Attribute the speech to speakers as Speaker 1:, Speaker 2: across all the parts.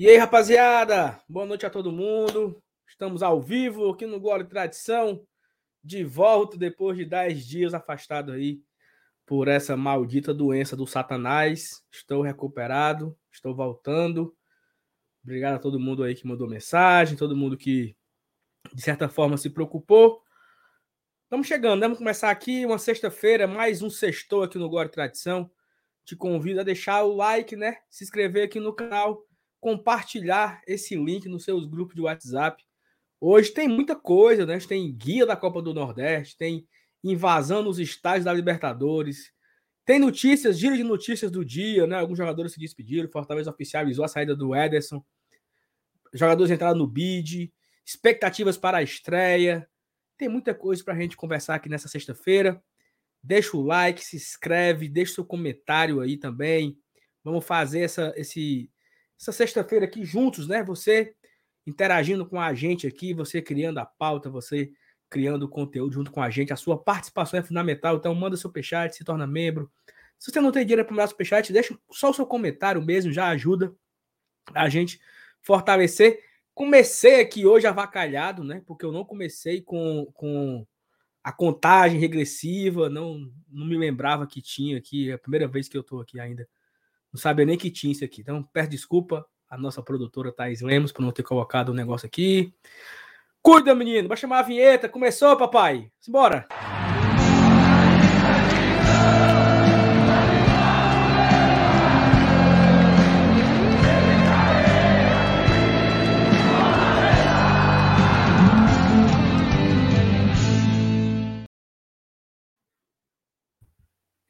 Speaker 1: E aí, rapaziada? Boa noite a todo mundo. Estamos ao vivo aqui no Glória e Tradição, de volta depois de 10 dias afastado aí por essa maldita doença do Satanás. Estou recuperado, estou voltando. Obrigado a todo mundo aí que mandou mensagem, todo mundo que de certa forma se preocupou. Estamos chegando, né? vamos começar aqui uma sexta-feira, mais um sextou aqui no Glória e Tradição. Te convido a deixar o like, né? Se inscrever aqui no canal compartilhar esse link nos seus grupos de WhatsApp. Hoje tem muita coisa, né? Tem guia da Copa do Nordeste, tem invasão nos estádios da Libertadores, tem notícias, giro de notícias do dia, né? Alguns jogadores se despediram, Fortaleza oficializou a saída do Ederson, jogadores entraram no bid, expectativas para a estreia. Tem muita coisa para a gente conversar aqui nessa sexta-feira. Deixa o like, se inscreve, deixa seu comentário aí também. Vamos fazer essa, esse, essa sexta-feira aqui juntos, né? Você interagindo com a gente aqui, você criando a pauta, você criando o conteúdo junto com a gente. A sua participação é fundamental, então manda seu peixate, se torna membro. Se você não tem dinheiro para mandar seu peixate, deixa só o seu comentário mesmo, já ajuda a gente fortalecer. Comecei aqui hoje avacalhado, né? Porque eu não comecei com, com a contagem regressiva, não, não me lembrava que tinha aqui, é a primeira vez que eu estou aqui ainda não sabia nem que tinha isso aqui. Então, peço desculpa a nossa produtora Thais Lemos por não ter colocado o negócio aqui. Cuida, menino. Vai chamar a vinheta. Começou, papai. Simbora.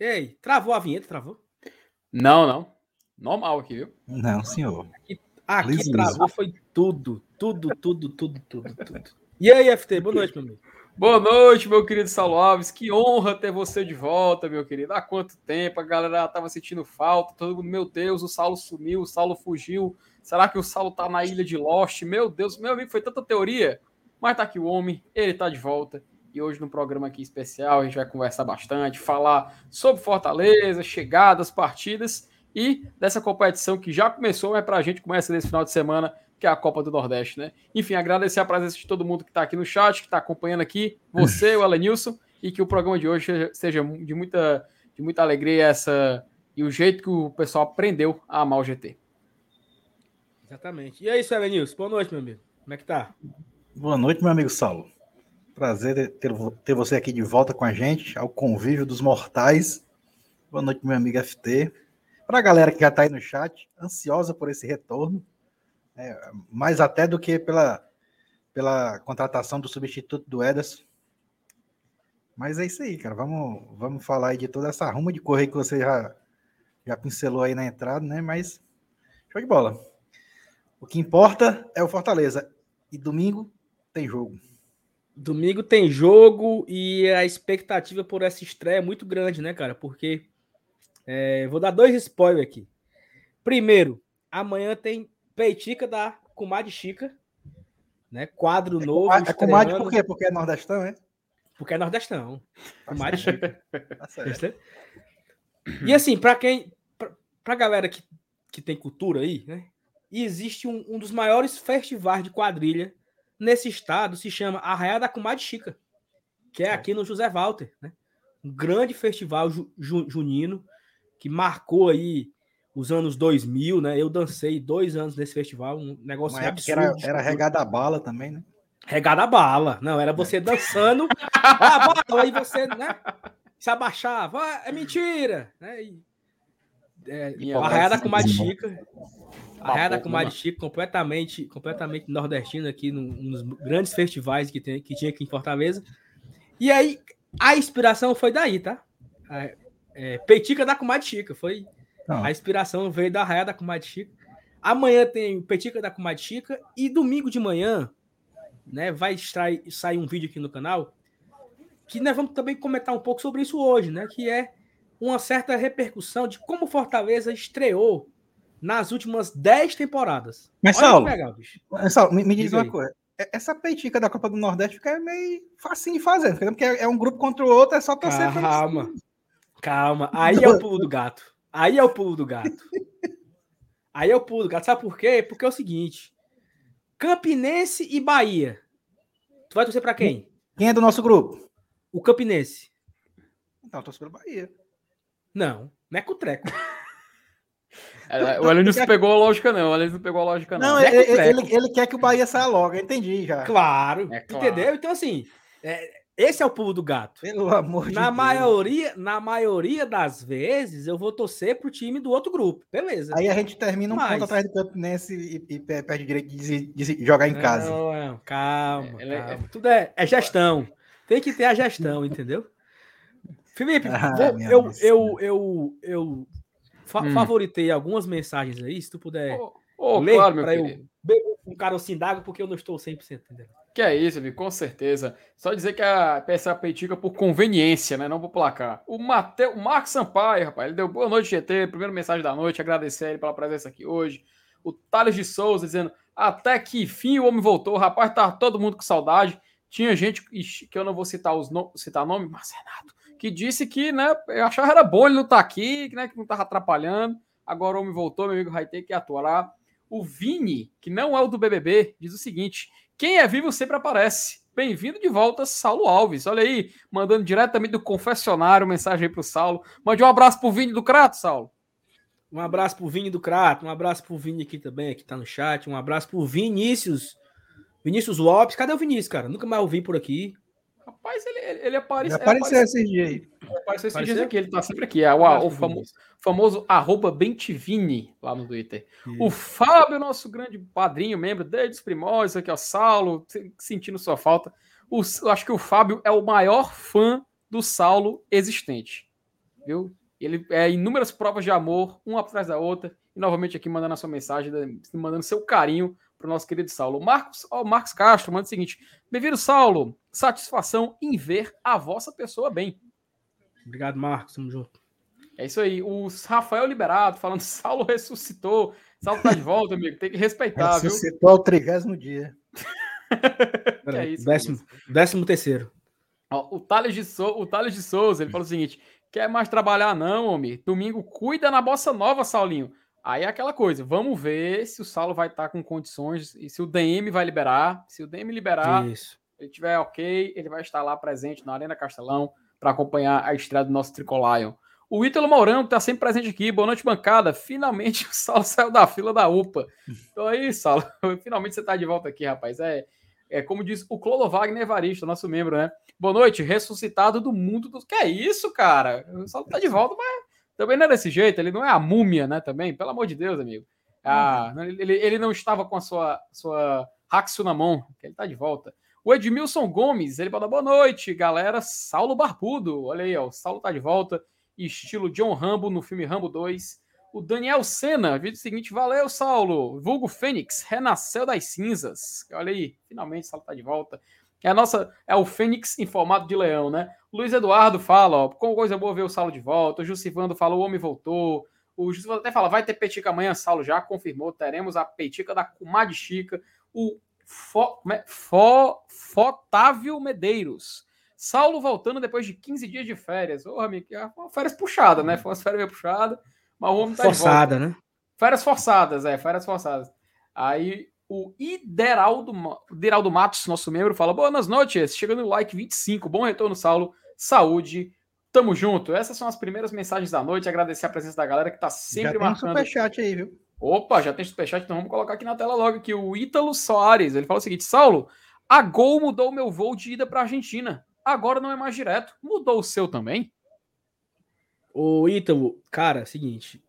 Speaker 1: Ei, travou a vinheta, travou?
Speaker 2: Não, não. Normal aqui, viu?
Speaker 3: Não, senhor.
Speaker 1: Aqui, aqui travou, foi tudo, tudo, tudo, tudo, tudo, tudo. E aí, FT, boa noite, meu amigo.
Speaker 2: Boa noite, meu querido Saulo Alves. Que honra ter você de volta, meu querido. Há quanto tempo a galera tava sentindo falta, todo mundo, meu Deus, o Saulo sumiu, o Saulo fugiu. Será que o Saulo tá na ilha de Lost? Meu Deus, meu amigo, foi tanta teoria. Mas tá aqui o homem, ele tá de volta. E hoje no programa aqui especial a gente vai conversar bastante, falar sobre Fortaleza, chegadas, partidas e dessa competição que já começou, é para a gente começa nesse final de semana, que é a Copa do Nordeste, né? Enfim, agradecer a presença de todo mundo que está aqui no chat, que está acompanhando aqui, você, o Elenilson, e que o programa de hoje seja de muita, de muita alegria essa e o jeito que o pessoal aprendeu a amar o GT.
Speaker 1: Exatamente. E é isso, Elenilson. Boa noite, meu amigo. Como é que tá?
Speaker 3: Boa noite, meu amigo Saulo. Prazer ter, ter você aqui de volta com a gente, ao convívio dos mortais. Boa noite, meu amigo FT. Para a galera que já está aí no chat, ansiosa por esse retorno, é, mais até do que pela, pela contratação do substituto do Ederson. Mas é isso aí, cara. Vamos, vamos falar aí de toda essa ruma de correio que você já, já pincelou aí na entrada, né? Mas show de bola. O que importa é o Fortaleza. E domingo tem jogo.
Speaker 1: Domingo tem jogo e a expectativa por essa estreia é muito grande, né, cara? Porque é, vou dar dois spoilers aqui. Primeiro, amanhã tem Peitica da Comadre Chica, né? Quadro
Speaker 3: é
Speaker 1: novo.
Speaker 3: É Comadre por quê? Porque é nordestão, é?
Speaker 1: Porque é nordestão. Comadre Chica. tá e assim, para quem, pra, pra galera que, que tem cultura aí, né? existe um, um dos maiores festivais de quadrilha nesse estado se chama Arraia da Comadre Chica, que é aqui no José Walter, né? Um grande festival ju, ju, junino que marcou aí os anos 2000, né? Eu dancei dois anos nesse festival, um negócio
Speaker 3: Uma absurdo. Era, era regada a bala também, né?
Speaker 1: Regada a bala. Não, era você dançando, a bala, aí você, né? Se abaixava, ah, é mentira, né? E, é, arraiada com Chica. Arraiada com Chica, completamente, completamente nordestina aqui, num, nos grandes festivais que, tem, que tinha aqui em Fortaleza. E aí, a inspiração foi daí, tá? É, é, Peitica da Comadre Chica. Foi ah. a inspiração veio da raia da Comadre Chica. Amanhã tem Petica da Comadre Chica e domingo de manhã, né, vai extrair, sair um vídeo aqui no canal que nós vamos também comentar um pouco sobre isso hoje, né, que é uma certa repercussão de como Fortaleza estreou nas últimas 10 temporadas.
Speaker 3: Mas, Saulo, pegar, Saulo me, me diz uma coisa. Essa peitica da Copa do Nordeste fica meio facinho de fazer, porque é, é um grupo contra o outro, é só torcer.
Speaker 1: Calma, calma. Aí é o pulo do gato. Aí é o pulo do gato. Aí eu pulo, gato. Sabe por quê? Porque é o seguinte: Campinense e Bahia. Tu vai torcer pra quem?
Speaker 3: Quem é do nosso grupo?
Speaker 1: O Campinense.
Speaker 3: Não, eu torço pelo Bahia.
Speaker 1: Não, não é com o treco.
Speaker 2: É, o Elenilson pegou a lógica, não. O Elenilson pegou a lógica, não.
Speaker 3: Não,
Speaker 1: Não é
Speaker 3: ele, ele, ele quer que o Bahia saia logo, eu entendi já.
Speaker 1: Claro,
Speaker 2: É claro.
Speaker 1: entendeu? Então, assim, é, esse é o pulo do gato.
Speaker 3: Pelo amor de
Speaker 1: Na
Speaker 3: Deus.
Speaker 1: maioria, na maioria das vezes, eu vou torcer pro time do outro grupo. Beleza.
Speaker 3: Aí a gente termina um
Speaker 1: Mas-
Speaker 3: ponto atrás do Campinense e, e pe- perde o direito de, de jogar em casa.
Speaker 1: Não, não, calma,
Speaker 2: É, ele é-
Speaker 1: calma. Tudo é, é gestão. Tem que ter a gestão, entendeu? Felipe,
Speaker 3: Ah,
Speaker 1: eu,
Speaker 3: nossa.
Speaker 1: eu, eu, eu fa-
Speaker 2: Hum.
Speaker 1: favoritei algumas mensagens aí, se tu puder
Speaker 2: Ô, ô,
Speaker 1: ler
Speaker 2: claro,
Speaker 1: pra eu
Speaker 2: querido.
Speaker 1: beber um carocinho d'água, porque eu não estou 100%, entendeu?
Speaker 2: Que é isso, amigo, com certeza. Só dizer que a peça peitica por conveniência, né? Não por placar. O Mateu, o Marcos Sampaio, rapaz, ele deu boa noite, GT. Primeira mensagem da noite, agradecer a ele pela presença aqui hoje. O Thales de Souza dizendo: até que fim o homem voltou. Rapaz, tá todo mundo com saudade. Tinha gente, que eu não vou citar os no, citar nome, mas Renato, que disse que, né, eu achava era bom ele não estar aqui, que, né, que não tava atrapalhando. Agora o homem voltou, meu amigo vai ter que atuar. O Vini, que não é o do BBB, diz o seguinte: quem é vivo sempre aparece. Bem-vindo de volta, Saulo Alves. Olha aí, mandando diretamente do confessionário mensagem aí pro Saulo. Mande um abraço pro Vini do Crato, Saulo.
Speaker 1: Um abraço pro Vini do Crato, um abraço pro Vini aqui também, que tá no chat, um abraço pro Vinícius. Vinícius Lopes, cadê o Vinícius, cara? Nunca mais ouvi por aqui.
Speaker 2: Rapaz, ele, ele, ele aparece, ele
Speaker 3: apareceu esses dias aí.
Speaker 2: apareceu esses dias aqui, ele tá sempre aqui. É o, o
Speaker 1: pro
Speaker 2: famo-
Speaker 1: Vinícius.
Speaker 2: famoso arroba Bentivini lá no Twitter. O Fábio, nosso grande padrinho, membro desde os primórdios, aqui, ó, Saulo, se- sentindo sua falta. O- eu acho que o Fábio é o maior fã do Saulo existente. Viu? Ele é inúmeras provas de amor, uma atrás da outra, e novamente aqui mandando a sua mensagem, da- mandando seu carinho para o nosso querido Saulo. O Marcos, ó, o Marcos Castro manda o seguinte: Bem-vindo, Saulo. Satisfação em ver a vossa pessoa bem.
Speaker 1: Obrigado, Marcos. Tamo junto.
Speaker 2: É isso aí. O Rafael Liberado falando: Saulo ressuscitou. Saulo tá de volta, amigo. Tem que respeitar, viu?
Speaker 3: Ressuscitou ao trigésimo dia.
Speaker 2: É isso,
Speaker 1: décimo, décimo terceiro.
Speaker 2: Ó, o, Thales de Sou- o Thales de Souza, ele falou o seguinte: quer mais trabalhar, não, homem? Domingo cuida na bossa nova, Saulinho. Aí é aquela coisa, vamos ver se o Saulo vai estar com condições e se o DM vai liberar. Se o DM liberar,
Speaker 1: Isso.
Speaker 2: ele tiver ok, ele vai estar lá presente na Arena Castelão para acompanhar a estreia do nosso Tricolion. O Ítalo Mourão está sempre presente aqui. Boa noite, bancada. Finalmente o Saulo saiu da fila da UPA. Então aí, Saulo, finalmente você está de volta aqui, rapaz. É, é como diz o Clolo Wagner Evaristo, nosso membro, né? Boa noite, ressuscitado do mundo dos. Que é isso, cara? O Saulo tá de volta, mas também não é desse jeito. Ele não é a múmia, né? Também, pelo amor de Deus, amigo. Ah, ele, ele não estava com a sua, sua mão, que ele tá de volta. O Edmilson Gomes, ele fala boa noite, galera. Saulo Barbudo, olha aí, ó, o Saulo tá de volta, estilo John Rambo no filme Rambo 2. O Daniel Senna, vídeo seguinte, valeu, Saulo. Vulgo Fênix, renasceu das cinzas. Olha aí, finalmente o Saulo tá de volta. É a nossa, é o Fênix em formato de leão, né? Luiz Eduardo fala, ó, com coisa boa ver o Saulo de volta. O Jucivando fala, o homem voltou. O Jucivando até fala, vai ter petica amanhã, Saulo já confirmou. Teremos a petica da Comadre Chica. O Fo, é? Fo, Fotávio Medeiros. Saulo voltando depois de 15 dias de férias. Ô, amigo, é uma férias puxada, né? Foi uma férias meio puxada, mas o homem tá.
Speaker 1: Forçada, né?
Speaker 2: Férias forçadas, é, férias forçadas. Aí o Ideraldo, Ideraldo Matos, nosso membro, fala: Boas noites, chegando no like 25, bom retorno, Saulo, saúde, tamo junto. Essas são as primeiras mensagens da noite. Agradecer a presença da galera que tá
Speaker 3: Já
Speaker 2: sempre
Speaker 3: tem um
Speaker 2: marcando.
Speaker 3: superchat aí, viu?
Speaker 2: Opa, já tem superchat, então vamos colocar aqui na tela logo que o Ítalo Soares, ele fala o seguinte: Saulo, a Gol mudou meu voo de ida para Argentina. Agora não é mais direto. Mudou o seu também?
Speaker 1: Ô, Ítalo, cara, seguinte.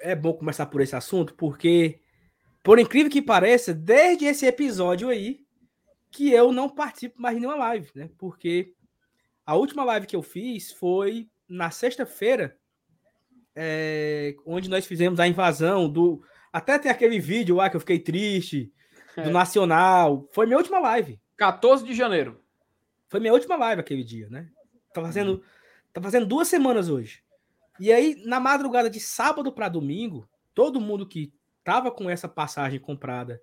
Speaker 1: É bom começar por esse assunto, porque, por incrível que pareça, desde esse episódio aí, que eu não participo mais de nenhuma live, né? Porque a última live que eu fiz foi na sexta-feira, é, onde nós fizemos a invasão do. Até tem aquele vídeo lá que eu fiquei triste, do
Speaker 2: É.
Speaker 1: Nacional. Foi minha última live.
Speaker 2: 14 de janeiro.
Speaker 1: Foi minha última live aquele dia, né? Tá fazendo, tá fazendo duas semanas hoje. E aí, na madrugada de sábado para domingo, todo mundo que tava com essa passagem comprada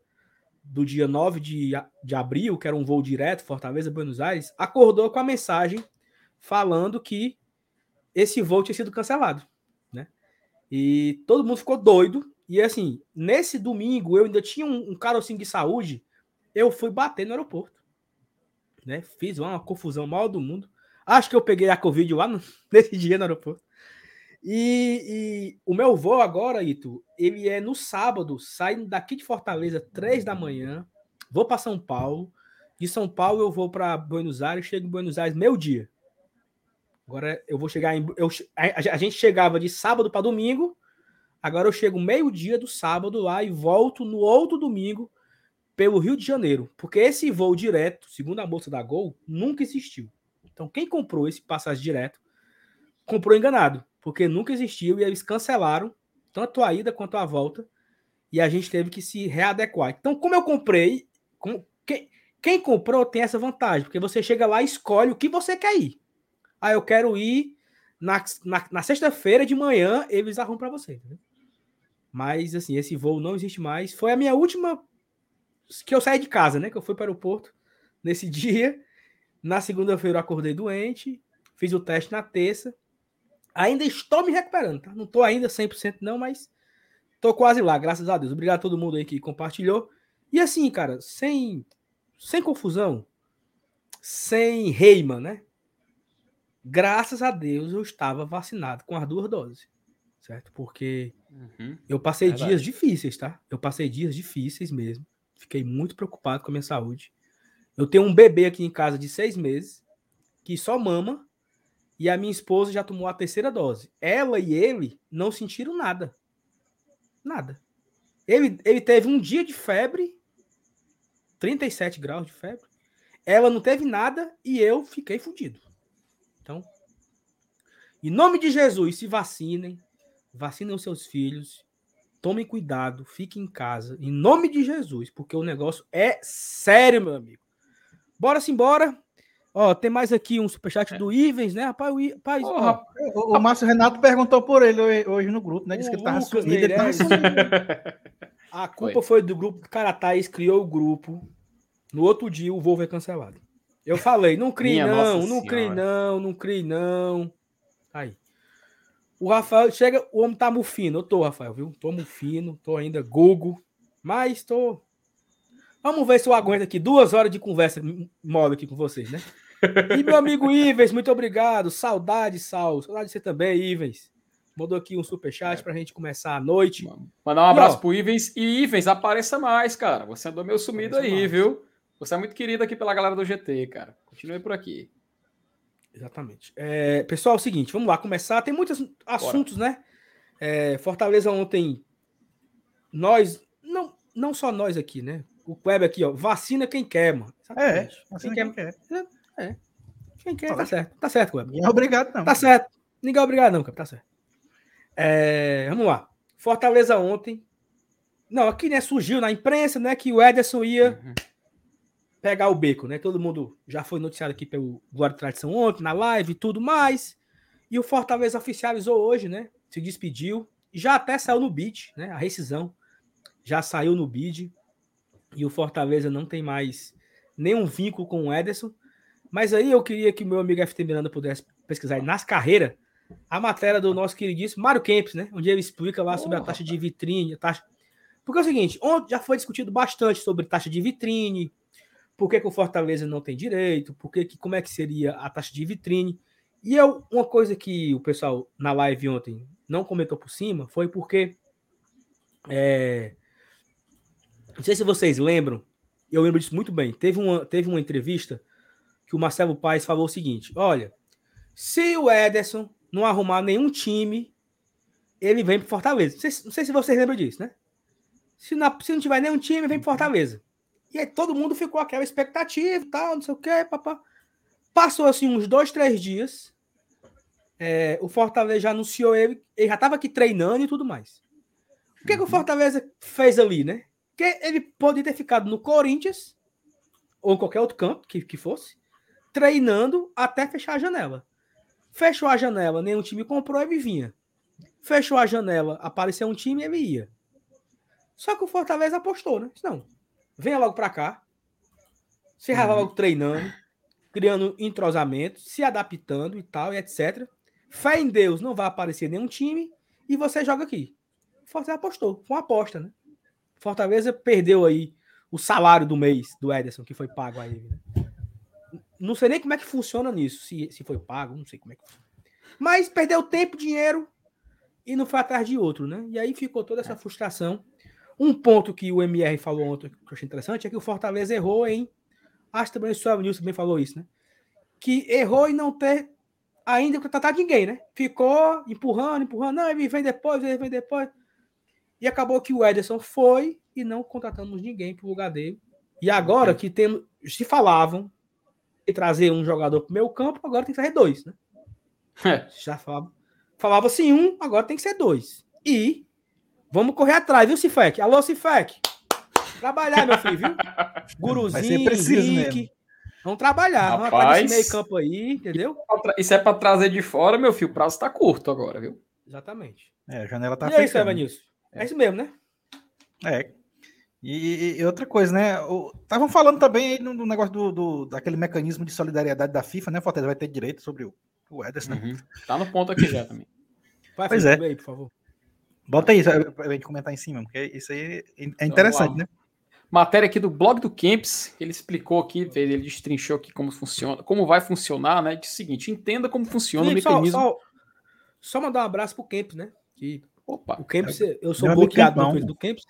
Speaker 1: do dia 9 de, de abril, que era um voo direto, Fortaleza, Buenos Aires, acordou com a mensagem falando que esse voo tinha sido cancelado, né? E todo mundo ficou doido. E assim, nesse domingo eu ainda tinha um, um carocinho de saúde, eu fui bater no aeroporto. Né? Fiz uma confusão maior do mundo. Acho que eu peguei a Covid lá no, nesse dia no aeroporto. E, e, o meu voo agora, Ito, ele é no sábado, saindo daqui de Fortaleza, três da manhã, vou para São Paulo. De São Paulo eu vou para Buenos Aires, chego em Buenos Aires meio dia. Agora eu vou chegar em. Eu, a, a gente chegava de sábado para domingo, agora eu chego meio-dia do sábado lá e volto no outro domingo pelo Rio de Janeiro. Porque esse voo direto, segundo a moça da Gol, nunca existiu. Então quem comprou esse passagem direto comprou enganado porque nunca existiu e eles cancelaram tanto a ida quanto a volta e a gente teve que se readequar. Então, como eu comprei, como, quem, quem comprou tem essa vantagem, porque você chega lá e escolhe o que você quer ir. Ah, eu quero ir na, na, na sexta-feira de manhã, eles arrumam para você. Entendeu? Mas, assim, esse voo não existe mais. Foi a minha última que eu saí de casa, né? Que eu fui para o aeroporto nesse dia. Na segunda-feira eu acordei doente, fiz o teste na terça. Ainda estou me recuperando, tá? Não estou ainda 100% não, mas estou quase lá, graças a Deus. Obrigado a todo mundo aí que compartilhou. E assim, cara, sem, sem confusão, sem reima, né? Graças a Deus eu estava vacinado com as duas doses, certo? Porque uhum, eu passei verdade. dias difíceis, tá? Eu passei dias difíceis mesmo. Fiquei muito preocupado com a minha saúde. Eu tenho um bebê aqui em casa de seis meses que só mama e a minha esposa já tomou a terceira dose. Ela e ele não sentiram nada. Nada. Ele, ele teve um dia de febre, 37 graus de febre. Ela não teve nada e eu fiquei fudido. Então, em nome de Jesus, se vacinem, vacinem os seus filhos, tomem cuidado, fiquem em casa, em nome de Jesus, porque o negócio é sério, meu amigo. Bora-se embora. Ó, tem mais aqui um superchat é. do Ivens, né? Rapaz, o, rapaz,
Speaker 3: oh, ó, o, o Márcio Renato perguntou por ele hoje no grupo, né? Disse que ele tava sumido. Ele tava sumido.
Speaker 1: A culpa foi. foi do grupo. Cara, Thaís criou o grupo. No outro dia, o voo foi cancelado. Eu falei, não crie não, não crie não, não crie não. Aí. O Rafael, chega, o homem tá mufino. Eu tô, Rafael, viu? Tô mufino, tô ainda gogo, mas tô... Vamos ver se eu aguento aqui duas horas de conversa móvel aqui com vocês, né? E meu amigo Ives, muito obrigado. Saudade, Sal. Saudade de você também, Ives. Mandou aqui um superchat é. pra gente começar a noite.
Speaker 2: Mandar um abraço e, ó, pro Ivens. E Ivens, apareça mais, cara. Você andou meio sumido aí, mais. viu? Você é muito querido aqui pela galera do GT, cara. Continue por aqui.
Speaker 1: Exatamente. É, pessoal, é o seguinte, vamos lá começar. Tem muitos assuntos, Bora. né? É, Fortaleza ontem, nós, não, não só nós aqui, né? O Web aqui, ó, vacina quem quer, mano.
Speaker 3: É, quem, quem quer.
Speaker 1: É. Quem quer, tá certo. Tá certo, Web.
Speaker 3: Ninguém é obrigado, não.
Speaker 1: Tá certo. Ninguém é obrigado, não, cara. Tá certo. É, vamos lá. Fortaleza ontem. Não, aqui né, surgiu na imprensa né, que o Ederson ia uhum. pegar o beco, né? Todo mundo já foi noticiado aqui pelo Guarda Tradição ontem, na live e tudo mais. E o Fortaleza oficializou hoje, né? Se despediu. Já até saiu no bid, né? A rescisão já saiu no bid. E o Fortaleza não tem mais nenhum vínculo com o Ederson. Mas aí eu queria que o meu amigo FT Miranda pudesse pesquisar nas carreiras a matéria do nosso queridíssimo Mário Kempis, né? Onde ele explica lá sobre a taxa de vitrine, a taxa. Porque é o seguinte, ontem já foi discutido bastante sobre taxa de vitrine, por que, que o Fortaleza não tem direito, por que, que, como é que seria a taxa de vitrine. E eu, uma coisa que o pessoal na live ontem não comentou por cima foi porque. É, não sei se vocês lembram, eu lembro disso muito bem. Teve uma, teve uma entrevista que o Marcelo Paes falou o seguinte: olha, se o Ederson não arrumar nenhum time, ele vem para Fortaleza. Não sei, não sei, se vocês lembram disso, né? Se, na, se não tiver nenhum time, vem para Fortaleza. E aí todo mundo ficou aquela expectativa e tal, não sei o quê, papá. Passou assim uns dois, três dias. É, o Fortaleza já anunciou ele, ele já estava aqui treinando e tudo mais. O que, que o uhum. Fortaleza fez ali, né? Que ele pode ter ficado no Corinthians ou em qualquer outro campo que, que fosse, treinando até fechar a janela. Fechou a janela, nenhum time comprou, ele vinha. Fechou a janela, apareceu um time, ele ia. Só que o Fortaleza apostou, né? Não, venha logo para cá. Se uhum. logo treinando, criando entrosamento, se adaptando e tal, e etc. Fé em Deus, não vai aparecer nenhum time e você joga aqui. o Fortaleza apostou. Foi uma aposta, né? Fortaleza perdeu aí o salário do mês do Ederson, que foi pago a ele. Né? Não sei nem como é que funciona nisso, se, se foi pago, não sei como é que Mas perdeu tempo, dinheiro e não foi atrás de outro, né? E aí ficou toda essa frustração. Um ponto que o MR falou ontem, que eu achei interessante, é que o Fortaleza errou em. Acho também o Suave News também falou isso, né? Que errou em não ter ainda contratado ninguém, né? Ficou empurrando, empurrando, não, ele vem depois, ele vem depois. E acabou que o Ederson foi e não contratamos ninguém para o lugar dele. E agora que temos, se falavam trazer um jogador para o meu campo, agora tem que trazer dois, né? É. Já falava, falava assim um, agora tem que ser dois. E vamos correr atrás, viu, Cifec? Alô, Cifec? Trabalhar, meu filho, viu? Guruzinho, preciso Henrique. Mesmo. Vamos trabalhar, Rapaz, vamos nesse meio campo aí, entendeu?
Speaker 2: Isso é para trazer de fora, meu filho. O prazo está curto agora, viu?
Speaker 1: Exatamente.
Speaker 3: É, a janela tá
Speaker 1: E é isso, Evanilson? É. é isso mesmo, né?
Speaker 3: É. E, e, outra coisa, né? Estavam falando também aí no, negócio do, do, daquele mecanismo de solidariedade da FIFA, né? Fortaleza vai ter direito sobre o, o Ederson. Né?
Speaker 2: Uhum. Tá no ponto aqui já também.
Speaker 3: Vai, pois é. Aí, por favor. Bota aí pra gente comentar em cima, porque isso aí é então, interessante, né?
Speaker 2: Matéria aqui do blog do Camps, ele explicou aqui, ele destrinchou aqui como funciona, como vai funcionar, né? Diz o seguinte: entenda como funciona Felipe, o mecanismo.
Speaker 1: Só, só, só, mandar um abraço pro Camps, né? Que, Opa, o Camps, eu sou bloqueado no do Camps.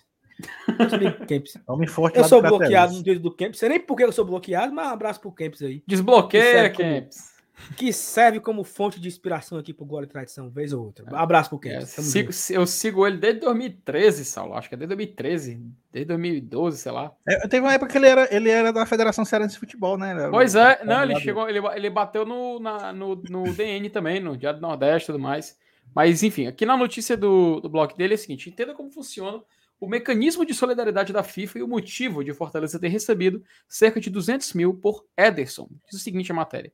Speaker 3: Homem forte
Speaker 1: eu sou bloqueado no Twitter do Camps. Sei nem por que eu sou bloqueado, mas um abraço pro Camps aí.
Speaker 2: Desbloqueia, Camps
Speaker 1: que serve como fonte de inspiração aqui pro Glória e Tradição, vez ou outra. Um abraço pro Kevin. É,
Speaker 2: sigo, eu sigo ele desde 2013, Saulo. Acho que é desde 2013, desde 2012, sei lá.
Speaker 3: É, teve uma época que ele era, ele era da Federação Cearense de Futebol, né?
Speaker 2: Pois é, não, ele chegou, ele, ele bateu no, na, no, no DN também, no Diário do Nordeste e tudo mais. Mas, enfim, aqui na notícia do, do blog dele é o seguinte: entenda como funciona o mecanismo de solidariedade da FIFA e o motivo de Fortaleza ter recebido cerca de 200 mil por Ederson. Diz o seguinte a matéria.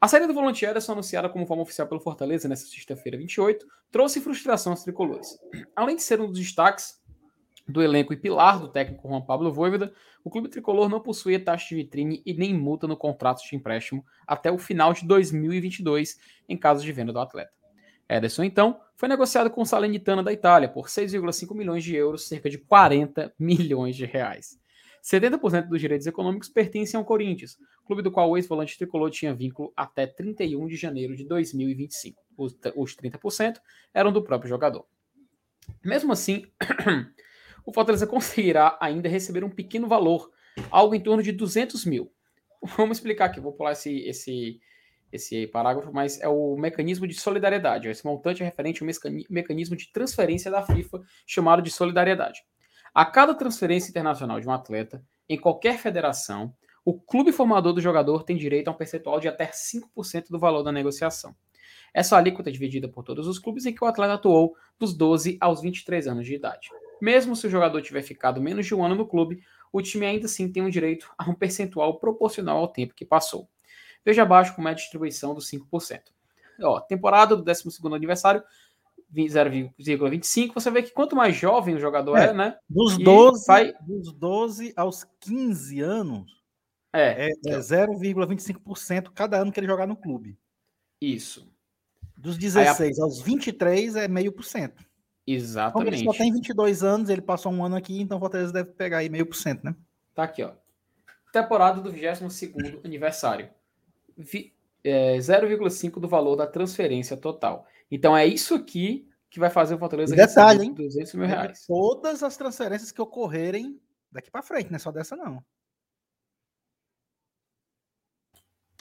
Speaker 2: A saída do volante Ederson, anunciada como forma oficial pelo Fortaleza nesta sexta-feira 28, trouxe frustração aos tricolores. Além de ser um dos destaques do elenco e pilar do técnico Juan Pablo Voivoda, o clube tricolor não possuía taxa de vitrine e nem multa no contrato de empréstimo até o final de 2022, em caso de venda do atleta. Ederson, então, foi negociado com o Salernitana da Itália por 6,5 milhões de euros, cerca de 40 milhões de reais. 70% dos direitos econômicos pertencem ao Corinthians, clube do qual o ex-volante tricolor tinha vínculo até 31 de janeiro de 2025. Os, 30% eram do próprio jogador. Mesmo assim, o Fortaleza conseguirá ainda receber um pequeno valor, algo em torno de 200 mil. Vamos explicar aqui, vou pular esse, esse, esse parágrafo, mas é o mecanismo de solidariedade. Esse montante é referente ao mecanismo de transferência da FIFA chamado de solidariedade. A cada transferência internacional de um atleta, em qualquer federação, o clube formador do jogador tem direito a um percentual de até 5% do valor da negociação. Essa alíquota é dividida por todos os clubes em que o atleta atuou dos 12 aos 23 anos de idade. Mesmo se o jogador tiver ficado menos de um ano no clube, o time ainda assim tem um direito a um percentual proporcional ao tempo que passou. Veja abaixo como é a distribuição dos 5%. Ó, temporada do 12 aniversário, 0,25, você vê que quanto mais jovem o jogador é, é né?
Speaker 3: Dos 12, vai... dos 12 aos 15 anos, é, é, é 0,25% cada ano que ele jogar no clube.
Speaker 2: Isso.
Speaker 3: Dos 16 a... aos 23 é meio por cento.
Speaker 2: Exatamente. Como ele
Speaker 3: só tem 22 anos, ele passou um ano aqui, então o Fortaleza deve pegar aí meio por cento, né?
Speaker 2: Tá aqui, ó. Temporada do 22 aniversário. É, 0,5 do valor da transferência total. Então é isso aqui que vai fazer o Fortaleza
Speaker 3: e detalhe, hein?
Speaker 2: 200 mil reais.
Speaker 3: Todas as transferências que ocorrerem daqui para frente, não é só dessa não.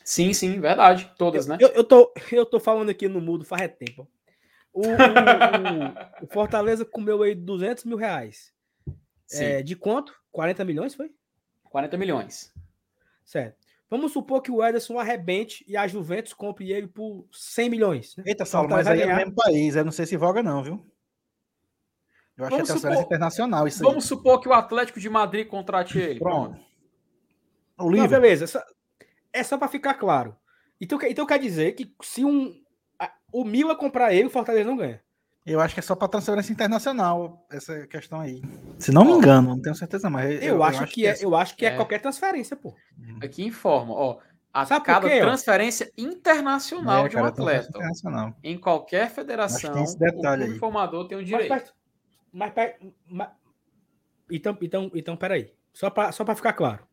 Speaker 2: Sim, sim, verdade. Todas,
Speaker 1: eu,
Speaker 2: né?
Speaker 1: Eu, eu, tô, eu tô falando aqui no mudo faz tempo. O, o, o, o Fortaleza comeu aí 200 mil reais. É, de quanto? 40 milhões, foi?
Speaker 2: 40 milhões.
Speaker 1: Certo. Vamos supor que o Ederson arrebente e a Juventus compre ele por 100 milhões.
Speaker 3: Né? Eita, Saulo, mas aí é o mesmo país. Eu não sei se voga, não, viu? Eu acho vamos que é transferência internacional isso
Speaker 2: Vamos aí. supor que o Atlético de Madrid contrate ele.
Speaker 1: Pronto. O não, beleza. Essa, é só para ficar claro. Então, então quer dizer que se um, o Mila comprar ele, o Fortaleza não ganha.
Speaker 3: Eu acho que é só para transferência internacional essa questão aí. Se não me engano, não tenho certeza, mas
Speaker 1: eu, eu, acho, eu acho, que, é, é, eu acho que é, é, qualquer transferência, pô.
Speaker 2: Uhum. Aqui informa, ó, a Sabe cada quê, transferência internacional é, de um atleta. Internacional. Em qualquer federação,
Speaker 3: o clube
Speaker 2: formador tem o direito.
Speaker 1: Mas, mas, mas, então, então, então, peraí. Só para só ficar claro.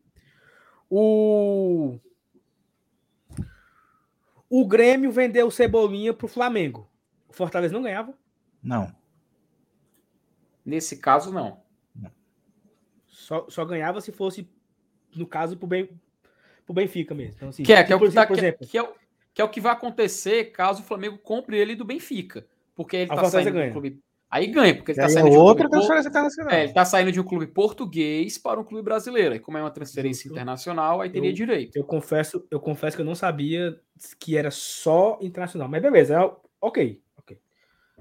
Speaker 1: O. O Grêmio vendeu o Cebolinha pro Flamengo. O Fortaleza não ganhava?
Speaker 3: Não.
Speaker 2: Nesse caso, não.
Speaker 1: Só, só ganhava se fosse, no caso, pro, ben, pro Benfica mesmo. Então, assim,
Speaker 2: que, é, que, é o que, tá,
Speaker 1: por
Speaker 2: que, é,
Speaker 1: exemplo,
Speaker 2: que, é, que é o que vai acontecer caso o Flamengo compre ele do Benfica. Porque ele
Speaker 1: A
Speaker 2: tá
Speaker 1: Fortaleza
Speaker 2: saindo
Speaker 1: ganha.
Speaker 2: do clube. Aí ganha, porque ele tá
Speaker 3: é
Speaker 2: saindo de um por-. É, ele tá saindo de um clube português para um clube brasileiro. E como é uma transferência
Speaker 1: Justo.
Speaker 2: internacional, aí teria
Speaker 1: Eu-
Speaker 2: direito.
Speaker 1: eu confesso, eu confesso que eu não sabia que era só internacional. Mas beleza, é, ok.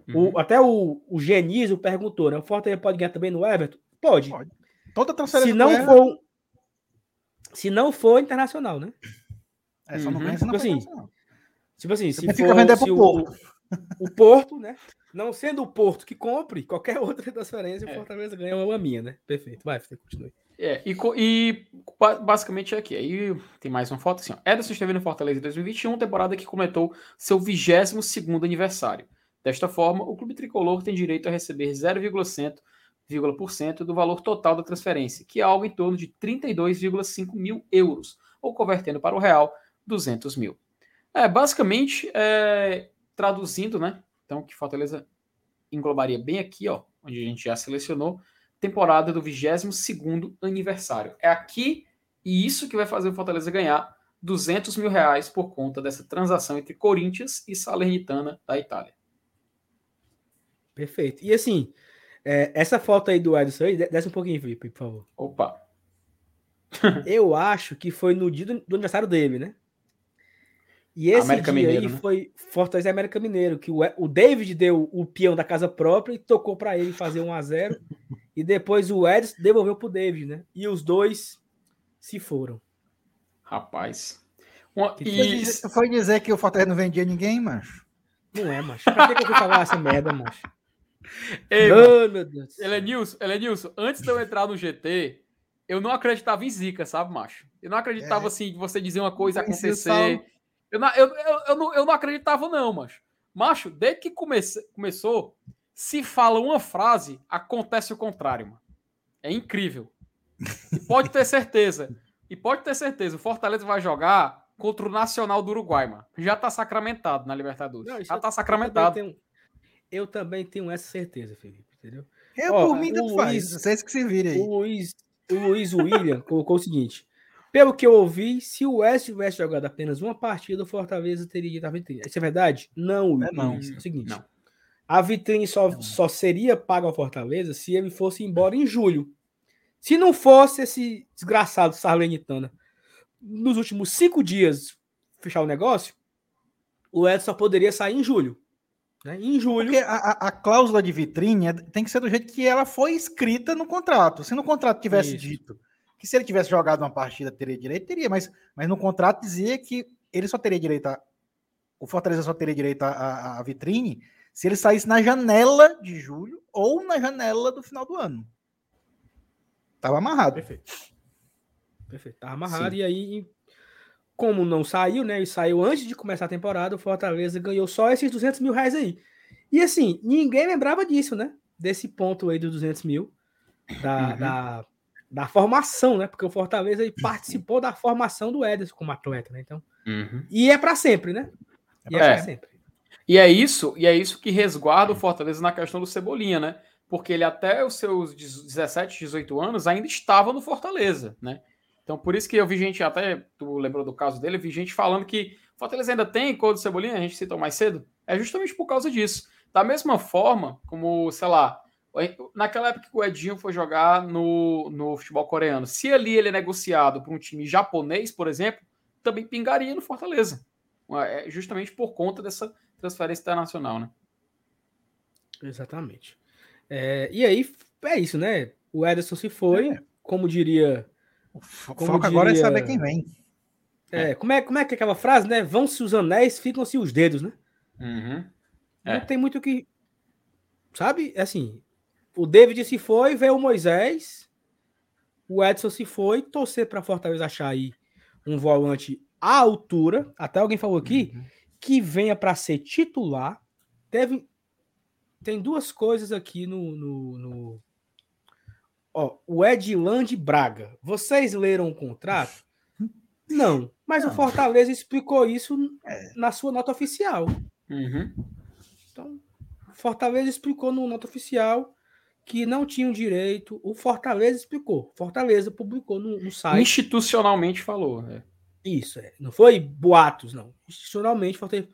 Speaker 2: Uhum.
Speaker 1: O, até o, o Genizio perguntou, né? O Fortaleza pode ganhar também no Everton? Pode.
Speaker 3: Pode. Toda transferência
Speaker 1: Se não for. Se não for internacional, né?
Speaker 3: É, só não
Speaker 2: Uhum.
Speaker 3: ganha se não
Speaker 1: Tipo
Speaker 3: for
Speaker 1: assim,
Speaker 3: internacional.
Speaker 1: Tipo assim, se
Speaker 3: Benfica
Speaker 1: for
Speaker 3: vender
Speaker 1: se
Speaker 3: pro
Speaker 1: o,
Speaker 3: Porto.
Speaker 1: o Porto, né? Não sendo o Porto que compre, qualquer outra transferência,
Speaker 2: É.
Speaker 1: o Fortaleza ganha uma minha, né? Perfeito. Vai, você continue.
Speaker 2: É, e, e ba- basicamente é aqui. Aí tem mais uma foto assim. Ó. Ederson esteve no Fortaleza em 2021, temporada que completou seu 22 aniversário. Desta forma, o clube tricolor tem direito a receber 0,1% do valor total da transferência, que é algo em torno de 32,5 mil euros, ou convertendo para o real, 200 mil. É, basicamente, é, traduzindo, né? Então, que Fortaleza englobaria bem aqui, ó, onde a gente já selecionou, temporada do 22º aniversário. É aqui e isso que vai fazer o Fortaleza ganhar 200 mil reais por conta dessa transação entre Corinthians e Salernitana da Itália.
Speaker 1: Perfeito. E assim, é, essa foto aí do Edson aí, de- desce um pouquinho, Felipe, por favor.
Speaker 2: Opa,
Speaker 1: Eu acho que foi no dia do, do aniversário dele, né? E esse
Speaker 2: América
Speaker 1: dia
Speaker 2: Mineiro,
Speaker 1: aí
Speaker 2: né?
Speaker 1: foi Fortaleza e América Mineiro, que o, E- o David deu o peão da casa própria e tocou para ele fazer 1 a 0 e depois o Edson devolveu pro David, né? E os dois se foram.
Speaker 2: rapaz. Uma-
Speaker 1: Que
Speaker 3: Foi
Speaker 2: e,
Speaker 3: dizer, foi dizer que o Fortaleza não vendia ninguém, macho.
Speaker 1: Não é, macho. Pra que, que eu fui falar essa merda, macho?
Speaker 2: Ei, mano,
Speaker 1: Ai, meu Deus.
Speaker 2: Elenilson, Elenilson, antes de eu entrar no GT, eu não acreditava em zica, sabe, macho? Eu não acreditava
Speaker 3: É.
Speaker 2: assim, de você dizer uma coisa
Speaker 3: o
Speaker 2: acontecer. Eu não, eu, eu, eu, não, eu não acreditava, não, macho. Macho, desde que comece, começou, se fala uma frase, acontece o contrário, mano. É incrível. E pode ter certeza. E pode ter certeza, o Fortaleza vai jogar contra o Nacional do Uruguai, mano. Já tá sacramentado na Libertadores.
Speaker 1: Não,
Speaker 2: Já
Speaker 1: eu-
Speaker 2: tá
Speaker 1: eu
Speaker 2: sacramentado.
Speaker 1: tenho- Eu também tenho essa certeza, Felipe, entendeu?
Speaker 3: Eu,
Speaker 1: Ó,
Speaker 3: por mim, tanto faz. Vocês que se virem aí.
Speaker 1: O Luiz, o Luiz William colocou o seguinte: pelo que eu ouvi, se o West tivesse jogado apenas uma partida, o Fortaleza teria ido à vitrine. Isso é verdade? Não,
Speaker 3: É não.
Speaker 1: É o seguinte:
Speaker 2: Não.
Speaker 1: a vitrine só, só seria paga ao Fortaleza se ele fosse embora em julho. Se não fosse esse desgraçado Sarlenitana nos últimos cinco dias fechar o negócio, o Edson só poderia sair em julho. Né? Em julho.
Speaker 3: Porque a, a- a cláusula de vitrine é- tem que ser do jeito que ela foi escrita no contrato. Se no contrato tivesse
Speaker 1: Isso.
Speaker 3: dito que se ele tivesse jogado uma partida teria direito, teria, mas, mas no contrato dizia que ele só teria direito a. O Fortaleza só teria direito à- vitrine se ele saísse na janela de julho ou na janela do final do ano. Tava amarrado.
Speaker 1: Perfeito. Perfeito. Tá amarrado.
Speaker 2: Sim.
Speaker 1: E aí, como não saiu, né? E saiu antes de começar a temporada, o Fortaleza ganhou só esses 200 mil reais aí. E assim, ninguém lembrava disso, né? Desse ponto aí dos 200 mil. Da,
Speaker 2: Uhum.
Speaker 1: da, da formação, né? Porque o Fortaleza aí participou da formação do Ederson como atleta, né? Então, e é para sempre, né? E é,
Speaker 2: É.
Speaker 1: para sempre.
Speaker 2: E é isso, e é isso que resguarda o Fortaleza na questão do Cebolinha, né? Porque ele até os seus 17, 18 anos ainda estava no Fortaleza, né? Então por isso que eu vi gente até, tu lembrou do caso dele, eu vi gente falando que Fortaleza ainda tem cor do Cebolinha, a gente citou mais cedo, é justamente por causa disso. Da mesma forma como, sei lá, naquela época que o Edinho foi jogar no, no futebol coreano, se ali ele é negociado para um time japonês, por exemplo, também pingaria no Fortaleza. É justamente por conta dessa transferência internacional, né?
Speaker 1: Exatamente. É, e aí, é isso, né? O Ederson se foi,
Speaker 3: É.
Speaker 1: como diria
Speaker 3: O foco agora é saber quem vem.
Speaker 1: É, como, é, como é que é aquela frase, né? Vão-se os anéis, ficam-se os dedos, né?
Speaker 2: Uhum. É.
Speaker 1: Não tem muito o que. Sabe? Assim, o David se foi, veio o Moisés, o Edson se foi, torcer para Fortaleza achar aí um volante à altura. Até alguém falou aqui
Speaker 3: Uhum.
Speaker 1: que venha para ser titular. Teve. tem duas coisas aqui no. no, no... Ó, o Edland Braga. Vocês leram o contrato? Não, mas
Speaker 3: Não.
Speaker 1: o Fortaleza explicou isso
Speaker 3: É.
Speaker 1: na sua nota oficial.
Speaker 2: Uhum.
Speaker 1: Então, Fortaleza explicou no nota oficial que não tinham direito. O Fortaleza explicou. Fortaleza publicou no, no site.
Speaker 2: Institucionalmente falou. é.
Speaker 1: Isso, é. Não foi boatos, não. Institucionalmente, Fortaleza.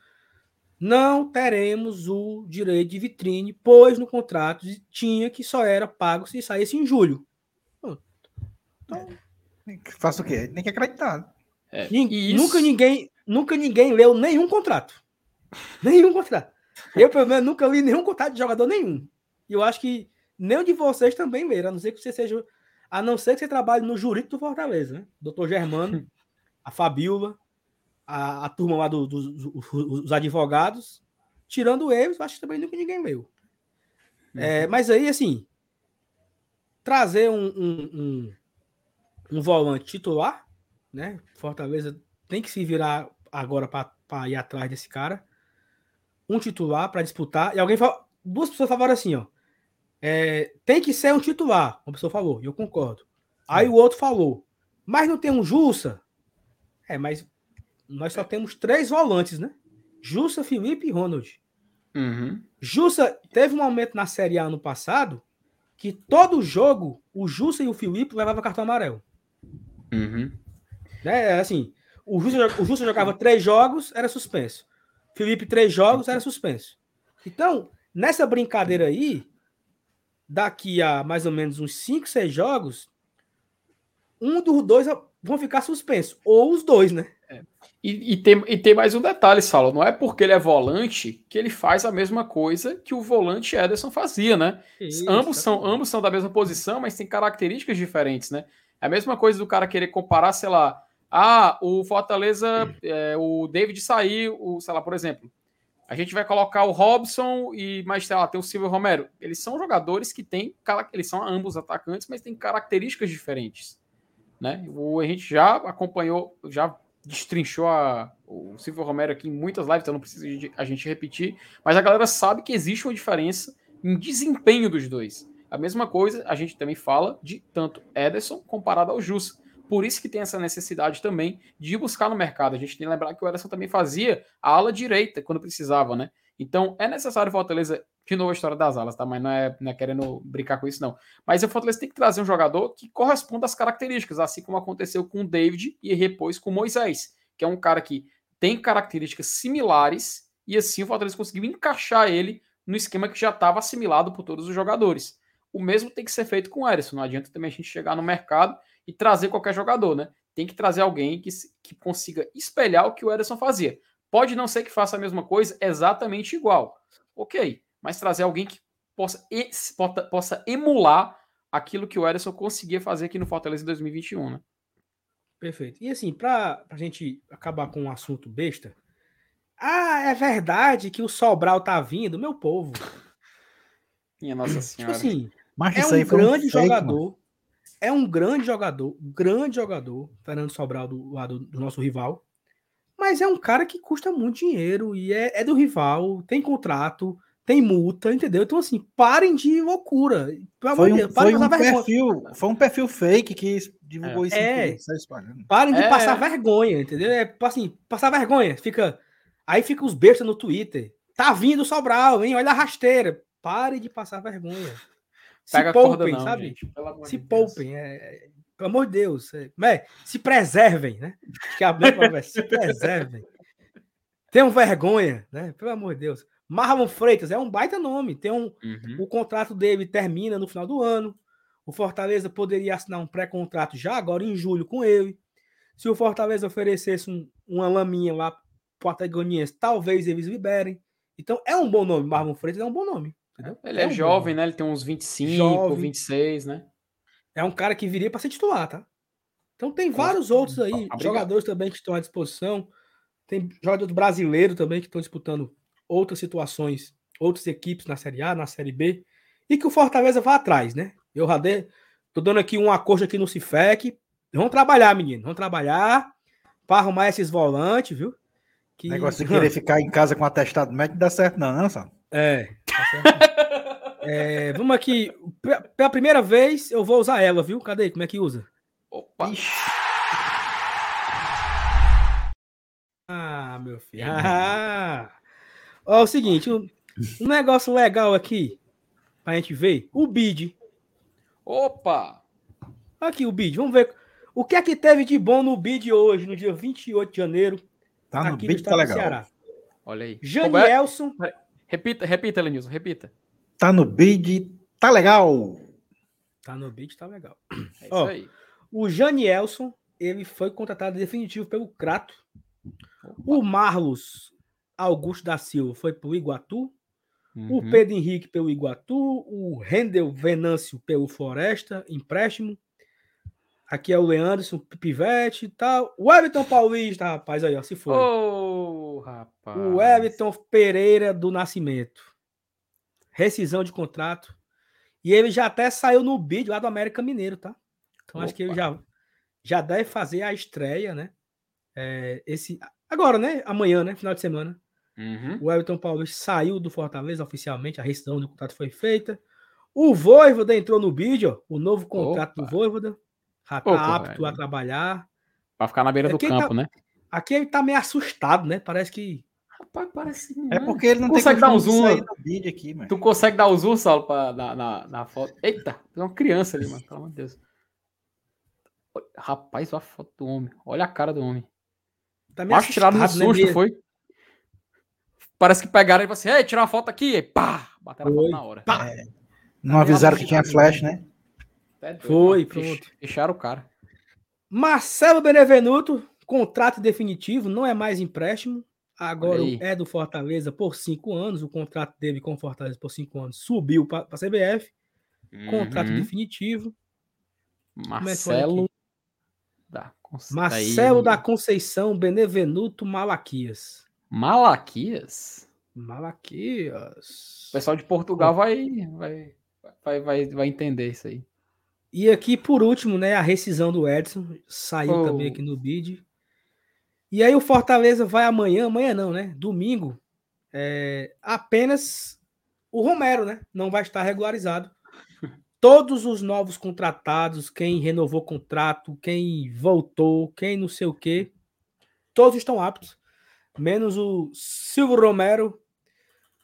Speaker 1: Não teremos o direito de vitrine, pois no contrato tinha que só era pago se saísse em julho.
Speaker 3: Faça o quê? Tem que acreditar.
Speaker 2: É, e
Speaker 1: Nunca ninguém, nunca ninguém leu nenhum contrato. Nenhum contrato. Eu, pelo menos, nunca li nenhum contrato de jogador nenhum. E eu acho que nem o de vocês também leram, a não ser que você seja. A não ser que você trabalhe no jurídico do Fortaleza, né? Doutor Germano, a Fabiola, a, a turma lá do- dos dos- os advogados. Tirando eles, acho que também nunca ninguém leu. É, mas aí, assim, trazer um, um, um, um volante titular, né? Fortaleza tem que se virar agora para ir atrás desse cara. Um titular para disputar. E alguém fala. Duas pessoas falaram assim, ó. é, tem que ser um titular. Uma pessoa falou, e eu concordo. Aí o outro falou, mas não tem um Jussa? É, mas nós só temos três volantes, né? Jussa, Felipe e Ronald.
Speaker 2: Uhum.
Speaker 1: Jussa teve um momento na Série A ano passado que todo jogo o Jussa e o Felipe levavam cartão amarelo.
Speaker 2: Uhum.
Speaker 1: Né? Assim, o Jussa, o Jussa jogava três jogos, era suspenso. Felipe, três jogos, era suspenso. Então, nessa brincadeira aí, daqui a mais ou menos uns 5, 6 jogos, um dos dois vão ficar suspenso. Ou os dois, né?
Speaker 2: E, e tem, e tem mais um detalhe, Saulo. Não é porque ele é volante que ele faz a mesma coisa que o volante Ederson fazia, né?
Speaker 1: Isso,
Speaker 2: ambos, são, ambos são da mesma posição, mas têm características diferentes, né? É a mesma coisa do cara querer comparar, sei lá, ah, o Fortaleza, é, o David saiu, o, sei lá, por exemplo, a gente vai colocar o Robson e mais, sei lá, tem o Silvio Romero. Eles são jogadores que têm, eles são ambos atacantes, mas têm características diferentes, né? O, a gente já acompanhou, já destrinchou a, o Silvio Romero aqui em muitas lives, então não precisa a gente repetir, mas a galera sabe que existe uma diferença em desempenho dos dois. A mesma coisa a gente também fala de tanto Ederson comparado ao Jussa. Por isso que tem essa necessidade também de buscar no mercado. A gente tem que lembrar que o Ederson também fazia a ala direita quando precisava, né? Então é necessário Fortaleza, de novo a história das alas, tá? Mas não é, não é querendo brincar com isso, não. Mas o Fortaleza tem que trazer um jogador que corresponda às características, assim como aconteceu com o David e depois com o Moisés, que é um cara que tem características similares e assim o Fortaleza conseguiu encaixar ele no esquema que já estava assimilado por todos os jogadores. O mesmo tem que ser feito com o Ederson. Não adianta também a gente chegar no mercado e trazer qualquer jogador, né? Tem que trazer alguém que, que consiga espelhar o que o Ederson fazia. Pode não ser que faça a mesma coisa exatamente igual. Ok, mas trazer alguém que possa, possa, emular aquilo que o Ederson conseguia fazer aqui no Fortaleza em 2021, né?
Speaker 1: Perfeito. E assim, para a gente acabar com um assunto besta, ah, é verdade que o Sobral tá vindo, meu povo.
Speaker 2: Minha Nossa
Speaker 1: Tipo
Speaker 2: Senhora.
Speaker 1: assim,
Speaker 3: Mas
Speaker 1: é um grande
Speaker 3: fake, mano.
Speaker 1: jogador. É um grande jogador, grande jogador, Fernando Sobral do lado do nosso rival. Mas é um cara que custa muito dinheiro e é, é do rival, tem contrato, tem multa, entendeu? Então, assim, parem de loucura. Pelo amor
Speaker 3: Foi
Speaker 1: de
Speaker 3: um,
Speaker 1: Deus, parem
Speaker 3: foi
Speaker 1: de
Speaker 3: um
Speaker 1: passar vergonha.
Speaker 3: perfil, foi um perfil fake que divulgou isso
Speaker 1: É.
Speaker 3: tudo, saiu espalhando.
Speaker 1: Parem de
Speaker 2: É.
Speaker 1: passar vergonha, entendeu? É assim, passar vergonha. Fica. Aí fica os bestas no Twitter. Tá vindo o Sobral, hein? Olha a rasteira. Parem de passar vergonha. Se
Speaker 2: Pega a corda
Speaker 1: poupem,
Speaker 2: não,
Speaker 1: sabe?
Speaker 2: gente,
Speaker 1: Se
Speaker 2: de
Speaker 1: poupem. é- é- pelo amor de Deus. É, é, se preservem, né? Acho que a é se preservem. Tenham vergonha, né? Pelo amor de Deus. Marlon Freitas é um baita nome. Tem um,
Speaker 2: Uhum.
Speaker 1: o contrato dele termina no final do ano. O Fortaleza poderia assinar um pré-contrato já agora em julho com ele. Se o Fortaleza oferecesse um- uma laminha lá para o Patagoniense, talvez eles liberem. Então é um bom nome. Marlon Freitas é um bom nome. Entendeu?
Speaker 2: Ele é,
Speaker 1: um bom
Speaker 2: jovem, né? Ele tem uns 25,
Speaker 1: Jovem.
Speaker 2: 26, né?
Speaker 1: É um cara que viria para ser titular, tá? Então tem vários outros aí,
Speaker 2: Obrigado.
Speaker 1: jogadores também que estão à disposição. Tem jogadores brasileiros também que estão disputando outras situações, outras equipes na Série A, na Série B, e que o Fortaleza vá atrás, né? Eu dei, tô dando aqui um acordo aqui no Cifec. Vamos trabalhar, menino, vamos trabalhar para arrumar esses volantes, viu? Que
Speaker 3: Negócio de querer ficar em casa com atestado médico não dá certo, não, não, sabe?
Speaker 1: é. tá certo? É, vamos aqui. Pe- Pela primeira vez eu vou usar ela, viu? Cadê? Como é que usa?
Speaker 2: Opa.
Speaker 1: Ah, meu filho. Ah. Ó, é o seguinte, um, um negócio legal aqui pra gente ver. O bid.
Speaker 2: Opa.
Speaker 1: Aqui o bid. Vamos ver o que é que teve de bom no bid hoje, no dia 28 de janeiro,
Speaker 3: Tá no
Speaker 1: aqui no
Speaker 3: beat, tá legal.
Speaker 1: Ceará.
Speaker 2: Olha aí. Como é?
Speaker 1: Janielson.
Speaker 2: Repita, repita, Lenilson, repita.
Speaker 3: Tá no bid, tá legal.
Speaker 1: Tá no bid, tá legal.
Speaker 2: É isso
Speaker 1: Ó,
Speaker 2: aí.
Speaker 1: O Janielson, ele foi contratado definitivo pelo Crato. O Marlos Augusto da Silva foi pro Iguatu. O
Speaker 2: Uhum.
Speaker 1: Pedro Henrique pelo Iguatu, o Rendel Venâncio pelo Floresta, empréstimo. Aqui é o Leanderson, Pivete e tal. O Everton Paulista, rapaz, aí, ó, se foi.
Speaker 2: Ô, rapaz.
Speaker 1: o Everton Pereira do Nascimento. Rescisão de contrato. E ele já até saiu no bid lá do América Mineiro, tá? Então acho que ele
Speaker 2: Opa.
Speaker 1: já, já deve fazer a estreia, né? É, esse, agora, né? Amanhã, né? Final de semana.
Speaker 2: Uhum.
Speaker 1: O Everton Paulista saiu do Fortaleza oficialmente, a rescisão do contrato foi feita. O Voivoda entrou no vídeo, o novo contrato
Speaker 2: Opa.
Speaker 1: do Voivoda. Já tá
Speaker 2: Opa,
Speaker 1: apto a
Speaker 2: velho.
Speaker 1: trabalhar.
Speaker 2: Pra ficar na beira
Speaker 1: É,
Speaker 2: do
Speaker 1: quem
Speaker 2: campo,
Speaker 1: tá-
Speaker 2: né?
Speaker 1: Aqui ele tá meio assustado, né? Parece que.
Speaker 2: Rapaz, parece.
Speaker 3: É porque ele não
Speaker 2: Consegue
Speaker 3: tem
Speaker 2: dar um zoom?
Speaker 3: sair no bid aqui, mano.
Speaker 2: Tu consegue dar o zoom, Saulo, pra, na, na, na foto? Eita, tem uma criança ali, mano. Pelo amor de Deus. Rapaz, olha a foto do homem. Olha a cara do homem.
Speaker 1: Tá meio
Speaker 2: Acho tirado no
Speaker 1: né,
Speaker 2: susto,
Speaker 1: Bia?
Speaker 2: foi? Parece que pegaram e falaram assim: Ei, tirar uma foto aqui. E pá! Bateram a foto na hora.
Speaker 1: Pá!
Speaker 3: Não avisaram que tinha flash, né?
Speaker 2: Doido,
Speaker 1: Foi, pronto.
Speaker 2: Fecharam o cara.
Speaker 1: Marcelo Benevenuto, contrato definitivo, não é mais empréstimo. Agora é do Fortaleza por cinco anos. O contrato dele com o Fortaleza por cinco anos subiu para a CBF. Contrato
Speaker 2: Uhum.
Speaker 1: definitivo. é que foi
Speaker 2: Marcelo da Conce-
Speaker 1: Marcelo
Speaker 2: aí.
Speaker 1: da Conceição Benevenuto Malaquias.
Speaker 2: Malaquias? O
Speaker 1: Malaquias.
Speaker 2: pessoal de Portugal vai, vai, vai, vai, vai entender isso aí.
Speaker 1: E aqui, por último, né, a rescisão do Edson. Saiu
Speaker 2: Oh.
Speaker 1: também aqui no bid. E aí o Fortaleza vai amanhã, amanhã não, né? Domingo. é, apenas o Romero, né? Não vai estar regularizado. Todos os novos contratados, quem renovou contrato, quem voltou, quem não sei o quê, todos estão aptos. Menos o Silvio Romero.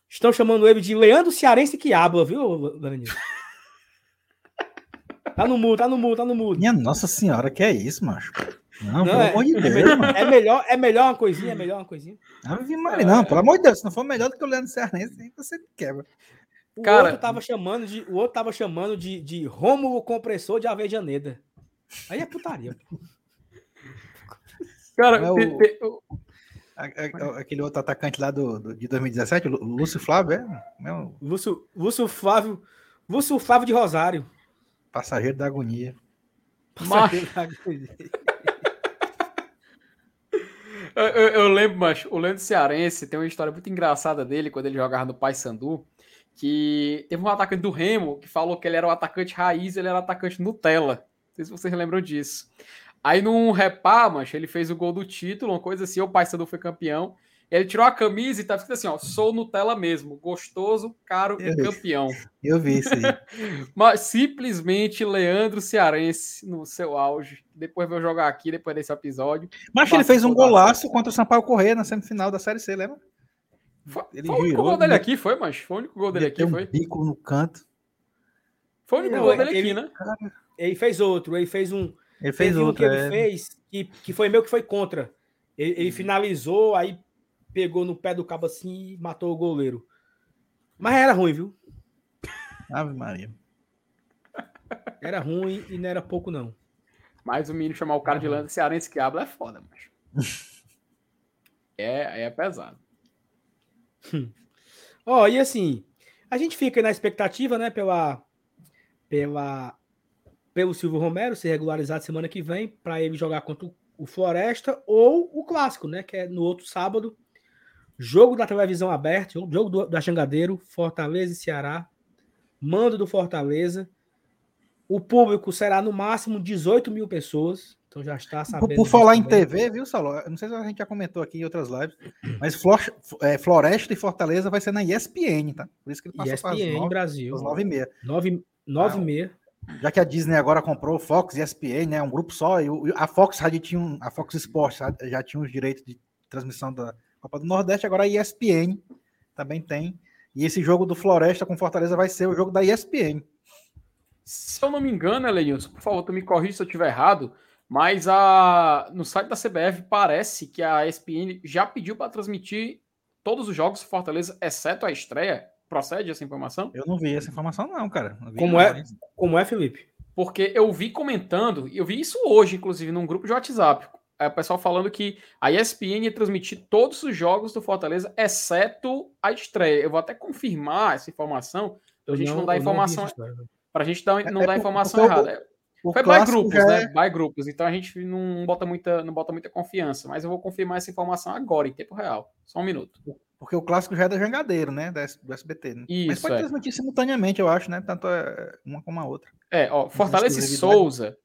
Speaker 1: Estão chamando ele de Leandro Cearense que habla, viu, Danilo? Tá no mudo, tá no mudo, tá no mudo.
Speaker 3: Minha nossa senhora, que é isso, macho? Não,
Speaker 1: Não,
Speaker 3: pelo
Speaker 1: é-
Speaker 3: amor de
Speaker 1: é
Speaker 3: Deus,
Speaker 1: melhor-
Speaker 3: mano.
Speaker 1: É melhor, é melhor uma coisinha, é melhor uma coisinha.
Speaker 3: Ave Maria, Não, pelo amor de Deus, se não for melhor do que o Leandro Cearense, aí você me quebra.
Speaker 1: O
Speaker 2: Cara-
Speaker 1: outro tava chamando de, o outro tava chamando de, de Rômulo compressor de Avejaneda. Aí é putaria. pô.
Speaker 2: Cara,
Speaker 3: É o- A- a- Aquele outro atacante lá do, do- de 2017, o Lúcio Flávio, é? Meu
Speaker 1: Lúcio, Lúcio Flávio, Lúcio Flávio de Rosário.
Speaker 3: passageiro da agonia.
Speaker 2: Macho. Eu, eu- eu lembro, mas o Leandro Cearense tem uma história muito engraçada dele quando ele jogava no Paysandu, que teve um atacante do Remo que falou que ele era o atacante raiz, ele era o atacante Nutella. Não sei se vocês lembram disso. Aí num repá, mas ele fez o gol do título, uma coisa assim, o Paysandu foi campeão. Ele tirou a camisa e tá escrito assim, ó, sou Nutella mesmo, gostoso, caro e
Speaker 3: Eu vi.
Speaker 2: campeão.
Speaker 3: Eu vi isso aí.
Speaker 2: Mas simplesmente Leandro Cearense no seu auge. Depois veio jogar aqui, depois desse episódio.
Speaker 3: Mas ele fez um golaço contra o Sampaio Correia na semifinal da Série C, lembra?
Speaker 2: Foi,
Speaker 3: Ele
Speaker 2: foi o único
Speaker 3: girou,
Speaker 2: gol dele
Speaker 3: né?
Speaker 2: aqui, foi, mas foi o único gol dele aqui,
Speaker 3: um
Speaker 2: foi.
Speaker 3: bico no canto.
Speaker 2: Foi o único
Speaker 1: Não,
Speaker 2: gol dele
Speaker 1: ele-
Speaker 2: aqui, né?
Speaker 1: Ele fez outro, ele fez um.
Speaker 3: Ele fez
Speaker 1: teve um
Speaker 3: outro.
Speaker 1: que ele
Speaker 3: é.
Speaker 1: fez que, que foi meio que foi contra. Ele, ele finalizou, aí pegou no pé do cabo assim e matou o goleiro. Mas era ruim, viu?
Speaker 3: Ave Maria.
Speaker 1: Era ruim e não era pouco, não.
Speaker 2: Mas o menino chamar o cara de Leandro Cearense que habla é foda, mas. É, é pesado.
Speaker 1: Ó, e assim, a gente fica na expectativa, né, pela, pela, pelo Silvio Romero ser regularizado semana que vem, para ele jogar contra o- Floresta ou o Clássico, né, que é no outro sábado. Jogo da televisão aberta, jogo do, da Jangadeiro, Fortaleza e Ceará. Mando do Fortaleza. O público será no máximo 18 mil pessoas. Então já está sabendo.
Speaker 3: por falar em. TV, viu, Saulo? Eu não sei se a gente já comentou aqui em outras lives, mas Flor- é, Floresta e Fortaleza vai ser na ESPN, tá? Por isso que ele passou para as
Speaker 1: ESPN
Speaker 3: nove,
Speaker 1: Brasil.
Speaker 3: às nove e meia.
Speaker 1: 9, 9 e meia.
Speaker 3: Já que a Disney agora comprou Fox e ESPN, né? Um grupo só, e a Fox já tinha a Fox Sports já, já tinha os direitos de transmissão da Copa do Nordeste, agora a ESPN também tem. E esse jogo do Floresta com Fortaleza vai ser o jogo da ESPN.
Speaker 2: Se eu não me engano, Elenilson, por favor, tu me corrija se eu estiver errado, mas a... no site da CBF parece que a ESPN já pediu para transmitir todos os jogos do Fortaleza, exceto a estreia. Procede essa informação?
Speaker 3: Eu não vi essa informação, não, cara. Não vi
Speaker 1: Como
Speaker 3: não,
Speaker 1: é?
Speaker 3: mas-
Speaker 1: Como é, Felipe?
Speaker 2: Porque eu vi comentando, e eu vi isso hoje, inclusive, num grupo de WhatsApp. É, o pessoal falando que a ESPN ia transmitir todos os jogos do Fortaleza, exceto a estreia. Eu vou até confirmar essa informação,
Speaker 1: Eu
Speaker 2: gente não dá
Speaker 1: eu
Speaker 2: informação-
Speaker 1: história.
Speaker 2: pra gente dar, não
Speaker 3: É,
Speaker 2: dar
Speaker 3: é,
Speaker 2: informação
Speaker 3: o-
Speaker 2: errada.
Speaker 3: O
Speaker 2: Foi by grupos, né?
Speaker 3: é-
Speaker 2: By grupos. Então a gente não bota muita, não bota muita confiança. Mas eu vou confirmar essa informação agora, em tempo real. Só um minuto.
Speaker 3: Porque o clássico já é da Jangadeiro, né? Do SBT. Né? Mas
Speaker 2: Isso,
Speaker 3: pode
Speaker 2: é.
Speaker 3: transmitir simultaneamente, eu acho, né? Tanto é uma como a outra.
Speaker 2: É, ó, Fortaleza e. Souza,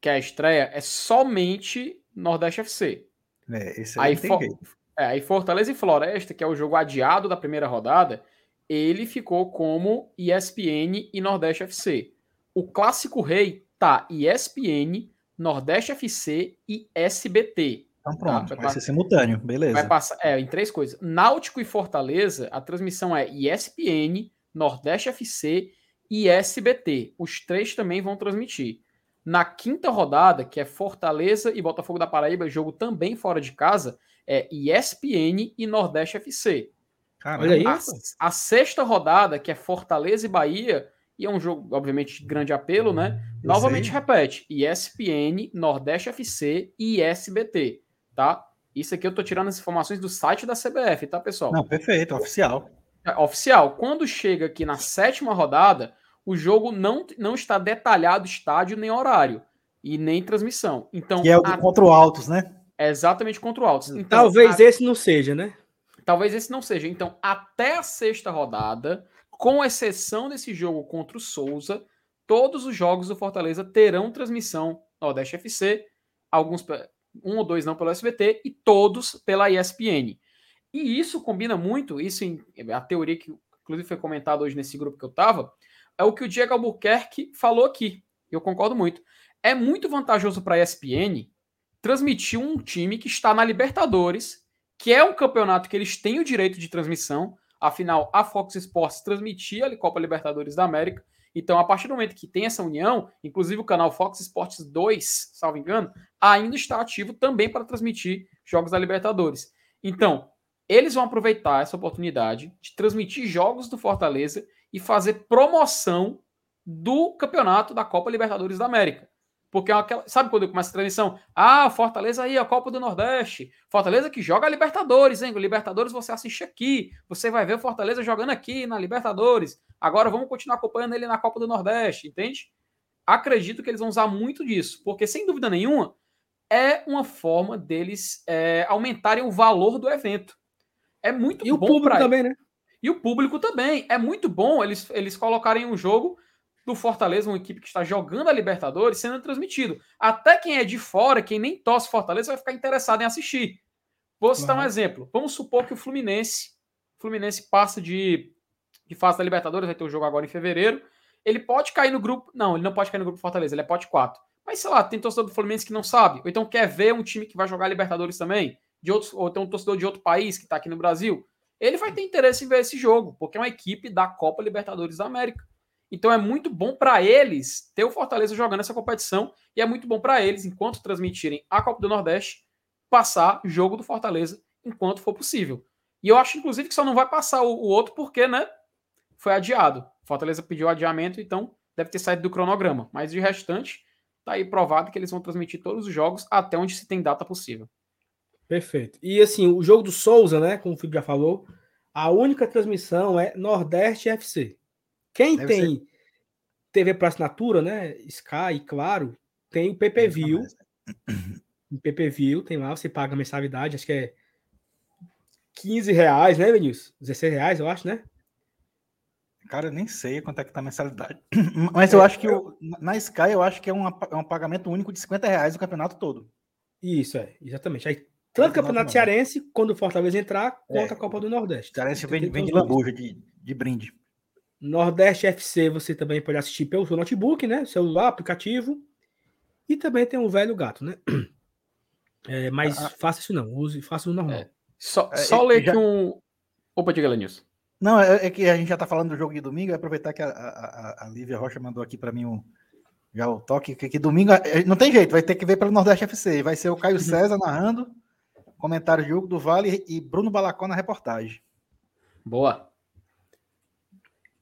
Speaker 2: que é a estreia, é somente Nordeste FC.
Speaker 3: É, esse
Speaker 2: Aí,
Speaker 3: aí, não tem
Speaker 2: Fo-
Speaker 3: jeito.
Speaker 2: é, aí Fortaleza e Floresta, que é o jogo adiado da primeira rodada, ele ficou como ESPN e Nordeste FC. O Clássico Rei tá ESPN, Nordeste FC e SBT.
Speaker 3: Então pronto,
Speaker 2: vai
Speaker 3: vai
Speaker 2: pa-
Speaker 3: ser simultâneo, beleza.
Speaker 2: Vai passar, é, em três coisas. Náutico e Fortaleza, a transmissão é ESPN, Nordeste FC e SBT. Os três também vão transmitir. Na quinta rodada, que é Fortaleza e Botafogo da Paraíba, jogo também fora de casa, é ESPN e Nordeste FC.
Speaker 3: Caramba.
Speaker 1: Olha aí.
Speaker 2: A, a sexta rodada, que é Fortaleza e Bahia, e é um jogo, obviamente, de grande apelo, né?
Speaker 3: Esse
Speaker 2: Novamente repete: ESPN, Nordeste FC e SBT, tá? Isso aqui eu tô tirando as informações do site da CBF, tá, pessoal?
Speaker 3: Não, perfeito, oficial.
Speaker 2: É oficial. Quando chega aqui na sétima rodada, o jogo não, não está detalhado estádio nem horário e nem transmissão. Então,
Speaker 3: Que é o
Speaker 2: a-
Speaker 3: contra o Altos, né?
Speaker 2: é exatamente contra o Altos. Então,
Speaker 1: Talvez
Speaker 2: a-
Speaker 1: esse não seja, né?
Speaker 2: Talvez esse não seja. Então, até a sexta rodada, com exceção desse jogo contra o Souza, todos os jogos do Fortaleza terão transmissão Nordeste FC, alguns um ou dois não pelo SBT e todos pela ESPN. E isso combina muito, isso em, a teoria que inclusive foi comentada hoje nesse grupo que eu estava, é o que o Diego Albuquerque falou aqui. Eu concordo muito. É muito vantajoso para a ESPN transmitir um time que está na Libertadores, que é um campeonato que eles têm o direito de transmissão. Afinal, a Fox Sports transmitia a Copa Libertadores da América. Então, a partir do momento que tem essa união, inclusive o canal Fox Sports 2, salvo engano, ainda está ativo também para transmitir jogos da Libertadores. Então, eles vão aproveitar essa oportunidade de transmitir jogos do Fortaleza e fazer promoção do campeonato da Copa Libertadores da América. Porque é aquela, sabe quando começa a transmissão? Ah, Fortaleza aí, a Copa do Nordeste. Fortaleza que joga a Libertadores, hein? O Libertadores você assiste aqui. Você vai ver o Fortaleza jogando aqui na Libertadores. Agora vamos continuar acompanhando ele na Copa do Nordeste, entende? Acredito que eles vão usar muito disso, porque sem dúvida nenhuma é uma forma deles é, aumentarem o valor do evento. É muito
Speaker 1: E o
Speaker 2: bom
Speaker 1: público
Speaker 2: pra-
Speaker 1: também, né?
Speaker 2: e o público também. É muito bom eles, eles colocarem um jogo do Fortaleza, uma equipe que está jogando a Libertadores, sendo transmitido. Até quem é de fora, quem nem torce Fortaleza, vai ficar interessado em assistir. Vou citar um
Speaker 1: Claro.
Speaker 2: exemplo. Vamos supor que o Fluminense, o Fluminense passa de, de fase da Libertadores, vai ter o jogo agora em fevereiro. Ele pode cair no grupo. Não, ele não pode cair no grupo Fortaleza, ele é pote 4. Mas sei lá, tem torcedor do Fluminense que não sabe, ou então quer ver um time que vai jogar Libertadores também, de outros, ou tem um torcedor de outro país que está aqui no Brasil ele vai ter interesse em ver esse jogo, porque é uma equipe da Copa Libertadores da América. Então é muito bom para eles ter o Fortaleza jogando essa competição e é muito bom para eles, enquanto transmitirem a Copa do Nordeste, passar jogo do Fortaleza enquanto for possível. E eu acho, inclusive, que só não vai passar o, o outro porque, né, foi adiado. Fortaleza pediu adiamento, então deve ter saído do cronograma. Mas de restante, tá aí provado que eles vão transmitir todos os jogos até onde se tem data possível.
Speaker 1: Perfeito. E assim, o jogo do Souza, né? Como o Felipe já falou, a única transmissão é Nordeste FC. Quem
Speaker 3: Deve
Speaker 1: tem TV para assinatura, né? Sky, claro, tem o PPV. O PPV tem lá, você paga a mensalidade, acho que é 15 reais, né, Vinícius? 16 reais, eu acho, né?
Speaker 3: Cara, eu nem sei quanto é que tá a mensalidade. Mas eu é, acho que eu, na Sky eu acho que é, uma, é um pagamento único de 50 reais o campeonato todo.
Speaker 1: Isso, é, exatamente. Aí, tanto o campeonato cearense, quando o Fortaleza entrar, quanto é, a Copa do Nordeste.
Speaker 3: Cearense vem, vem de lambuja, de, de brinde.
Speaker 1: Nordeste FC você também pode assistir pelo seu notebook, né? Celular, aplicativo. E também tem o velho gato, né? É, mas ah, ah. faça isso não, use, faça o normal. É.
Speaker 2: Só, é, só ler já... que um. Opa, diga, Lenilson.
Speaker 3: Não, é, é, que a gente já tá falando do jogo de domingo, é aproveitar que a, a, a Lívia Rocha mandou aqui para mim um, já o toque, que, que, domingo é, não tem jeito, vai ter que ver pelo Nordeste FC. Vai ser o Caio. César narrando, comentário de Hugo do Vale e Bruno Balacó na reportagem.
Speaker 2: Boa.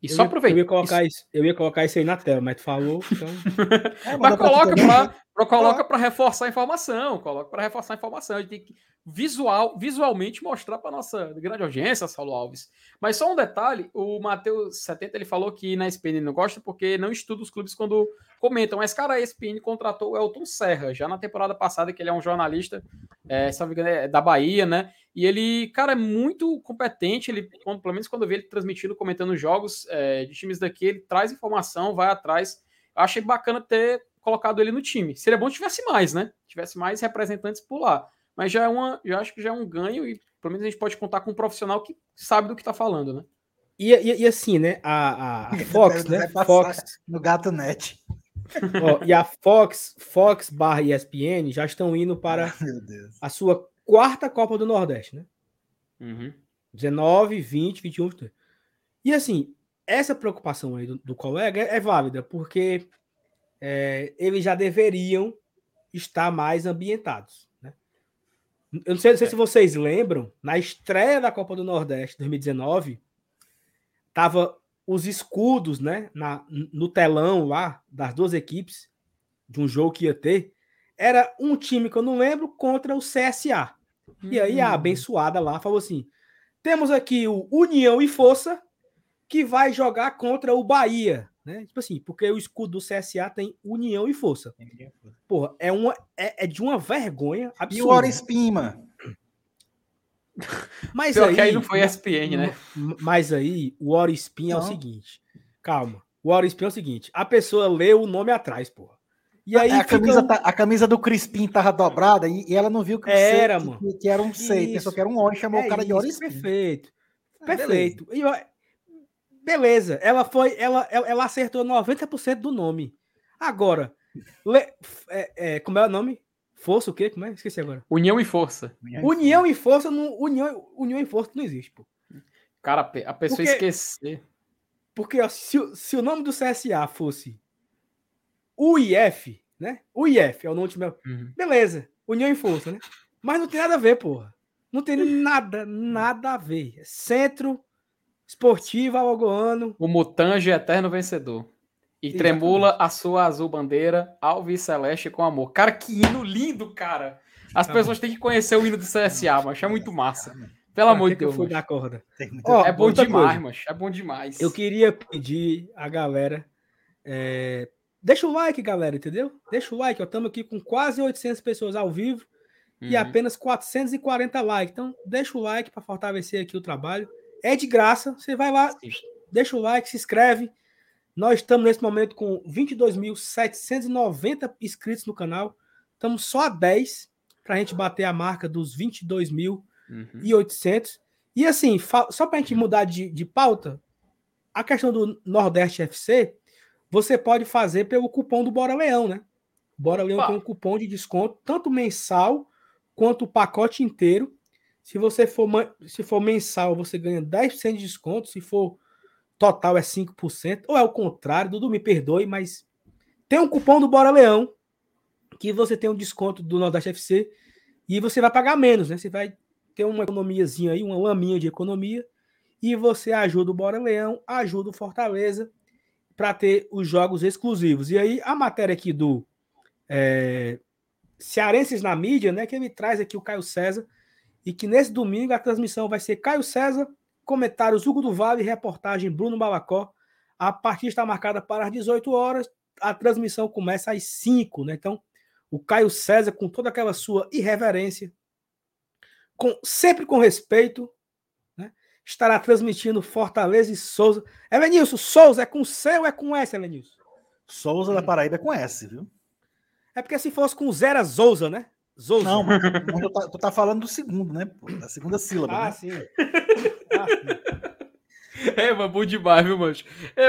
Speaker 1: E eu só aproveita. Eu ia, colocar isso. isso, eu ia colocar isso aí na tela, mas tu falou. Então...
Speaker 2: É, mas coloca para coloca para reforçar a informação, coloca para reforçar a informação. A gente tem que visual, visualmente mostrar para nossa grande audiência, Saulo Alves. Mas só um detalhe, o Matheus 70 ele falou que na SPN não gosta porque não estuda os clubes quando comentam. Mas, cara, a SPN contratou o Elton Serra, já na temporada passada, que ele é um jornalista, é, se não me engano, é da Bahia, né? E ele, cara, é muito competente. Ele, pelo menos quando eu vi ele transmitindo, comentando jogos é, de times daqui, ele traz informação, vai atrás. Eu achei bacana ter colocado ele no time. Seria bom se tivesse mais, né? Tivesse mais representantes por lá mas já é uma, já acho que já é um ganho e pelo menos a gente pode contar com um profissional que sabe do que está falando, né?
Speaker 1: E, e, e, assim, né? A, a Fox, né? Fox
Speaker 3: no Gato Net.
Speaker 1: Ó, e a Fox, Fox barra ESPN já estão indo para a sua quarta Copa do Nordeste, né? Uhum. 19, 20, 21. E assim, essa preocupação aí do, do colega é, é, válida, porque é, eles já deveriam estar mais ambientados. Eu não sei, não sei é. se vocês lembram, na estreia da Copa do Nordeste 2019, tava os escudos, né, na, no telão lá das duas equipes de um jogo que ia ter, era um time que eu não lembro contra o CSA. Uhum. E aí a hum. abençoada lá falou assim: "Temos aqui o União e Força que vai jogar contra o Bahia. Né? Tipo assim, porque o escudo do CSA tem união e força. Porra, é, uma, é, é de uma vergonha
Speaker 3: absurda. E o Orispima.
Speaker 2: Mas Pior aí, que aí não foi SPN, né?
Speaker 1: Mas aí, o Orispin é o seguinte. Calma. O Orispin é o seguinte. A pessoa lê o nome atrás, porra.
Speaker 3: E aí a, fica... camisa, tá, a camisa do Crispim tava dobrada e, e ela não viu que,
Speaker 1: era, C, mano.
Speaker 3: Que, que, era um C, pensou que era um O, chamou é o cara isso, de Orispin.
Speaker 1: Perfeito. Ah, perfeito. E, Beleza, ela foi, ela, ela acertou 90% do nome. Agora, le, é, é, como é o nome? Força o quê? Como é? Esqueci agora.
Speaker 2: União e força.
Speaker 1: União, e força, não, união, união e força não existe, pô.
Speaker 2: Cara, a pessoa porque, esquecer.
Speaker 1: Porque ó, se, se o nome do CSA fosse UIF, né? UIF é o nome do meu. Uhum. Beleza, União e Força, né? Mas não tem nada a ver, porra. Não tem nada, nada a ver. É centro Esportiva Alagoano.
Speaker 2: O Mutange eterno vencedor. E Exatamente. tremula a sua azul bandeira, Alves Celeste com amor. Cara, que hino lindo, cara. As tá pessoas bom. têm que conhecer o hino do CSA, mas é muito massa. Pelo amor de Deus.
Speaker 1: Eu fui da corda.
Speaker 2: Oh, é bom demais, mas é bom demais.
Speaker 1: Eu queria pedir a galera. É... Deixa o like, galera, entendeu? Deixa o like. Estamos aqui com quase 800 pessoas ao vivo uhum. e apenas 440 likes. Então, deixa o like para fortalecer aqui o trabalho. É de graça. Você vai lá, deixa o like, se inscreve. Nós estamos nesse momento com 22.790 inscritos no canal. Estamos só a 10 para a gente bater a marca dos 22.800. Uhum. E assim, só para a gente mudar de, de pauta, a questão do Nordeste FC, você pode fazer pelo cupom do Bora Leão, né? Bora Leão tem um cupom de desconto, tanto mensal quanto o pacote inteiro. Se você for, se for mensal, você ganha 10% de desconto. Se for total, é 5%. Ou é o contrário, Dudu, me perdoe, mas tem um cupom do Bora Leão que você tem um desconto do Nordeste FC e você vai pagar menos, né? Você vai ter uma economiazinha aí, uma laminha de economia e você ajuda o Bora Leão, ajuda o Fortaleza para ter os jogos exclusivos. E aí a matéria aqui do é, Cearenses na mídia, né? Que ele traz aqui o Caio César e que nesse domingo a transmissão vai ser Caio César, comentários Hugo do Vale, reportagem Bruno Balacó. A partida está marcada para as 18 horas, a transmissão começa às 5, né? Então, o Caio César, com toda aquela sua irreverência, com, sempre com respeito, né? estará transmitindo Fortaleza e Souza. Elenilson, Souza é com C ou é com S, Elenilson?
Speaker 3: Souza da Paraíba é com S, viu?
Speaker 1: É porque se fosse com zero, é Souza, né? Souza.
Speaker 3: Não, mas tu tá, tu tá falando do segundo, né? pô? Da segunda sílaba.
Speaker 1: Ah,
Speaker 3: né?
Speaker 1: sim. Ah, sim.
Speaker 2: É, mas bom demais, viu, mancho? É,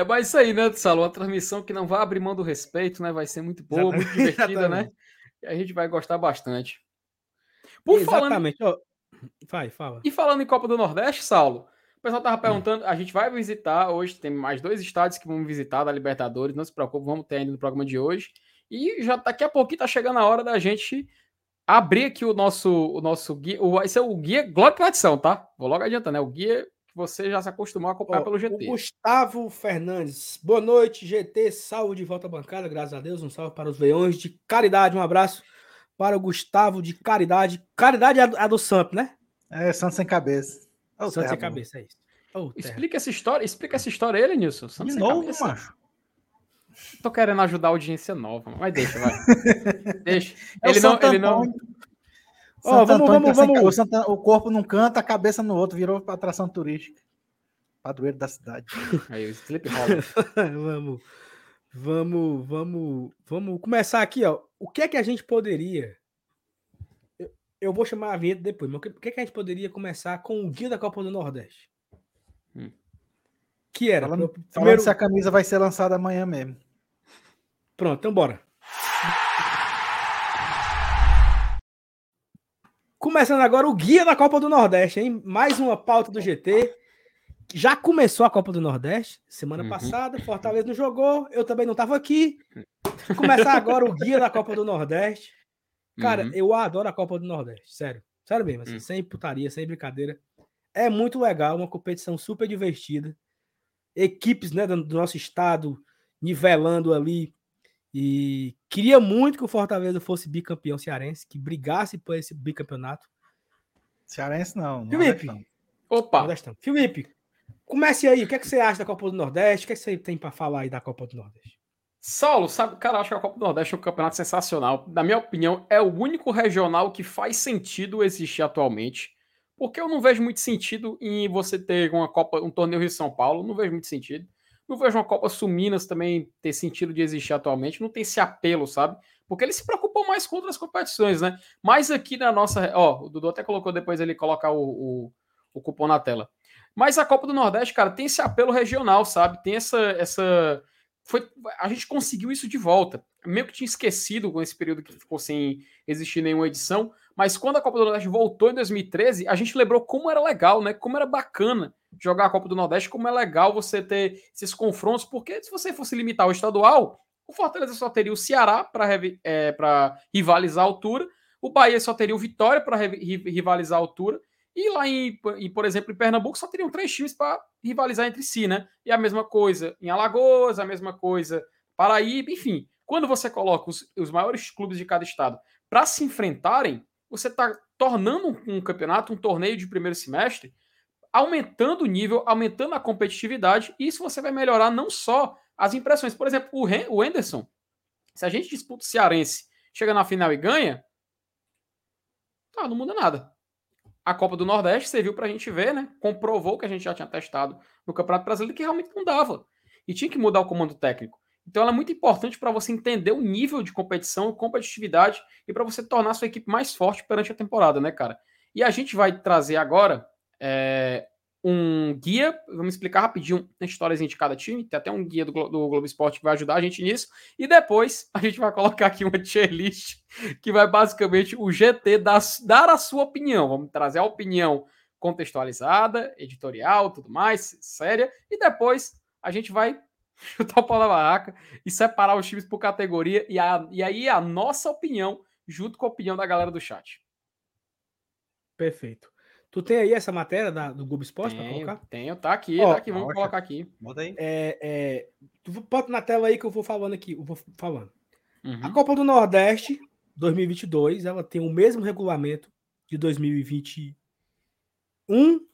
Speaker 2: é mais isso aí, né, Salo? Uma transmissão que não vai abrir mão do respeito, né? Vai ser muito boa, muito
Speaker 1: Exatamente.
Speaker 2: divertida, né? E a gente vai gostar bastante. Por falando,
Speaker 1: Exatamente. Ó, vai, fala.
Speaker 2: e falando em Copa do Nordeste, Saulo, o pessoal tava perguntando, a gente vai visitar hoje, tem mais dois estádios que vamos visitar da Libertadores, não se preocupe, vamos ter ainda no programa de hoje. E já daqui a pouquinho tá chegando a hora da gente abrir aqui o nosso, o nosso guia, o, esse é o guia Glória e Tradição, tá? Vou logo adiantando, né? O guia que você já se acostumou a acompanhar
Speaker 1: Ó,
Speaker 2: pelo
Speaker 1: o
Speaker 2: GT.
Speaker 1: Gustavo Fernandes. Boa noite, GT. Salve de volta à bancada, graças a Deus. Um salve para os leões de caridade. Um abraço para o Gustavo de caridade. Caridade é a do- a do Samp, né?
Speaker 3: É Santos sem cabeça.
Speaker 1: Santos sem cabeça, é isso. Terra.
Speaker 2: Explica essa história, explica essa história aí, Lenilson.
Speaker 3: De
Speaker 2: Santos sem
Speaker 3: novo,
Speaker 2: cabeça.
Speaker 3: macho.
Speaker 2: Tô querendo ajudar a audiência nova, mas deixa, vai. deixa.
Speaker 3: É
Speaker 2: Ele não, ele não.
Speaker 3: Santo
Speaker 1: vamos- vamos-
Speaker 3: tá
Speaker 1: vamos-
Speaker 3: o, Santo- o corpo num canto, a cabeça no outro, virou atração turística. Padroeiro da cidade.
Speaker 2: Aí o Slip rola.
Speaker 1: vamos, vamos, vamos, vamos começar aqui, ó. O que é que a gente poderia? Eu, eu vou chamar a vinheta depois, mas o que, o que é que a gente poderia começar com o guia da Copa do Nordeste? Que era?
Speaker 3: Falando,
Speaker 1: pro-
Speaker 3: falando
Speaker 1: primeiro,
Speaker 3: se a camisa vai ser lançada amanhã mesmo.
Speaker 1: pronto, então bora. Começando agora o guia da Copa do Nordeste, hein? Mais uma pauta do GT. Já começou a Copa do Nordeste semana
Speaker 2: Uhum.
Speaker 1: passada. Fortaleza não jogou, eu também não estava aqui. Começar agora o guia da Copa do Nordeste. Cara,
Speaker 2: Uhum.
Speaker 1: eu adoro a Copa do Nordeste, sério. Sério mesmo, assim,
Speaker 2: Hum.
Speaker 1: sem putaria, sem brincadeira. É muito legal, uma competição super divertida. Equipes né, do do nosso estado nivelando ali. E queria muito que o Fortaleza fosse bicampeão cearense, que brigasse por esse bicampeonato.
Speaker 3: Cearense não. não
Speaker 1: Felipe.
Speaker 3: não.
Speaker 2: Opa,
Speaker 1: Nordestão. Felipe, comece aí. O que, é que você acha da Copa do Nordeste? O que, é que você tem para falar aí da Copa do Nordeste?
Speaker 2: Saulo, sabe, cara, acho que a Copa do Nordeste é um campeonato sensacional. Na minha opinião, é o único regional que faz sentido existir atualmente. Porque eu não vejo muito sentido em você ter uma Copa, um torneio Rio São Paulo, não vejo muito sentido. Não vejo uma Copa Sul Minas também ter sentido de existir atualmente, não tem esse apelo, sabe? Porque eles se preocupam mais com outras competições, né? Mas aqui na nossa. Ó, o Dudu até colocou depois ele colocar o, o, o cupom na tela. Mas a Copa do Nordeste, cara, tem esse apelo regional, sabe? Tem essa. essa foi, a gente conseguiu isso de volta. Meio que tinha esquecido com esse período que ficou sem existir nenhuma edição, mas quando a Copa do Nordeste voltou em 2013, a gente lembrou como era legal, né? Como era bacana jogar a Copa do Nordeste, como é legal você ter esses confrontos, porque se você fosse limitar o estadual, o Fortaleza só teria o Ceará para rivalizar a altura, o Bahia só teria o Vitória para rivalizar a altura, e lá em, em, por exemplo, em Pernambuco só teriam três times para rivalizar entre si, né? E a mesma coisa em Alagoas, a mesma coisa Paraíba, enfim. Quando você coloca os, os maiores clubes de cada estado para se enfrentarem, você está tornando um, campeonato, um torneio de primeiro semestre, aumentando o nível, aumentando a competitividade, e isso você vai melhorar não só as impressões. Por exemplo, o, Hen o Anderson, se a gente disputa o Cearense, chega na final e ganha, tá, não muda nada. A Copa do Nordeste serviu para a gente ver, né? Comprovou que a gente já tinha testado no Campeonato Brasileiro que realmente não dava. E tinha que mudar o comando técnico. Então ela é muito importante para você entender o nível de competição, competitividade e para você tornar sua equipe mais forte perante a temporada, né, cara? E a gente vai trazer agora é, um guia, vamos explicar rapidinho a históriazinha de cada time, tem até um guia do, do Globo Esporte que vai ajudar a gente nisso, e depois a gente vai colocar aqui uma tier list que vai basicamente o GT dar, dar a sua opinião, vamos trazer a opinião contextualizada, editorial, tudo mais, séria, e depois a gente vai chutar o pau na barraca e separar os times por categoria, e, a, e aí a nossa opinião junto com a opinião da galera do chat.
Speaker 1: Perfeito. Tu tem aí essa matéria da, do Globo Esporte para colocar?
Speaker 2: Tenho, tá aqui,
Speaker 1: Ó,
Speaker 2: tá aqui, vamos
Speaker 3: ótimo.
Speaker 2: colocar aqui.
Speaker 3: Bota aí.
Speaker 1: É, é, tu bota na tela aí que eu vou falando aqui, eu vou falando.
Speaker 2: Uhum.
Speaker 1: A Copa do Nordeste 2022, ela tem o mesmo regulamento de 2021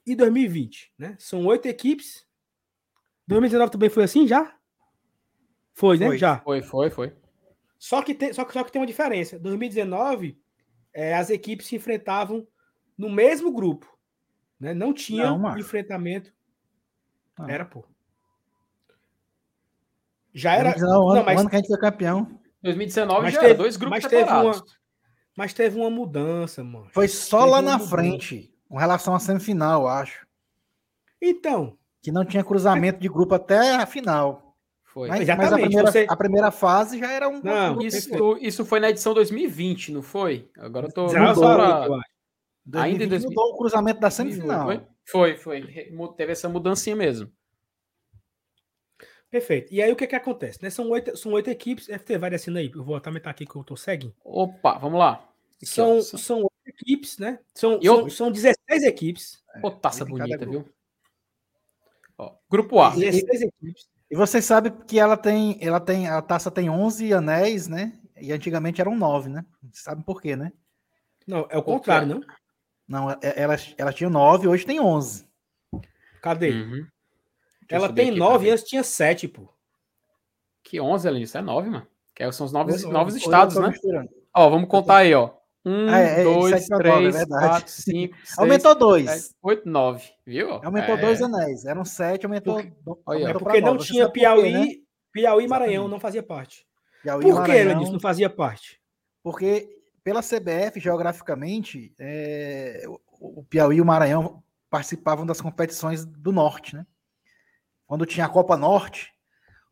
Speaker 1: e 2020, né? São oito equipes. 2019 também foi assim já? Foi, né?
Speaker 3: Foi.
Speaker 1: Já.
Speaker 2: Foi, foi, foi.
Speaker 1: Só que tem, só que, só que tem uma diferença. 2019, é, as equipes se enfrentavam no mesmo grupo. Né? Não tinha
Speaker 3: Não,
Speaker 1: enfrentamento.
Speaker 3: Não.
Speaker 1: Era, pô. Já era.
Speaker 3: Não, o ano,
Speaker 1: mas-
Speaker 3: ano que a gente foi campeão.
Speaker 2: 2019
Speaker 1: Mas
Speaker 2: já
Speaker 1: teve-
Speaker 2: era dois grupos
Speaker 1: mas teve
Speaker 2: separados.
Speaker 1: uma- Mas teve uma mudança, mano.
Speaker 3: Foi só
Speaker 1: Teve
Speaker 3: lá na
Speaker 1: mudança.
Speaker 3: frente, com relação à semifinal, eu acho.
Speaker 1: Então,
Speaker 3: Que não tinha cruzamento de grupo até a final.
Speaker 2: Foi.
Speaker 3: Mas, mas a,
Speaker 1: Exatamente,
Speaker 3: primeira,
Speaker 1: você-
Speaker 3: a primeira fase já era um.
Speaker 1: Não,
Speaker 2: Isso, isso foi na edição 2020, não foi? Agora eu tô.
Speaker 1: já
Speaker 2: mudou
Speaker 1: só-
Speaker 2: pra-
Speaker 1: eu acho.
Speaker 3: 2020
Speaker 2: ainda em 2000.
Speaker 3: mudou o cruzamento da semifinal.
Speaker 2: Foi? Foi, foi. Teve essa mudancinha mesmo.
Speaker 1: Perfeito. E aí o que que acontece? Né? São, oito, são oito equipes. FT, vai descendo aí. Eu vou aumentar aqui que eu tô seguindo.
Speaker 2: Opa, vamos lá. Aqui,
Speaker 1: São,
Speaker 2: ó.
Speaker 1: são oito equipes, né? São,
Speaker 2: eu-
Speaker 1: são, são 16 equipes.
Speaker 2: Ô, taça bonita, viu? Ó, grupo A.
Speaker 1: 16 equipes.
Speaker 3: E você sabe que ela tem, ela tem, a taça tem 11 anéis, né? E antigamente eram 9, né? Você sabe por quê, né?
Speaker 1: Não, é o contrário, não?
Speaker 3: Não, é- elas, elas tinham 9, hoje tem 11.
Speaker 1: Cadê?
Speaker 2: Uhum.
Speaker 1: Ela tem
Speaker 2: aqui pra
Speaker 1: 9 e
Speaker 2: ver.
Speaker 1: antes tinha 7, pô.
Speaker 2: Que 11, além disso, é 9, mano. Que são os novos,
Speaker 3: Hoje-
Speaker 2: novos
Speaker 3: hoje
Speaker 2: estados,
Speaker 3: eu tô
Speaker 2: né? Ó, vamos contar aí, ó. Um,
Speaker 3: Ah, é, é,
Speaker 2: dois,
Speaker 3: sete é
Speaker 2: três,
Speaker 3: verdade.
Speaker 2: quatro, cinco, seis,
Speaker 3: Aumentou
Speaker 2: sete,
Speaker 3: 2.
Speaker 2: oito, nove. Viu?
Speaker 3: Aumentou
Speaker 2: É.
Speaker 3: 2 anéis. Eram 7, aumentou.
Speaker 2: Porque-
Speaker 3: aumentou
Speaker 1: É porque não
Speaker 3: nove.
Speaker 1: Tinha Piauí.
Speaker 3: né?
Speaker 1: Piauí e Maranhão não fazia parte.
Speaker 3: Piauí,
Speaker 1: Por que,
Speaker 3: Maranhão,
Speaker 1: não fazia parte?
Speaker 3: Porque pela CBF, geograficamente, é, o Piauí e o Maranhão participavam das competições do Norte, né? Quando tinha a Copa Norte,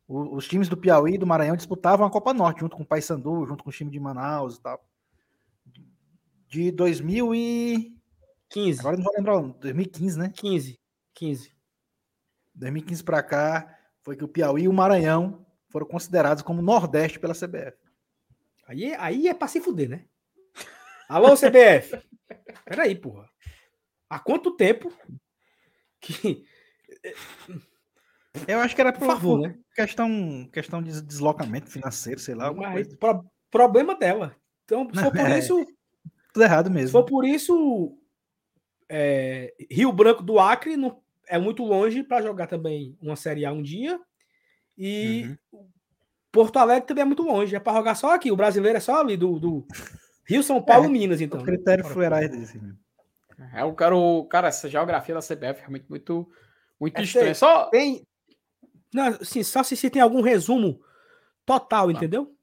Speaker 3: os times do Piauí e do Maranhão disputavam a Copa Norte, junto com o Paysandu, junto com o time de Manaus e tal. De 2000 e...
Speaker 1: 15.
Speaker 3: Agora não vou lembrar, o ano, 2015, né?
Speaker 1: 15. 15.
Speaker 3: 2015 para cá, foi que o Piauí e o Maranhão foram considerados como Nordeste pela CBF.
Speaker 1: Aí, aí é pra se fuder, né? Alô, CBF. Peraí, porra. Há quanto tempo que.
Speaker 3: Eu acho que era
Speaker 1: Por
Speaker 3: por,
Speaker 1: favor,
Speaker 3: por
Speaker 1: né?
Speaker 3: questão, questão de deslocamento financeiro, sei lá,
Speaker 1: Mas,
Speaker 3: coisa.
Speaker 1: pro- problema dela. Então, for por
Speaker 3: É.
Speaker 1: isso,
Speaker 3: Tudo errado mesmo.
Speaker 1: for por isso, é, Rio Branco do Acre não, é muito longe para jogar também uma Série A um dia. E Porto Alegre também é muito longe. É para jogar só aqui. O brasileiro é só ali do, do Rio, São Paulo,
Speaker 3: É,
Speaker 1: Minas, então.
Speaker 3: o
Speaker 1: né?
Speaker 3: critério fuleirais desse. né?
Speaker 2: É o cara, o, cara, essa geografia da CBF é realmente muito, muito
Speaker 1: É
Speaker 2: estranha. Só,
Speaker 1: Tem. Não, assim, só se, se tem algum resumo total, entendeu?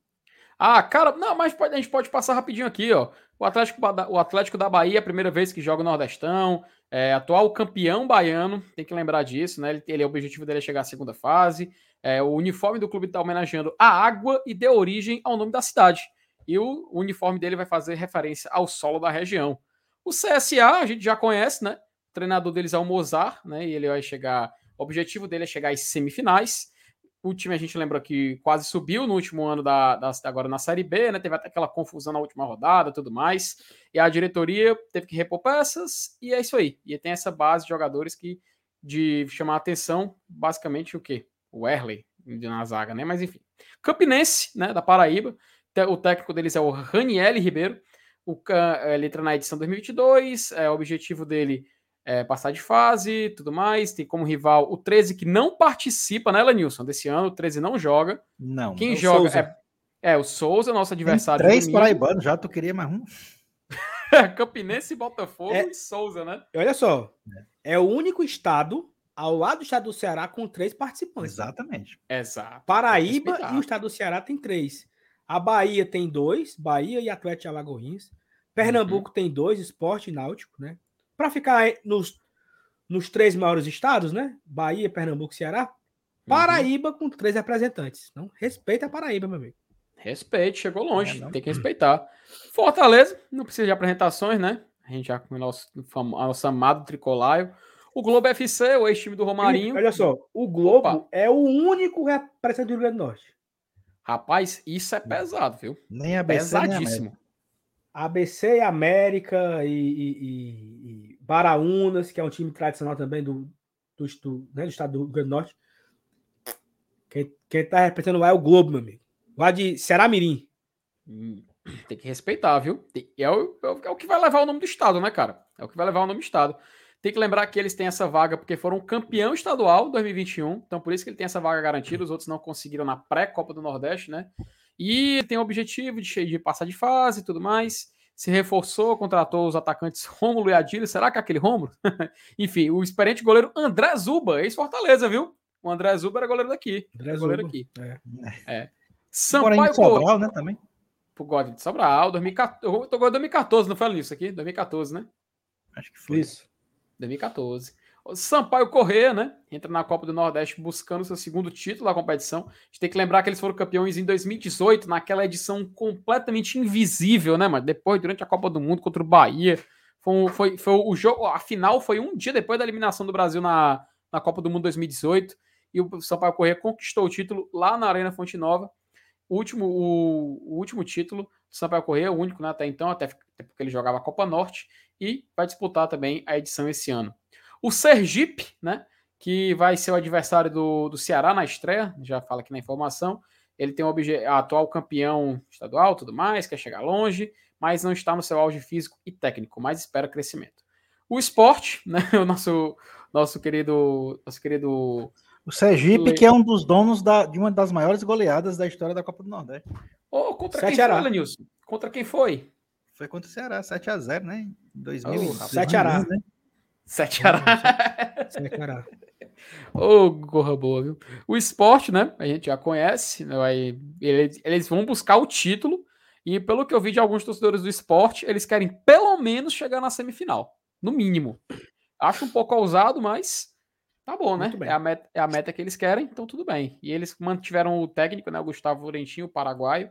Speaker 2: Ah, cara, não, mas pode- a gente pode passar rapidinho aqui, ó. O Atlético, o Atlético da Bahia, primeira vez que joga o Nordestão, é atual campeão baiano, tem que lembrar disso, né? Ele, ele- o objetivo dele é chegar à segunda fase. É, o uniforme do clube está homenageando a água e deu origem ao nome da cidade. E o, o uniforme dele vai fazer referência ao solo da região. O CSA, a gente já conhece, né? O treinador deles é o Mozart, né? E ele vai chegar. O objetivo dele é chegar às semifinais. O time a gente lembra que quase subiu no último ano da, da- agora na Série B, né? Teve até aquela confusão na última rodada, tudo mais. E a diretoria teve que repor peças e é isso aí. E tem essa base de jogadores que de chamar atenção, basicamente o quê? O Erley na zaga, né? Mas enfim. Campinense, né, da Paraíba. O técnico deles é o Raniel Ribeiro. O, ele entra na edição 2022. É, o objetivo dele é passar de fase, tudo mais. Tem como rival o 13 que não participa, né, Lanilson? Desse ano, o 13 não joga.
Speaker 3: Não.
Speaker 2: Quem
Speaker 1: é
Speaker 2: joga
Speaker 1: Souza.
Speaker 2: é, é o Souza, nosso
Speaker 3: Tem
Speaker 2: adversário. de
Speaker 3: três paraibanos já, tu queria mais um?
Speaker 2: Campinense, Botafogo
Speaker 1: É.
Speaker 2: e Souza, né?
Speaker 1: Olha só. É o único estado, ao lado do estado do Ceará, com três participantes.
Speaker 3: Exatamente.
Speaker 2: Exato.
Speaker 1: Paraíba
Speaker 2: Respeitar.
Speaker 1: e o estado do Ceará tem três. A Bahia tem dois, Bahia e Atlético Alagoinhas. Pernambuco tem dois, Esporte e Náutico, né? Para ficar nos, nos três maiores estados, né? Bahia, Pernambuco e Ceará. Paraíba com três representantes. Então, respeita a Paraíba, meu amigo.
Speaker 2: Respeite, chegou longe,
Speaker 3: É,
Speaker 2: tem que respeitar. Fortaleza, não precisa de apresentações, né? A gente já com o nosso, famo- nosso amado tricolaio. O Globo FC, o ex-time do Romarinho.
Speaker 1: Olha só, o Globo
Speaker 2: Opa.
Speaker 1: é o único representante do Rio Grande do Norte.
Speaker 2: Rapaz, isso é pesado, viu?
Speaker 3: Nem a BC, nem
Speaker 2: Pesadíssimo.
Speaker 1: ABC América e, e, e- e Baraunas, que é um time tradicional também do, do, do, né, do estado do Rio Grande do Norte. Quem, quem tá representando lá é o Globo, meu amigo. Lá de Ceará Mirim.
Speaker 2: Hum, Tem que respeitar, viu? Tem- É o, é o- é o que vai levar o nome do estado, né, cara? É o que vai levar o nome do estado. Tem que lembrar que eles têm essa vaga porque foram campeão estadual 2021, então por isso que ele tem essa vaga garantida. Os outros não conseguiram na pré-Copa do Nordeste, né? E tem o objetivo de, de passar de fase e tudo mais. Se reforçou, contratou os atacantes Rômulo e Adílio. Será que é aquele Rômulo? Enfim, o experiente goleiro André Zuba, ex-Fortaleza, viu? O André Zuba era goleiro daqui.
Speaker 1: André
Speaker 2: goleiro
Speaker 1: Zuba.
Speaker 2: aqui.
Speaker 1: É.
Speaker 2: É.
Speaker 3: Porém,
Speaker 2: Sampaio
Speaker 3: de Sobral, né, também.
Speaker 2: Pro God de Sobral, 2014. Eu tô com 2014, não foi isso aqui? 2014, né?
Speaker 3: Acho que foi.
Speaker 1: Isso.
Speaker 2: 2014. Sampaio Corrêa, né? Entra na Copa do Nordeste buscando seu segundo título da competição. A gente tem que lembrar que eles foram campeões em 2018, naquela edição completamente invisível, né, mas depois, durante a Copa do Mundo contra o Bahia. Foi, foi, foi o jogo. A final foi um dia depois da eliminação do Brasil na, na Copa do Mundo 2018. E o Sampaio Corrêa conquistou o título lá na Arena Fonte Nova. O último, o, o último título do Sampaio Corrêa, o único né, até então, até porque ele jogava a Copa Norte, e vai disputar também a edição esse ano. O Sergipe, né, que vai ser o adversário do, do Ceará na estreia, já fala aqui na informação. Ele tem o atual campeão estadual, tudo mais, quer chegar longe, mas não está no seu auge físico e técnico, mas espera crescimento. O esporte, né, o nosso, nosso querido, nosso querido
Speaker 3: O Sergipe, que é um dos donos da- de uma das maiores goleadas da história da Copa do Nordeste.
Speaker 2: Ô, contra
Speaker 1: Sete
Speaker 2: quem
Speaker 1: Ará.
Speaker 2: foi, Lenilson? Contra quem foi?
Speaker 3: Foi contra o Ceará, 7x0, né? Em 2000,
Speaker 2: Oh,
Speaker 1: Sete Ará.
Speaker 3: né?
Speaker 2: Sete Ará.
Speaker 1: Ceará.
Speaker 2: Ô, gorra boa, viu? O esporte, né? A gente já conhece. Né? vai- Eles, eles vão buscar o título. E pelo que eu vi de alguns torcedores do esporte, eles querem pelo menos chegar na semifinal. No mínimo. Acho um pouco ousado, mas tá bom, né? É a, meta, é a meta que eles querem, então tudo bem. E eles mantiveram o técnico, né? O Gustavo Laurentinho, o paraguaio.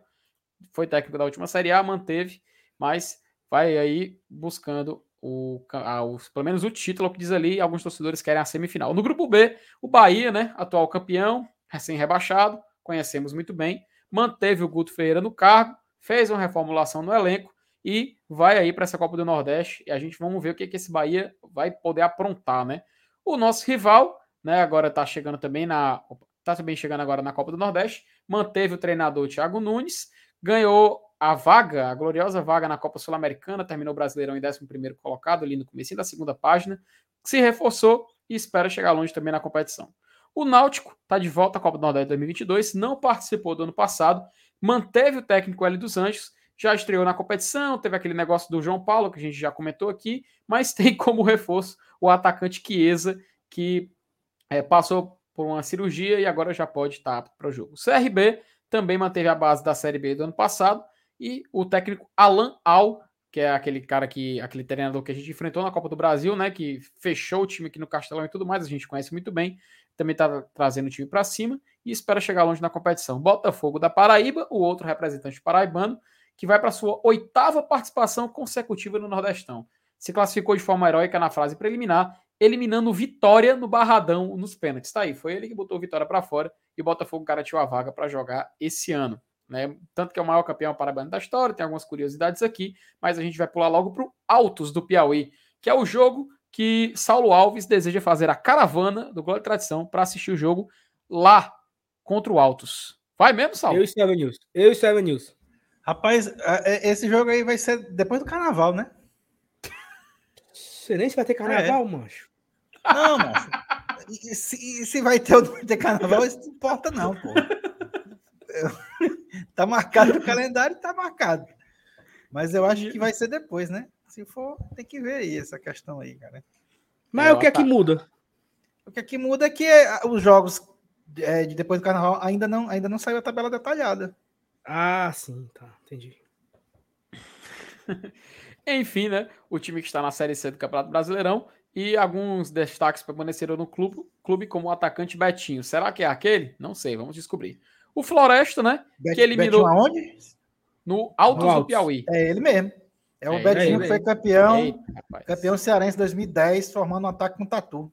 Speaker 2: Foi técnico da última Série A, manteve, mas vai aí buscando o, os- pelo menos o título, é o que diz ali, alguns torcedores querem a semifinal. No grupo B, o Bahia, né, atual campeão, recém-rebaixado, conhecemos muito bem, manteve o Guto Ferreira no cargo, fez uma reformulação no elenco e vai aí para essa Copa do Nordeste e a gente vamos ver o que, que esse Bahia vai poder aprontar, né? O nosso rival, né, agora tá chegando também na tá também chegando agora na Copa do Nordeste, manteve o treinador Thiago Nunes, ganhou a vaga, a gloriosa vaga na Copa Sul-Americana, terminou o Brasileirão em 11º colocado, ali no começo da segunda página, se reforçou e espera chegar longe também na competição. O Náutico está de volta à Copa do Nordeste 2022, não participou do ano passado, manteve o técnico L dos Anjos, já estreou na competição, teve aquele negócio do João Paulo, que a gente já comentou aqui, mas tem como reforço o atacante Chiesa, que é, passou por uma cirurgia e agora já pode estar apto para o jogo. O CRB também manteve a base da Série B do ano passado e o técnico Alan Al, que é aquele cara que, aquele treinador que a gente enfrentou na Copa do Brasil, né, que fechou o time aqui no Castelão e tudo mais, a gente conhece muito bem, também está trazendo o time para cima e espera chegar longe na competição. Botafogo da Paraíba, o outro representante paraibano, que vai para sua oitava participação consecutiva no Nordestão. Se classificou de forma heróica na fase preliminar, eliminando Vitória no Barradão nos pênaltis. Tá aí, foi ele que botou Vitória para fora e o Botafogo garantiu a vaga para jogar esse ano. Né? Tanto que é o maior campeão paraibano da história, tem algumas curiosidades aqui, mas a gente vai pular logo para o Altos do Piauí, que é o jogo que Saulo Alves deseja fazer a caravana do Glória e Tradição para assistir o jogo lá contra o Altos. Vai mesmo, Saulo?
Speaker 1: Eu e Seven News. Eu e Seven News.
Speaker 3: Rapaz, é- é- esse jogo aí vai ser depois do carnaval, né?
Speaker 1: Você nem se vai ter carnaval, mancho.
Speaker 3: Não, mas. E se, e se vai ter ou não vai ter carnaval, isso não importa, não, pô. Eu- Tá marcado no calendário, tá marcado. Mas eu acho que vai ser depois, né? Se for, tem que ver aí essa questão aí, cara.
Speaker 1: Mas
Speaker 2: É,
Speaker 1: o que é que
Speaker 2: tá-
Speaker 1: muda?
Speaker 3: O que aqui muda é que é, os jogos é, de depois do carnaval ainda não, ainda não saiu a tabela detalhada.
Speaker 1: Ah, sim, tá. Entendi.
Speaker 2: Enfim, né? O time que está na Série C do Campeonato Brasileirão e alguns destaques permaneceram no clube, clube como o atacante Betinho. Será que é aquele? Não sei, vamos descobrir. O Floresta, né?
Speaker 3: Bet-
Speaker 2: Que eliminou-
Speaker 3: Betinho aonde?
Speaker 2: No Altos
Speaker 1: No
Speaker 2: do. Piauí.
Speaker 3: É ele mesmo. É o
Speaker 2: É
Speaker 3: Betinho que foi campeão, campeão cearense 2010, formando um ataque com tatu.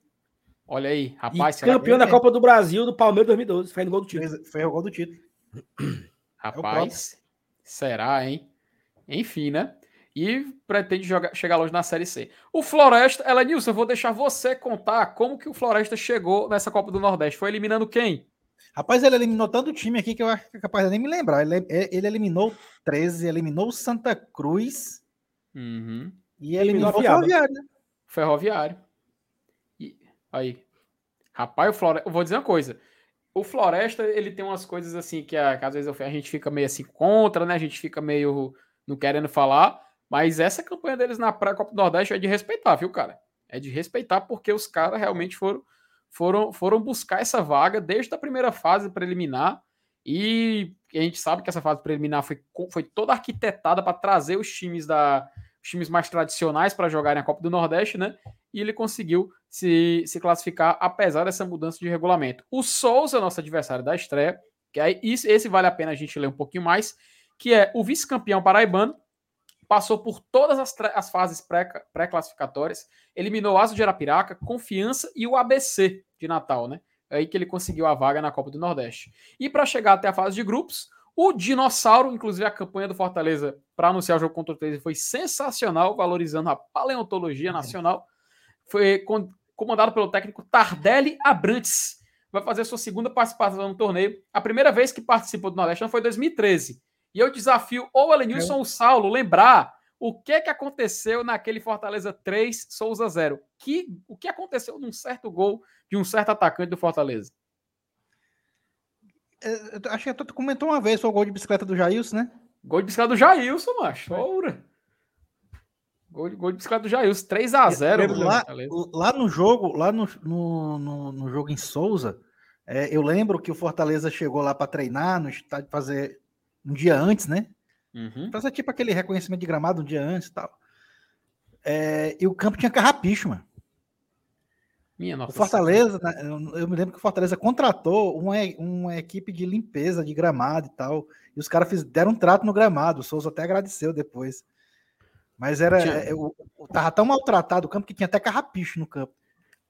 Speaker 2: Olha aí,
Speaker 1: E
Speaker 2: rapaz. que-
Speaker 1: campeão da
Speaker 3: é?
Speaker 1: Copa do Brasil do Palmeiras 2012. Faz no gol do título.
Speaker 3: Fez- Foi o gol do título.
Speaker 2: Rapaz, será, hein? Enfim, né? E pretende jogar, chegar longe na Série C. O Floresta, Elenilson, eu vou deixar você contar como que o Floresta chegou nessa Copa do Nordeste. Foi eliminando quem?
Speaker 3: Rapaz, ele eliminou tanto time aqui que eu acho que é capaz de nem me lembrar. Ele, ele eliminou 13, eliminou o Santa Cruz
Speaker 2: Uhum.
Speaker 3: e
Speaker 1: Eliminou.
Speaker 3: Ferroviário. né?
Speaker 2: Ferroviário. E, aí. Rapaz, o Floresta. Eu vou dizer uma coisa. O Floresta, ele tem umas coisas assim que, a- que às vezes a gente fica meio assim contra, né? A gente fica meio não querendo falar. Mas essa campanha deles na pré-Copa do Nordeste é de respeitar, viu, cara? É de respeitar porque os caras realmente foram, foram, foram buscar essa vaga desde a primeira fase preliminar. E a gente sabe que essa fase preliminar foi, foi toda arquitetada para trazer os times da, os times mais tradicionais para jogarem a Copa do Nordeste, né? E ele conseguiu se, se classificar apesar dessa mudança de regulamento. O Souza, nosso adversário da estreia, que aí esse vale a pena a gente ler um pouquinho mais, que é o vice-campeão paraibano, passou por todas as, as fases pré-classificatórias, eliminou o Aso de Arapiraca, Confiança e o ABC de Natal, né? É aí que ele conseguiu a vaga na Copa do Nordeste. E para chegar até a fase de grupos, o Dinossauro, inclusive a campanha do Fortaleza para anunciar o jogo contra o 13 foi sensacional, valorizando a paleontologia nacional. Foi comandado pelo técnico Tardelli Abrantes. Vai fazer sua segunda participação no torneio. A primeira vez que participou do Nordeste foi em 2013. E eu desafio ou o Elenilson ou o Saulo lembrar o que que aconteceu naquele Fortaleza 3, Souza 0. Que, o que aconteceu num certo gol de um certo atacante do Fortaleza?
Speaker 3: É, acho que tu comentou uma vez, foi o gol de bicicleta do Jailson, né?
Speaker 2: Gol de bicicleta do Jailson, macho. Oura. Gol, gol de bicicleta do Jailson, 3x0.
Speaker 3: Lá, lá no jogo, lá no, no, no, no jogo em Souza, é, eu lembro que o Fortaleza chegou lá para treinar no estádio fazer um dia antes, né? Uhum. Fazer tipo aquele reconhecimento de gramado um dia antes e tal. É, e o campo tinha carrapicho, mano. Minha nossa. O Fortaleza, né, eu me lembro que o Fortaleza contratou uma, uma equipe de limpeza de gramado e tal. E os caras deram um trato no gramado. O Souza até agradeceu depois. Mas era. Tinha... É, o, tava tão maltratado o campo que tinha até carrapicho no campo.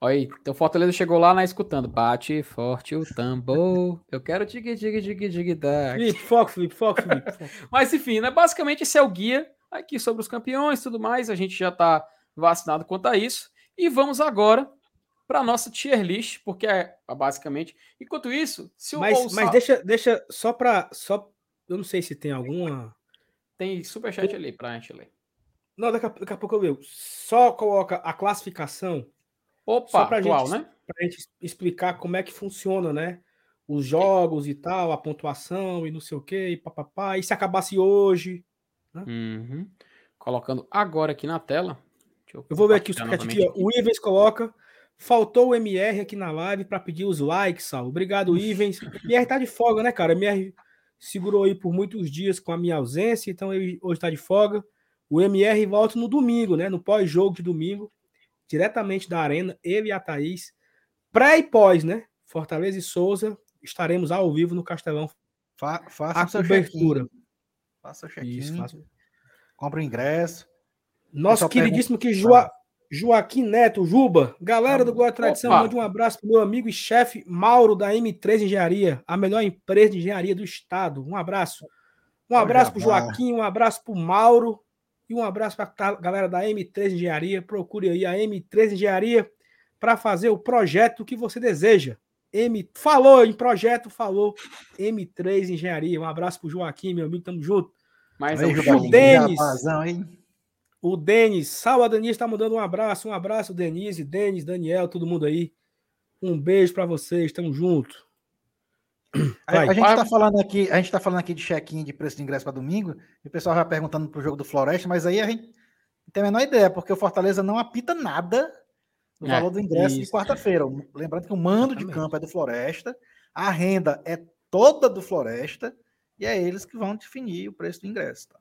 Speaker 2: Olha aí, então Fortaleza chegou lá na escutando. Bate forte o tambor. Eu quero tig tig tig tig da.
Speaker 1: Felipe, foco, Felipe, foco, Felipe.
Speaker 2: Mas enfim, né? Basicamente esse é o guia aqui sobre os campeões e tudo mais. A gente já está vacinado quanto a isso. E vamos agora para nossa tier list, porque é basicamente. Enquanto isso,
Speaker 1: se o Mas, Bolsa... mas deixa, deixa só para só eu não sei se tem alguma
Speaker 2: tem superchat ali para a gente ler.
Speaker 1: Não, daqui a, daqui a pouco eu leio. Só coloca a classificação
Speaker 2: Opa, Só pra atual, gente, né?
Speaker 1: Pra gente explicar como é que funciona, né? Os jogos e tal, a pontuação e não sei o que, e papapá. E se acabasse hoje.
Speaker 2: Né? Uhum. Colocando agora aqui na tela.
Speaker 1: Eu, eu, vou ver aqui o aqui. Ó. O Ivens coloca. Faltou o MR aqui na live para pedir os likes, Sal. Obrigado, Ivens. MR tá de folga, né, cara? MR segurou aí por muitos dias com a minha ausência, então ele hoje tá de folga. O MR volta no domingo, né? No pós-jogo de domingo diretamente da Arena, ele e a Thaís. Pré e pós, né? Fortaleza e Souza, estaremos ao vivo no Castelão.
Speaker 3: Fa faça a cobertura. Faça o check-in. Faça... Compre o ingresso.
Speaker 1: Nosso queridíssimo que Joa... Joaquim Neto, Juba, galera do Guarda Tradição, mande um abraço para meu amigo e chefe Mauro da M3 Engenharia, a melhor empresa de engenharia do estado. Um abraço. Um abraço para o Joaquim, um abraço para o Mauro, e um abraço para a galera da M3 Engenharia. Procure aí a M3 Engenharia para fazer o projeto que você deseja. M falou em projeto, falou M3 Engenharia. Um abraço para o Joaquim, meu amigo, tamo junto.
Speaker 3: Mas aí, o Denis.
Speaker 1: O Denis, Salva Denise está mandando um abraço, um abraço, Denise, Denis, Daniel, todo mundo aí. Um beijo para vocês, tamo junto.
Speaker 3: A, a, gente está falando aqui, a gente tá falando aqui de check-in de preço de ingresso para domingo, e o pessoal já perguntando para o jogo do Floresta, mas aí a gente não tem a menor ideia, porque o Fortaleza não apita nada no é, valor do ingresso isso. de quarta-feira. Lembrando que o mando Exatamente. de campo é do Floresta, a renda é toda do Floresta, e é eles que vão definir o preço do ingresso. Tá?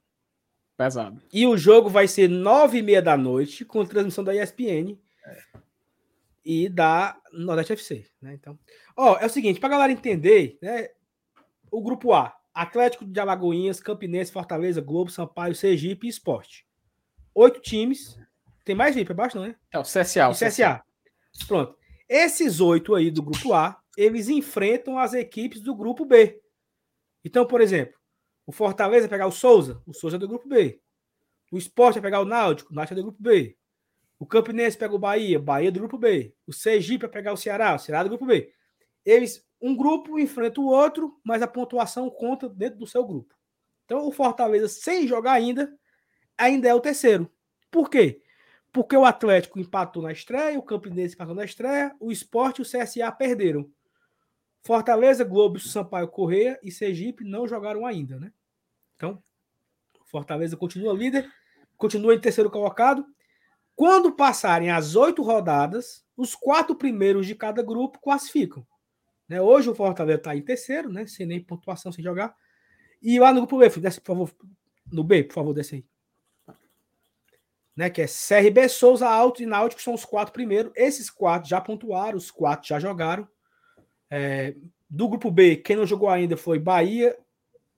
Speaker 1: Pesado. E o jogo vai ser nove e meia da noite, com transmissão da ESPN. É e da Nordeste FC, né? Então, ó, é o seguinte, para galera entender, né? O grupo A, Atlético de Alagoinhas, Campinense, Fortaleza, Globo, Sampaio, Sergipe e Esporte. Oito times. Tem mais aí para baixo, não é?
Speaker 2: É o CSA. O
Speaker 1: CSA. CSA. Pronto. Esses oito aí do grupo A, eles enfrentam as equipes do grupo B. Então, por exemplo, o Fortaleza vai pegar o Souza, o Souza é do grupo B. O Esporte vai pegar o Náutico, o Náutico é do grupo B. O Campinense pega o Bahia, Bahia do grupo B. O Sergipe para pegar o Ceará, o Ceará do grupo B. Eles, um grupo enfrenta o outro, mas a pontuação conta dentro do seu grupo. Então o Fortaleza, sem jogar ainda, ainda é o terceiro. Por quê? Porque o Atlético empatou na estreia, o Campinense empatou na estreia, o Esporte e o CSA perderam. Fortaleza, Globo, Sampaio Correia e Sergipe não jogaram ainda, né? Então, Fortaleza continua líder continua em terceiro colocado. Quando passarem as oito rodadas, os quatro primeiros de cada grupo classificam. Né? Hoje o Fortaleza está em terceiro, né? sem nem pontuação, sem jogar. E lá no grupo B, desce, por favor. No B, por favor, desce aí. Né, que é CRB, Souza, Alto e Náutico, são os quatro primeiros. Esses quatro já pontuaram, os quatro já jogaram. É, do grupo B, quem não jogou ainda foi Bahia.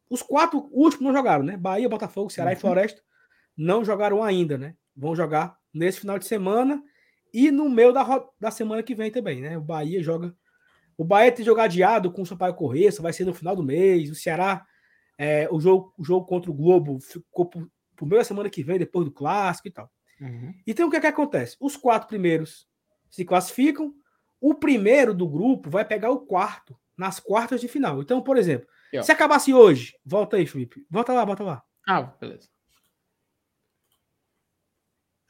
Speaker 1: Os quatro últimos não jogaram, né? Bahia, Botafogo, Ceará uhum. e Floresta não jogaram ainda, né? Vão jogar nesse final de semana e no meio da, da semana que vem também, né? O Bahia joga. O Bahia tem jogado adiado com o Sampaio Correia, vai ser no final do mês. O Ceará, é, o, jogo, o jogo contra o Globo ficou por, por meio da semana que vem, depois do clássico e tal. Uhum. Então o que, é que acontece? Os quatro primeiros se classificam, o primeiro do grupo vai pegar o quarto nas quartas de final. Então, por exemplo, se acabasse hoje, volta aí, Felipe. Volta lá, volta lá.
Speaker 2: Ah, beleza.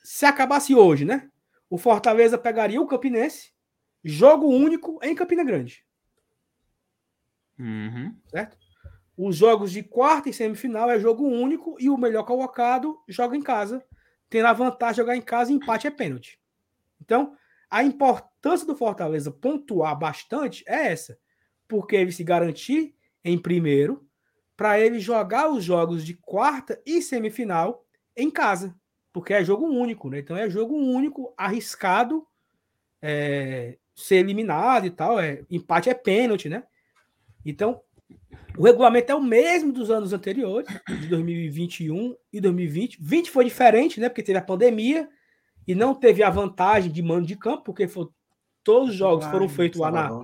Speaker 1: Se acabasse hoje, né? O Fortaleza pegaria o Campinense, jogo único em Campina Grande.
Speaker 2: Uhum.
Speaker 1: Certo? Os jogos de quarta e semifinal é jogo único e o melhor colocado joga em casa, tendo a vantagem de jogar em casa e empate é pênalti. Então, a importância do Fortaleza pontuar bastante é essa porque ele se garantir em primeiro, para ele jogar os jogos de quarta e semifinal em casa, porque é jogo único, né? Então é jogo único, arriscado é, ser eliminado e tal. É, empate é pênalti, né? Então, o regulamento é o mesmo dos anos anteriores, de 2021 e 2020. 20 foi diferente, né? Porque teve a pandemia e não teve a vantagem de mando de campo, porque foi, todos os jogos foram feitos lá na,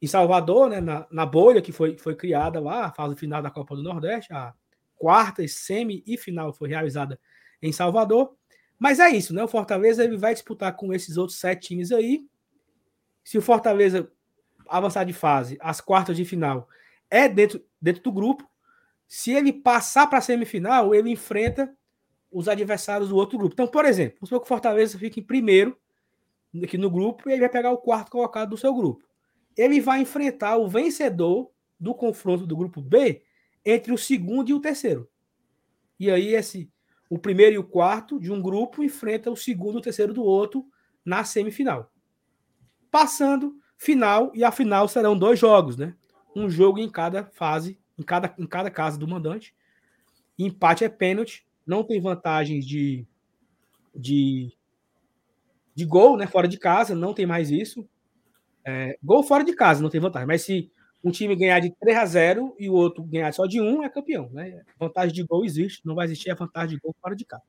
Speaker 1: em Salvador, né, na, na bolha que foi, foi criada lá, a fase final da Copa do Nordeste, a quarta, semi e final foi realizada em Salvador. Mas é isso, né? O Fortaleza ele vai disputar com esses outros sete times aí. Se o Fortaleza avançar de fase, as quartas de final é dentro, dentro do grupo. Se ele passar para a semifinal, ele enfrenta os adversários do outro grupo. Então, por exemplo, vamos supor que o Fortaleza fique em primeiro aqui no grupo e ele vai pegar o quarto colocado do seu grupo ele vai enfrentar o vencedor do confronto do grupo B entre o segundo e o terceiro. E aí esse o primeiro e o quarto de um grupo enfrenta o segundo e o terceiro do outro na semifinal. Passando final e a final serão dois jogos, né? Um jogo em cada fase, em cada em cada casa do mandante. Empate é pênalti, não tem vantagens de de de gol, né? Fora de casa, não tem mais isso. É, gol fora de casa, não tem vantagem. Mas se um time ganhar de 3 a 0 e o outro ganhar só de 1, é campeão. Né? Vantagem de gol existe, não vai existir a vantagem de gol fora de casa.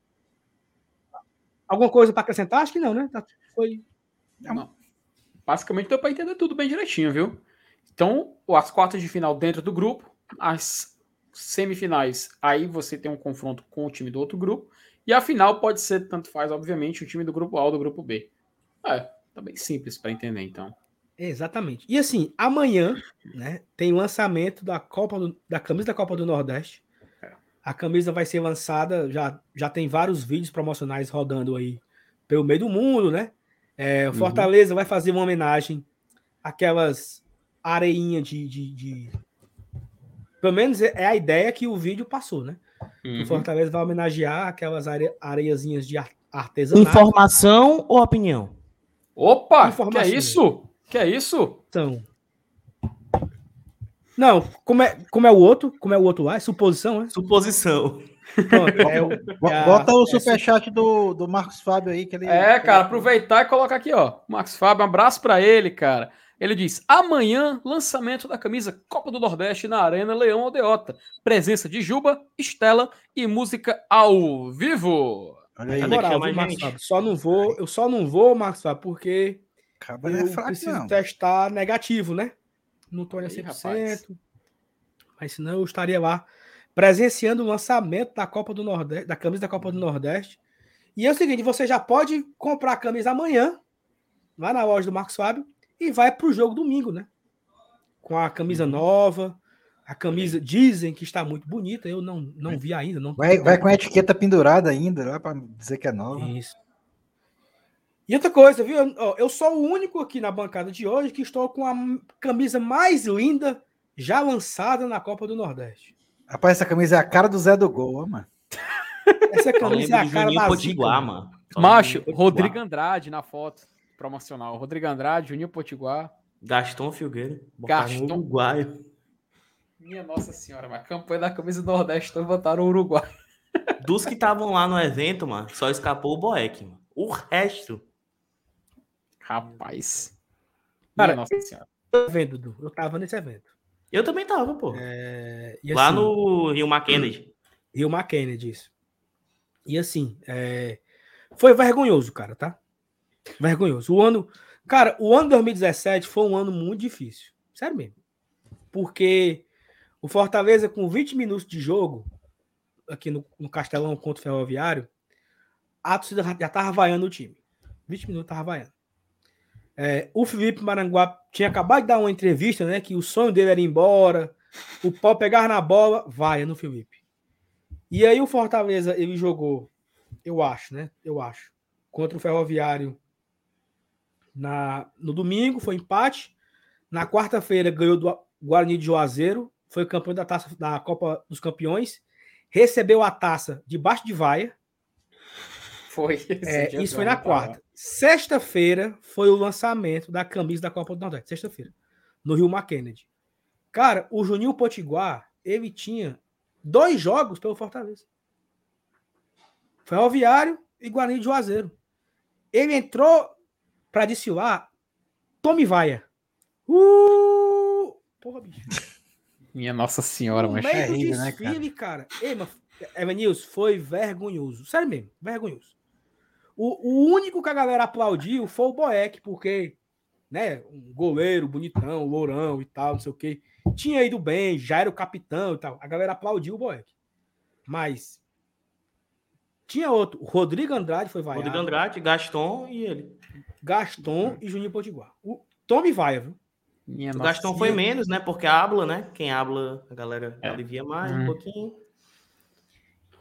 Speaker 1: Alguma coisa para acrescentar? Acho que não, né? Tá, foi.
Speaker 2: Não. Basicamente deu para entender tudo bem direitinho, viu? Então, as quartas de final dentro do grupo, as semifinais, aí você tem um confronto com o time do outro grupo, e a final pode ser, tanto faz, obviamente, o time do grupo A ou do grupo B. É, tá bem simples para entender, então.
Speaker 1: Exatamente. E assim, amanhã, né, tem o lançamento da Copa do, da camisa da Copa do Nordeste. É. A camisa vai ser lançada, já, já tem vários vídeos promocionais rodando aí pelo meio do mundo, né? É, o uhum. Fortaleza uhum. vai fazer uma homenagem àquelas areinhas de, de, de, Pelo menos é a ideia que o vídeo passou, né? Uhum. O Fortaleza vai homenagear aquelas are... areiazinhas de artesanato.
Speaker 4: Informação ou opinião?
Speaker 2: Opa! Que é isso? Que é isso?
Speaker 1: Então. Não, como é, como é o outro? Como é o outro lá? É suposição, né?
Speaker 4: Suposição.
Speaker 3: Pronto, é o, é a, Bota o é superchat é, do, do Marcos Fábio aí. Que ele,
Speaker 2: é, cara, aproveitar e colocar aqui, ó. Marcos Fábio, um abraço para ele, cara. Ele diz: amanhã, lançamento da camisa Copa do Nordeste na Arena Leão Aldeota. Presença de Juba, Estela e música ao vivo.
Speaker 1: Olha aí, moral, viu, Marcos Fábio? Só não vou, eu só não vou, Marcos Fábio, porque Acaba eu é fraco, preciso não. testar negativo, né? Não tô a 100%. Rapaz. Mas senão eu estaria lá presenciando o lançamento da Copa do Nordeste, da camisa da Copa do Nordeste. E é o seguinte, você já pode comprar a camisa amanhã, lá na loja do Marcos Fábio, e vai para o jogo domingo, né? Com a camisa uhum. nova, a camisa dizem que está muito bonita, eu não, não vi ainda. Não
Speaker 3: vai, vai com a etiqueta pendurada ainda, lá para dizer que é nova.
Speaker 1: Isso. E outra coisa, viu? Eu, sou o único aqui na bancada de hoje que estou com a camisa mais linda já lançada na Copa do Nordeste.
Speaker 3: Rapaz, essa camisa é a cara do Zé do Gol, mano.
Speaker 1: Essa camisa é a cara
Speaker 4: Juninho
Speaker 1: da
Speaker 4: Potiguar, mano.
Speaker 2: Macho. Rodrigo Andrade na foto promocional. Rodrigo Andrade, Juninho Potiguar.
Speaker 4: Gaston Filgueira.
Speaker 2: Gaston.
Speaker 4: Uruguaio.
Speaker 2: Minha nossa senhora, mas a campanha da camisa do Nordeste todos botaram o Uruguai.
Speaker 4: Dos que estavam lá no evento, mano, só escapou o Boeck, mano. O resto.
Speaker 2: Rapaz.
Speaker 1: Cara,
Speaker 2: Minha nossa senhora.
Speaker 1: evento, Dudu. Eu tava nesse evento.
Speaker 4: Eu também tava, pô.
Speaker 1: É, e
Speaker 4: lá
Speaker 1: assim,
Speaker 4: no Rio Kennedy.
Speaker 1: Rio McKennedy, isso. E assim, é, foi vergonhoso, cara, tá? Vergonhoso. O ano. Cara, o ano 2017 foi um ano muito difícil. Sério mesmo. Porque o Fortaleza, com 20 minutos de jogo, aqui no, no Castelão contra o Ferroviário, a torcida já tava vaiando o time. 20 minutos tava vaiando. É, o Felipe Maranguá tinha acabado de dar uma entrevista, né? Que o sonho dele era ir embora. O pau pegar na bola, vaia no Felipe. E aí o Fortaleza, ele jogou, eu acho, né? Eu acho, contra o Ferroviário na, no domingo, foi empate. Na quarta-feira ganhou do Guarani de Juazeiro, foi campeão da taça da Copa dos Campeões, recebeu a taça debaixo de vaia.
Speaker 2: Foi.
Speaker 1: É, isso foi na quarta. Sexta-feira foi o lançamento da camisa da Copa do Nordeste. Sexta-feira. No Rio McKennedy. Cara, o Juninho Potiguar, ele tinha dois jogos pelo Fortaleza. Ferroviário e Guarani de Juazeiro. Ele entrou para desfilar Tome Vaia. Uh! Porra, bicho.
Speaker 2: Minha nossa senhora, mas.
Speaker 1: meio do
Speaker 3: terrível, né,
Speaker 1: cara. Ei, mas, Evanilson, foi vergonhoso. Sério mesmo, vergonhoso. O, o único que a galera aplaudiu foi o Boeck, porque, né, um goleiro bonitão, lourão e tal, não sei o quê. Tinha ido bem, já era o capitão e tal. A galera aplaudiu o Boeck. Mas tinha outro. O Rodrigo Andrade foi vaiado.
Speaker 4: Rodrigo Andrade, Gaston e ele.
Speaker 1: Gaston e Juninho Potiguar. O Tome Vaia, viu?
Speaker 2: Minha
Speaker 4: O
Speaker 2: nossa
Speaker 4: Gaston foi menos, né? Porque habla, né? Quem habla, a galera
Speaker 2: É.
Speaker 4: alivia mais
Speaker 2: Hum.
Speaker 4: um pouquinho.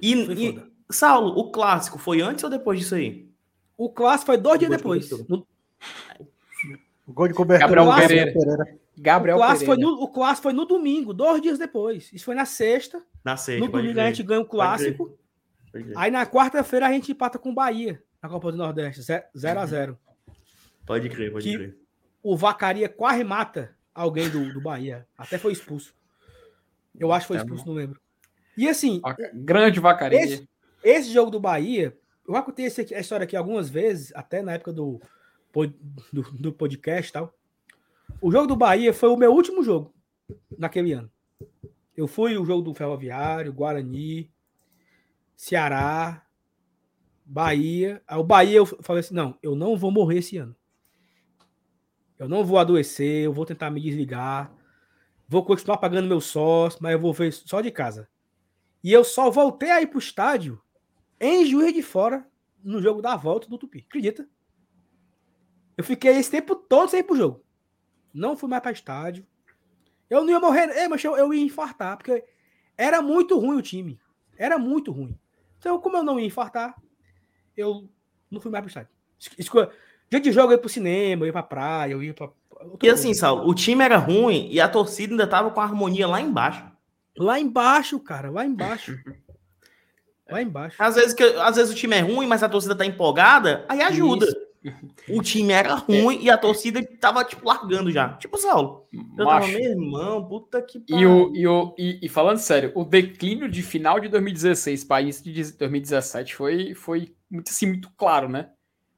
Speaker 4: E, e. Saulo, o clássico foi antes ou depois disso aí?
Speaker 1: O clássico foi dois dias depois.
Speaker 4: cobertura.
Speaker 1: No,
Speaker 3: O gol de cobertura.
Speaker 2: Gabriel
Speaker 1: Pereira.
Speaker 3: Pereira.
Speaker 2: Gabriel
Speaker 1: o, clássico foi no, o clássico foi no domingo, dois dias depois. Isso foi na sexta.
Speaker 4: Na sexta.
Speaker 1: no domingo a gente ganha o clássico. Aí na quarta-feira a gente empata com o Bahia na Copa do Nordeste, 0 a 0
Speaker 4: Pode crer, pode
Speaker 1: Que-
Speaker 4: crer.
Speaker 1: O Vacaria quase mata alguém do, do Bahia. Até foi expulso. Eu acho que foi
Speaker 2: Tá
Speaker 1: expulso, não lembro. E assim,
Speaker 2: Grande vacaria.
Speaker 1: esse, esse jogo do Bahia, eu já contei esse aqui- a história aqui algumas vezes, até na época do, do, do podcast e tal. O jogo do Bahia foi o meu último jogo naquele ano. Eu fui o jogo do Ferroviário, Guarani, Ceará, Bahia. O Bahia eu falei assim: não, eu não vou morrer esse ano. Eu não vou adoecer, eu vou tentar me desligar. Vou continuar pagando meu sócio, mas eu vou ver só de casa. E eu só voltei a ir pro estádio em Juiz de Fora, no jogo da volta do Tupi. Acredita? Eu fiquei esse tempo todo sem ir pro jogo. Não fui mais para estádio. Eu não ia morrer, é, mas eu, eu ia infartar, porque era muito ruim o time. Era muito ruim. Então, como eu não ia infartar, eu não fui mais pro estádio. Esco- Dia de jogo eu ia pro cinema, eu ia pra praia, eu ia pra. outra
Speaker 4: E assim. Saulo, o time era ruim e a torcida ainda tava com a harmonia lá embaixo.
Speaker 1: Lá embaixo, cara, lá embaixo. Lá embaixo.
Speaker 4: Às vezes, que, às vezes o time é ruim, mas a torcida tá empolgada, aí ajuda. O time era ruim e a torcida tava, tipo, largando já. Tipo, Saulo, eu tava,
Speaker 2: Macho.
Speaker 4: meu irmão, puta que
Speaker 2: E, o, e, o, e, e falando sério, o declínio de final de 2016 para início de 2017 foi, foi muito, assim, muito claro, né?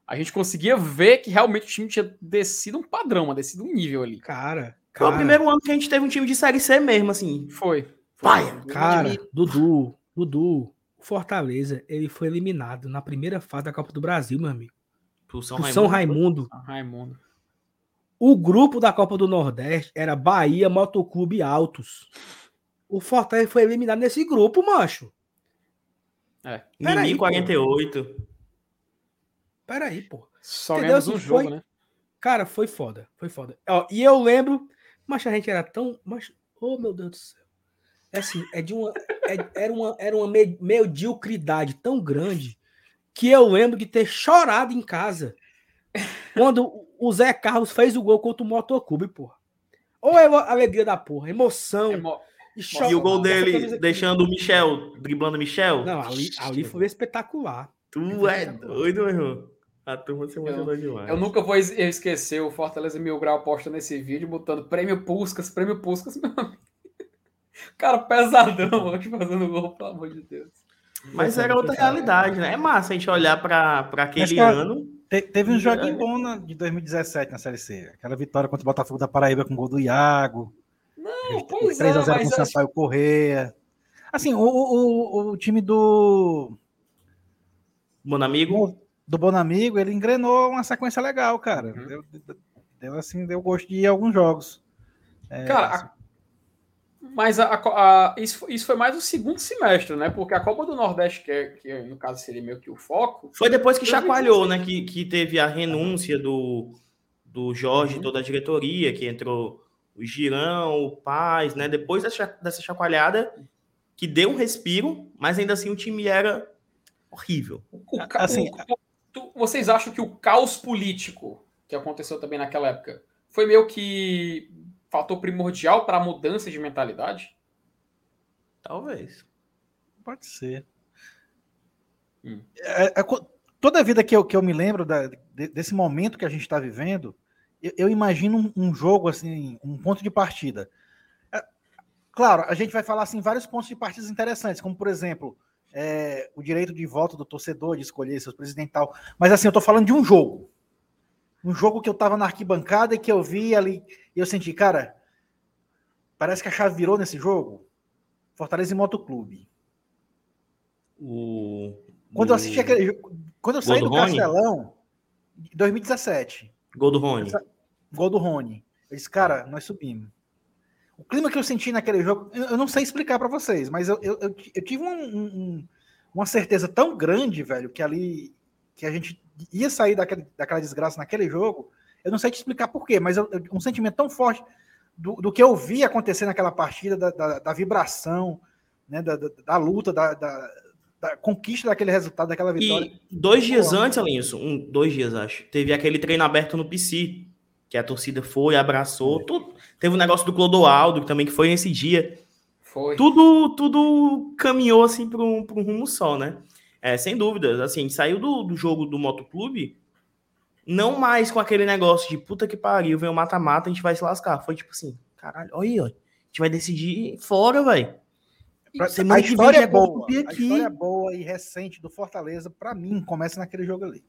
Speaker 2: A gente conseguia ver que realmente o time tinha descido um padrão, descido um nível ali.
Speaker 1: Cara,
Speaker 4: Foi o
Speaker 1: cara,
Speaker 4: primeiro ano que a gente teve um time de Série C mesmo, assim.
Speaker 2: Foi.
Speaker 4: Vai,
Speaker 1: cara, Dudu, Dudu, o Fortaleza, ele foi eliminado na primeira fase da Copa do Brasil, meu amigo.
Speaker 4: Pro São
Speaker 1: O
Speaker 4: Raimundo.
Speaker 1: São Raimundo.
Speaker 2: Ah, Raimundo.
Speaker 1: O grupo da Copa do Nordeste era Bahia Motoclube Altos. O Fortaleza foi eliminado nesse grupo, macho.
Speaker 2: É.
Speaker 1: Peraí,
Speaker 4: Mimi
Speaker 1: pô.
Speaker 4: 48.
Speaker 1: Peraí, pô.
Speaker 2: Só
Speaker 1: Entendeu?
Speaker 2: ganhamos um
Speaker 1: Assim,
Speaker 2: jogo,
Speaker 1: foi-
Speaker 2: né?
Speaker 1: Cara, foi foda. Foi foda. Ó, e eu lembro, mas a gente era tão. Mas, oh, meu Deus do céu. É assim, é de uma. é- era uma, era uma me- mediocridade tão grande que eu lembro de ter chorado em casa quando o Zé Carlos fez o gol contra o Motoclube, porra. Ou é a alegria da porra, emoção.
Speaker 2: Emo-
Speaker 5: E o gol dele deixando o Michel, driblando o Michel.
Speaker 1: Não, ali, ali foi espetacular.
Speaker 5: Tu é doido, meu irmão. A turma se emocionou demais.
Speaker 2: Eu nunca vou es- esquecer o Fortaleza Mil Grau posta nesse vídeo, botando prêmio Puscas, prêmio Puscas, meu amigo. Cara pesadão, hoje fazendo gol, pelo amor de Deus.
Speaker 5: Mas era outra realidade, né? É massa a gente olhar pra, pra aquele
Speaker 3: cara,
Speaker 5: ano.
Speaker 3: Te- teve um joguinho bom na- de 2017 na Série C. Aquela vitória contra o Botafogo da Paraíba com o gol do Iago.
Speaker 2: Não, pois
Speaker 3: 3
Speaker 2: é,
Speaker 3: a 0 com
Speaker 2: mas
Speaker 3: o
Speaker 2: é-
Speaker 3: Sampaio Correia. Assim, o, o, o- o time do,
Speaker 5: Mano amigo.
Speaker 3: do Bonamigo, ele engrenou uma sequência legal, cara.
Speaker 2: Uhum.
Speaker 3: Deu, deu, assim, deu gosto de ir a alguns jogos. É,
Speaker 2: Cara,
Speaker 3: assim,
Speaker 2: a- mas a- a- a- isso, foi- isso foi mais o segundo semestre, né? Porque a Copa do Nordeste, que, é- que no caso seria meio que o foco,
Speaker 5: Foi depois que chacoalhou, né? Que, que teve a renúncia do, do Jorge,
Speaker 2: Uhum.
Speaker 5: toda a diretoria, que entrou o Girão, o Paz, né? Depois dessa, dessa chacoalhada, que deu um respiro, mas ainda assim o time era horrível.
Speaker 2: o ca-
Speaker 3: Assim,
Speaker 2: o- tu- vocês acham que o caos político que aconteceu também naquela época foi meio que fator primordial para a mudança de mentalidade?
Speaker 5: Talvez.
Speaker 3: Pode ser.
Speaker 2: Hum.
Speaker 3: É, é toda a vida que eu, que eu me lembro da- de- desse momento que a gente está vivendo, eu, eu imagino um, um jogo, assim, um ponto de partida. É, claro, a gente vai falar assim, vários pontos de partida interessantes, como, por exemplo, é, o direito de voto do torcedor, de escolher seus presidentes e tal. Mas, assim, eu estou falando de um jogo. Um jogo que eu estava na arquibancada e que eu vi ali, e eu senti, cara, parece que a chave virou nesse jogo. Fortaleza e Motoclube.
Speaker 5: O,
Speaker 3: Quando eu assisti aquele jogo, quando eu saí
Speaker 5: do
Speaker 3: do? Castelão, em 2017,
Speaker 5: Gol do Rony.
Speaker 3: gol do Rony, eu disse, cara, nós subimos. O clima que eu senti naquele jogo, eu, não sei explicar para vocês, mas eu, eu, eu, tive um- um- uma certeza tão grande, velho, que ali, que a gente ia sair daquele, daquela desgraça naquele jogo, eu não sei te explicar por quê, mas eu- eu- um sentimento tão forte do, do que eu vi acontecer naquela partida, da, da- da vibração, né, da, da- da luta, da, da- da conquista daquele resultado, daquela vitória.
Speaker 5: E dois dias
Speaker 3: Pô.
Speaker 5: antes, Alinhos, um, dois dias acho, teve aquele treino aberto no PC, que a torcida foi, abraçou, tudo. Teve o negócio do Clodoaldo também, que foi nesse dia.
Speaker 2: Foi.
Speaker 5: Tudo, tudo caminhou assim para um, pra um rumo só, né? É, sem dúvidas, assim, saiu do, do jogo do Motoclube, não mais com aquele negócio de puta que pariu, vem o mata-mata, a gente vai se lascar. Foi tipo assim, caralho, olha aí, ó, a gente vai decidir fora, velho.
Speaker 3: A
Speaker 5: que vem
Speaker 3: história é
Speaker 5: é
Speaker 3: boa. A história é boa e recente do Fortaleza, pra mim, começa naquele jogo ali.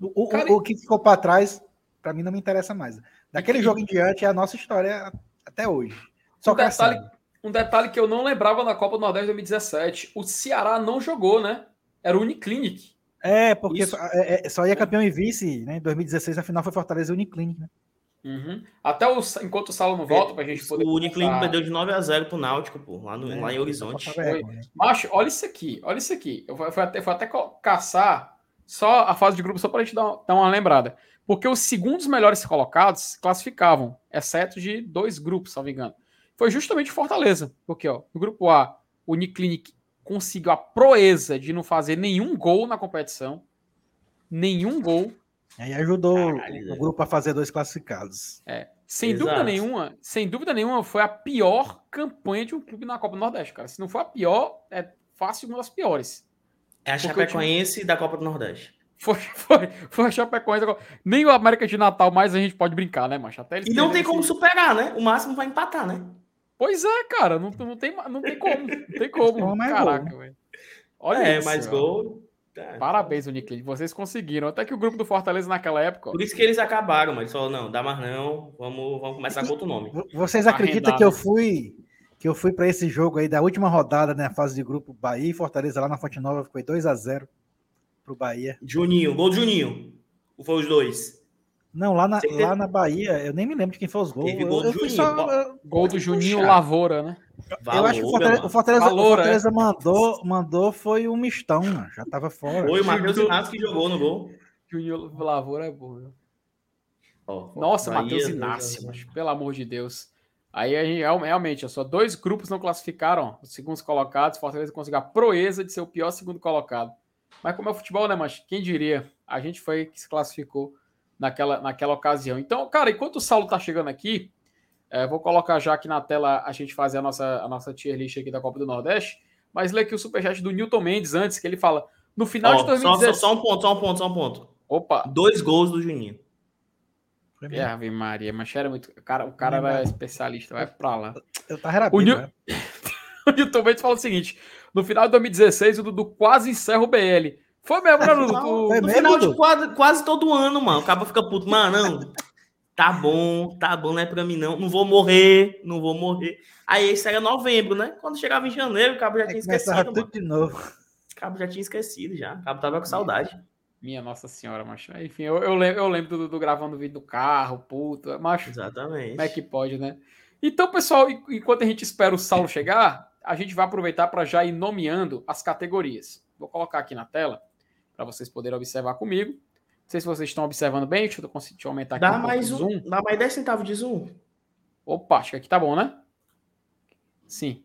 Speaker 3: O, o-
Speaker 2: Cara,
Speaker 3: o que ficou pra trás, pra mim, não me interessa mais. Daquele jogo em diante é a nossa história até hoje. Só
Speaker 2: Um detalhe, um detalhe que eu não lembrava na Copa do Nordeste 2017, o Ceará não jogou, né? Era o Uniclinic.
Speaker 3: É, porque
Speaker 5: Isso.
Speaker 3: só, é- é- só ia campeão e vice, né? Em 2016, a final foi Fortaleza e Uniclinic, né?
Speaker 2: Uhum. Até o, enquanto o Saulo não volta, pra gente poder.
Speaker 5: O Uniclinic perdeu de 9 a 0 pro Náutico, pô, lá, no,
Speaker 3: É,
Speaker 5: lá em Horizonte.
Speaker 3: Passava vergonha.
Speaker 2: Macho, olha isso aqui, olha isso aqui. Eu fui, até, fui até caçar só a fase de grupo, só pra gente dar, dar uma lembrada. Porque os segundos melhores colocados se classificavam, exceto de dois grupos, se não me engano. Foi justamente o Fortaleza. Porque, ó, no grupo A, o Uniclinic conseguiu a proeza de não fazer nenhum gol na competição. Nenhum gol.
Speaker 3: Aí ajudou
Speaker 5: Caralho,
Speaker 3: o grupo a fazer dois classificados.
Speaker 2: É, sem
Speaker 5: Exato.
Speaker 2: dúvida nenhuma, sem dúvida nenhuma, foi a pior campanha de um clube na Copa do Nordeste, cara. Se não for a pior, é fácil uma das piores.
Speaker 5: É a
Speaker 2: Porque
Speaker 5: Chapecoense da Copa do Nordeste.
Speaker 2: Foi, foi, foi a Chapecoense. Nem o América de Natal mais a gente pode brincar, né, macho? Até
Speaker 5: E não tem como superar, né? O máximo vai empatar, né?
Speaker 2: Pois é, cara, não, não, tem, não tem como. Não tem como.
Speaker 3: Mais
Speaker 2: Caraca, velho. Olha
Speaker 5: é,
Speaker 2: isso.
Speaker 5: mais gol. É.
Speaker 2: Parabéns, Uniclid. Vocês conseguiram. Até que o grupo do Fortaleza naquela época. ó,
Speaker 5: Por isso que eles acabaram, mas falou, não, dá mais não, vamos, vamos começar com outro nome.
Speaker 3: Vocês acreditam que eu
Speaker 2: né?
Speaker 3: fui que eu fui para esse jogo aí da última rodada na fase de grupo Bahia e Fortaleza lá na Fonte Nova foi 2 a 0 pro Bahia.
Speaker 5: Juninho, gol do Juninho. Ou foi os dois?
Speaker 3: Não, lá na, lá na Bahia, eu nem me lembro de quem foi os gols.
Speaker 5: Teve
Speaker 3: Eu,
Speaker 5: gol do
Speaker 3: eu fui
Speaker 5: Juninho,
Speaker 3: só- eu-
Speaker 2: Gol do Juninho
Speaker 5: Puxa.
Speaker 2: Lavoura, né?
Speaker 3: eu acho que o
Speaker 5: Valora,
Speaker 3: Fortaleza, o Fortaleza, o
Speaker 2: Valor, é.
Speaker 3: Fortaleza mandou, mandou foi o mistão, mano, já tava fora.
Speaker 5: Foi o Matheus. Inácio que jogou no gol.
Speaker 2: Juninho Lavoura é bom, viu?
Speaker 5: Ó,
Speaker 2: Nossa, Matheus
Speaker 5: a
Speaker 2: Inácio,
Speaker 5: zero.
Speaker 2: macho, pelo amor de Deus. Aí a gente, real- realmente, só dois grupos não classificaram, os segundos colocados. Fortaleza conseguiu a proeza de ser o pior segundo colocado. Mas como é o futebol, né, mas quem diria? A gente foi que se classificou naquela, naquela ocasião. Então, cara, enquanto o Saulo tá chegando aqui, É, vou colocar já aqui na tela a gente fazer a nossa, a nossa tier list aqui da Copa do Nordeste. Mas lê aqui o superchat do Newton Mendes antes, que ele fala: no final
Speaker 5: Ó,
Speaker 2: de 2016.
Speaker 5: só, só, só um ponto, só um ponto, só um ponto.
Speaker 2: Opa!
Speaker 5: Dois gols do Juninho.
Speaker 3: Mesmo.
Speaker 2: Ave Maria, mas era muito. O cara, o cara era especialista, vai pra lá.
Speaker 3: Eu tava era
Speaker 2: O Nil-
Speaker 3: né?
Speaker 2: O Newton Mendes fala o seguinte: no final de 2016, o Dudu quase encerra o BL. Foi mesmo, né, Dudu? Tu-
Speaker 3: Foi
Speaker 5: No
Speaker 3: mesmo,
Speaker 5: final de quase, quase todo ano, mano. O cabo fica puto. Mano, não. Tá bom, tá bom, não é pra mim não. Não vou morrer, não vou morrer. Aí isso era novembro, né? Quando chegava em janeiro, o cabo já tinha esquecido,
Speaker 3: tudo
Speaker 5: mano.
Speaker 3: de novo.
Speaker 5: O cabo já tinha esquecido já. O cabo tava com saudade.
Speaker 2: Minha Nossa Senhora, macho. Enfim, eu, eu lembro, eu lembro do Dudu gravando vídeo do carro, puto. Macho,
Speaker 5: Exatamente.
Speaker 2: como é que pode, né? Então, pessoal, en- enquanto a gente espera o Saulo chegar, a gente vai aproveitar para já ir nomeando as categorias. Vou colocar aqui na tela para vocês poderem observar comigo. Não sei se vocês estão observando bem. Deixa eu, conseguir- deixa eu aumentar aqui
Speaker 5: Dá
Speaker 2: um
Speaker 5: mais um.
Speaker 2: zoom.
Speaker 5: Dá mais 10 centavos de zoom.
Speaker 2: Opa, acho que aqui tá bom, né? Sim.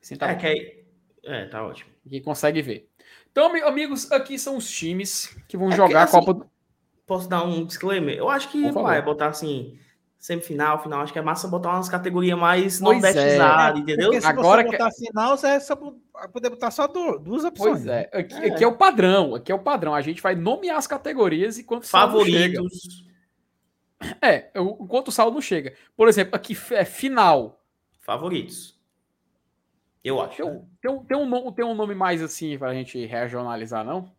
Speaker 2: Sim, tá
Speaker 5: é,
Speaker 2: bom.
Speaker 5: que. É, tá ótimo.
Speaker 2: Aqui consegue ver. Então, ami- amigos, aqui são os times que vão
Speaker 5: É que,
Speaker 2: jogar
Speaker 5: assim,
Speaker 2: a Copa do...
Speaker 5: Posso dar um disclaimer? Eu acho que
Speaker 2: favor.
Speaker 5: vai botar assim. Semifinal, final, acho que é massa botar umas categorias mais
Speaker 2: Pois é.
Speaker 5: nordestizadas, entendeu?
Speaker 3: Porque se
Speaker 2: Agora
Speaker 3: você
Speaker 2: que-
Speaker 3: botar final, você é só poder botar só du- duas opções.
Speaker 2: Pois é, aqui,
Speaker 5: É.
Speaker 2: aqui é o padrão, aqui é o padrão. A gente vai nomear as categorias enquanto o saldo não chega.
Speaker 5: Favoritos.
Speaker 2: É, enquanto o saldo não chega. Por exemplo, aqui é final.
Speaker 5: Favoritos. Eu acho.
Speaker 2: Tem
Speaker 5: né?
Speaker 2: um, tem, um, tem, um, tem um nome mais assim pra gente regionalizar, não?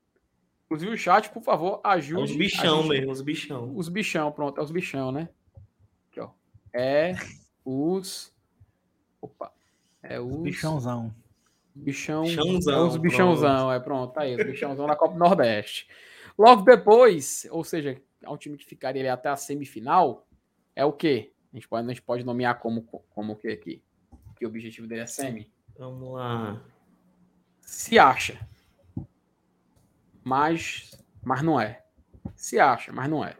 Speaker 2: Inclusive o chat, por favor,
Speaker 5: É
Speaker 2: ajude.
Speaker 5: Os
Speaker 2: a
Speaker 5: bichão
Speaker 2: gente-
Speaker 5: mesmo, os bichão.
Speaker 2: Os bichão, pronto, é os bichão, né? É os. Opa. É os.
Speaker 3: Bichãozão.
Speaker 2: Bichão.
Speaker 5: Bichãozão,
Speaker 2: é os bichãozão, é pronto, tá aí, os bichãozão da Copa do Nordeste. Logo depois, ou seja, é um time que ficaria ali até a semifinal, é o quê? A gente pode, a gente pode nomear como, como o quê aqui? Que o objetivo dele é semi?
Speaker 5: Vamos lá.
Speaker 2: Se acha. Mas, mas não é. Se acha, mas não é.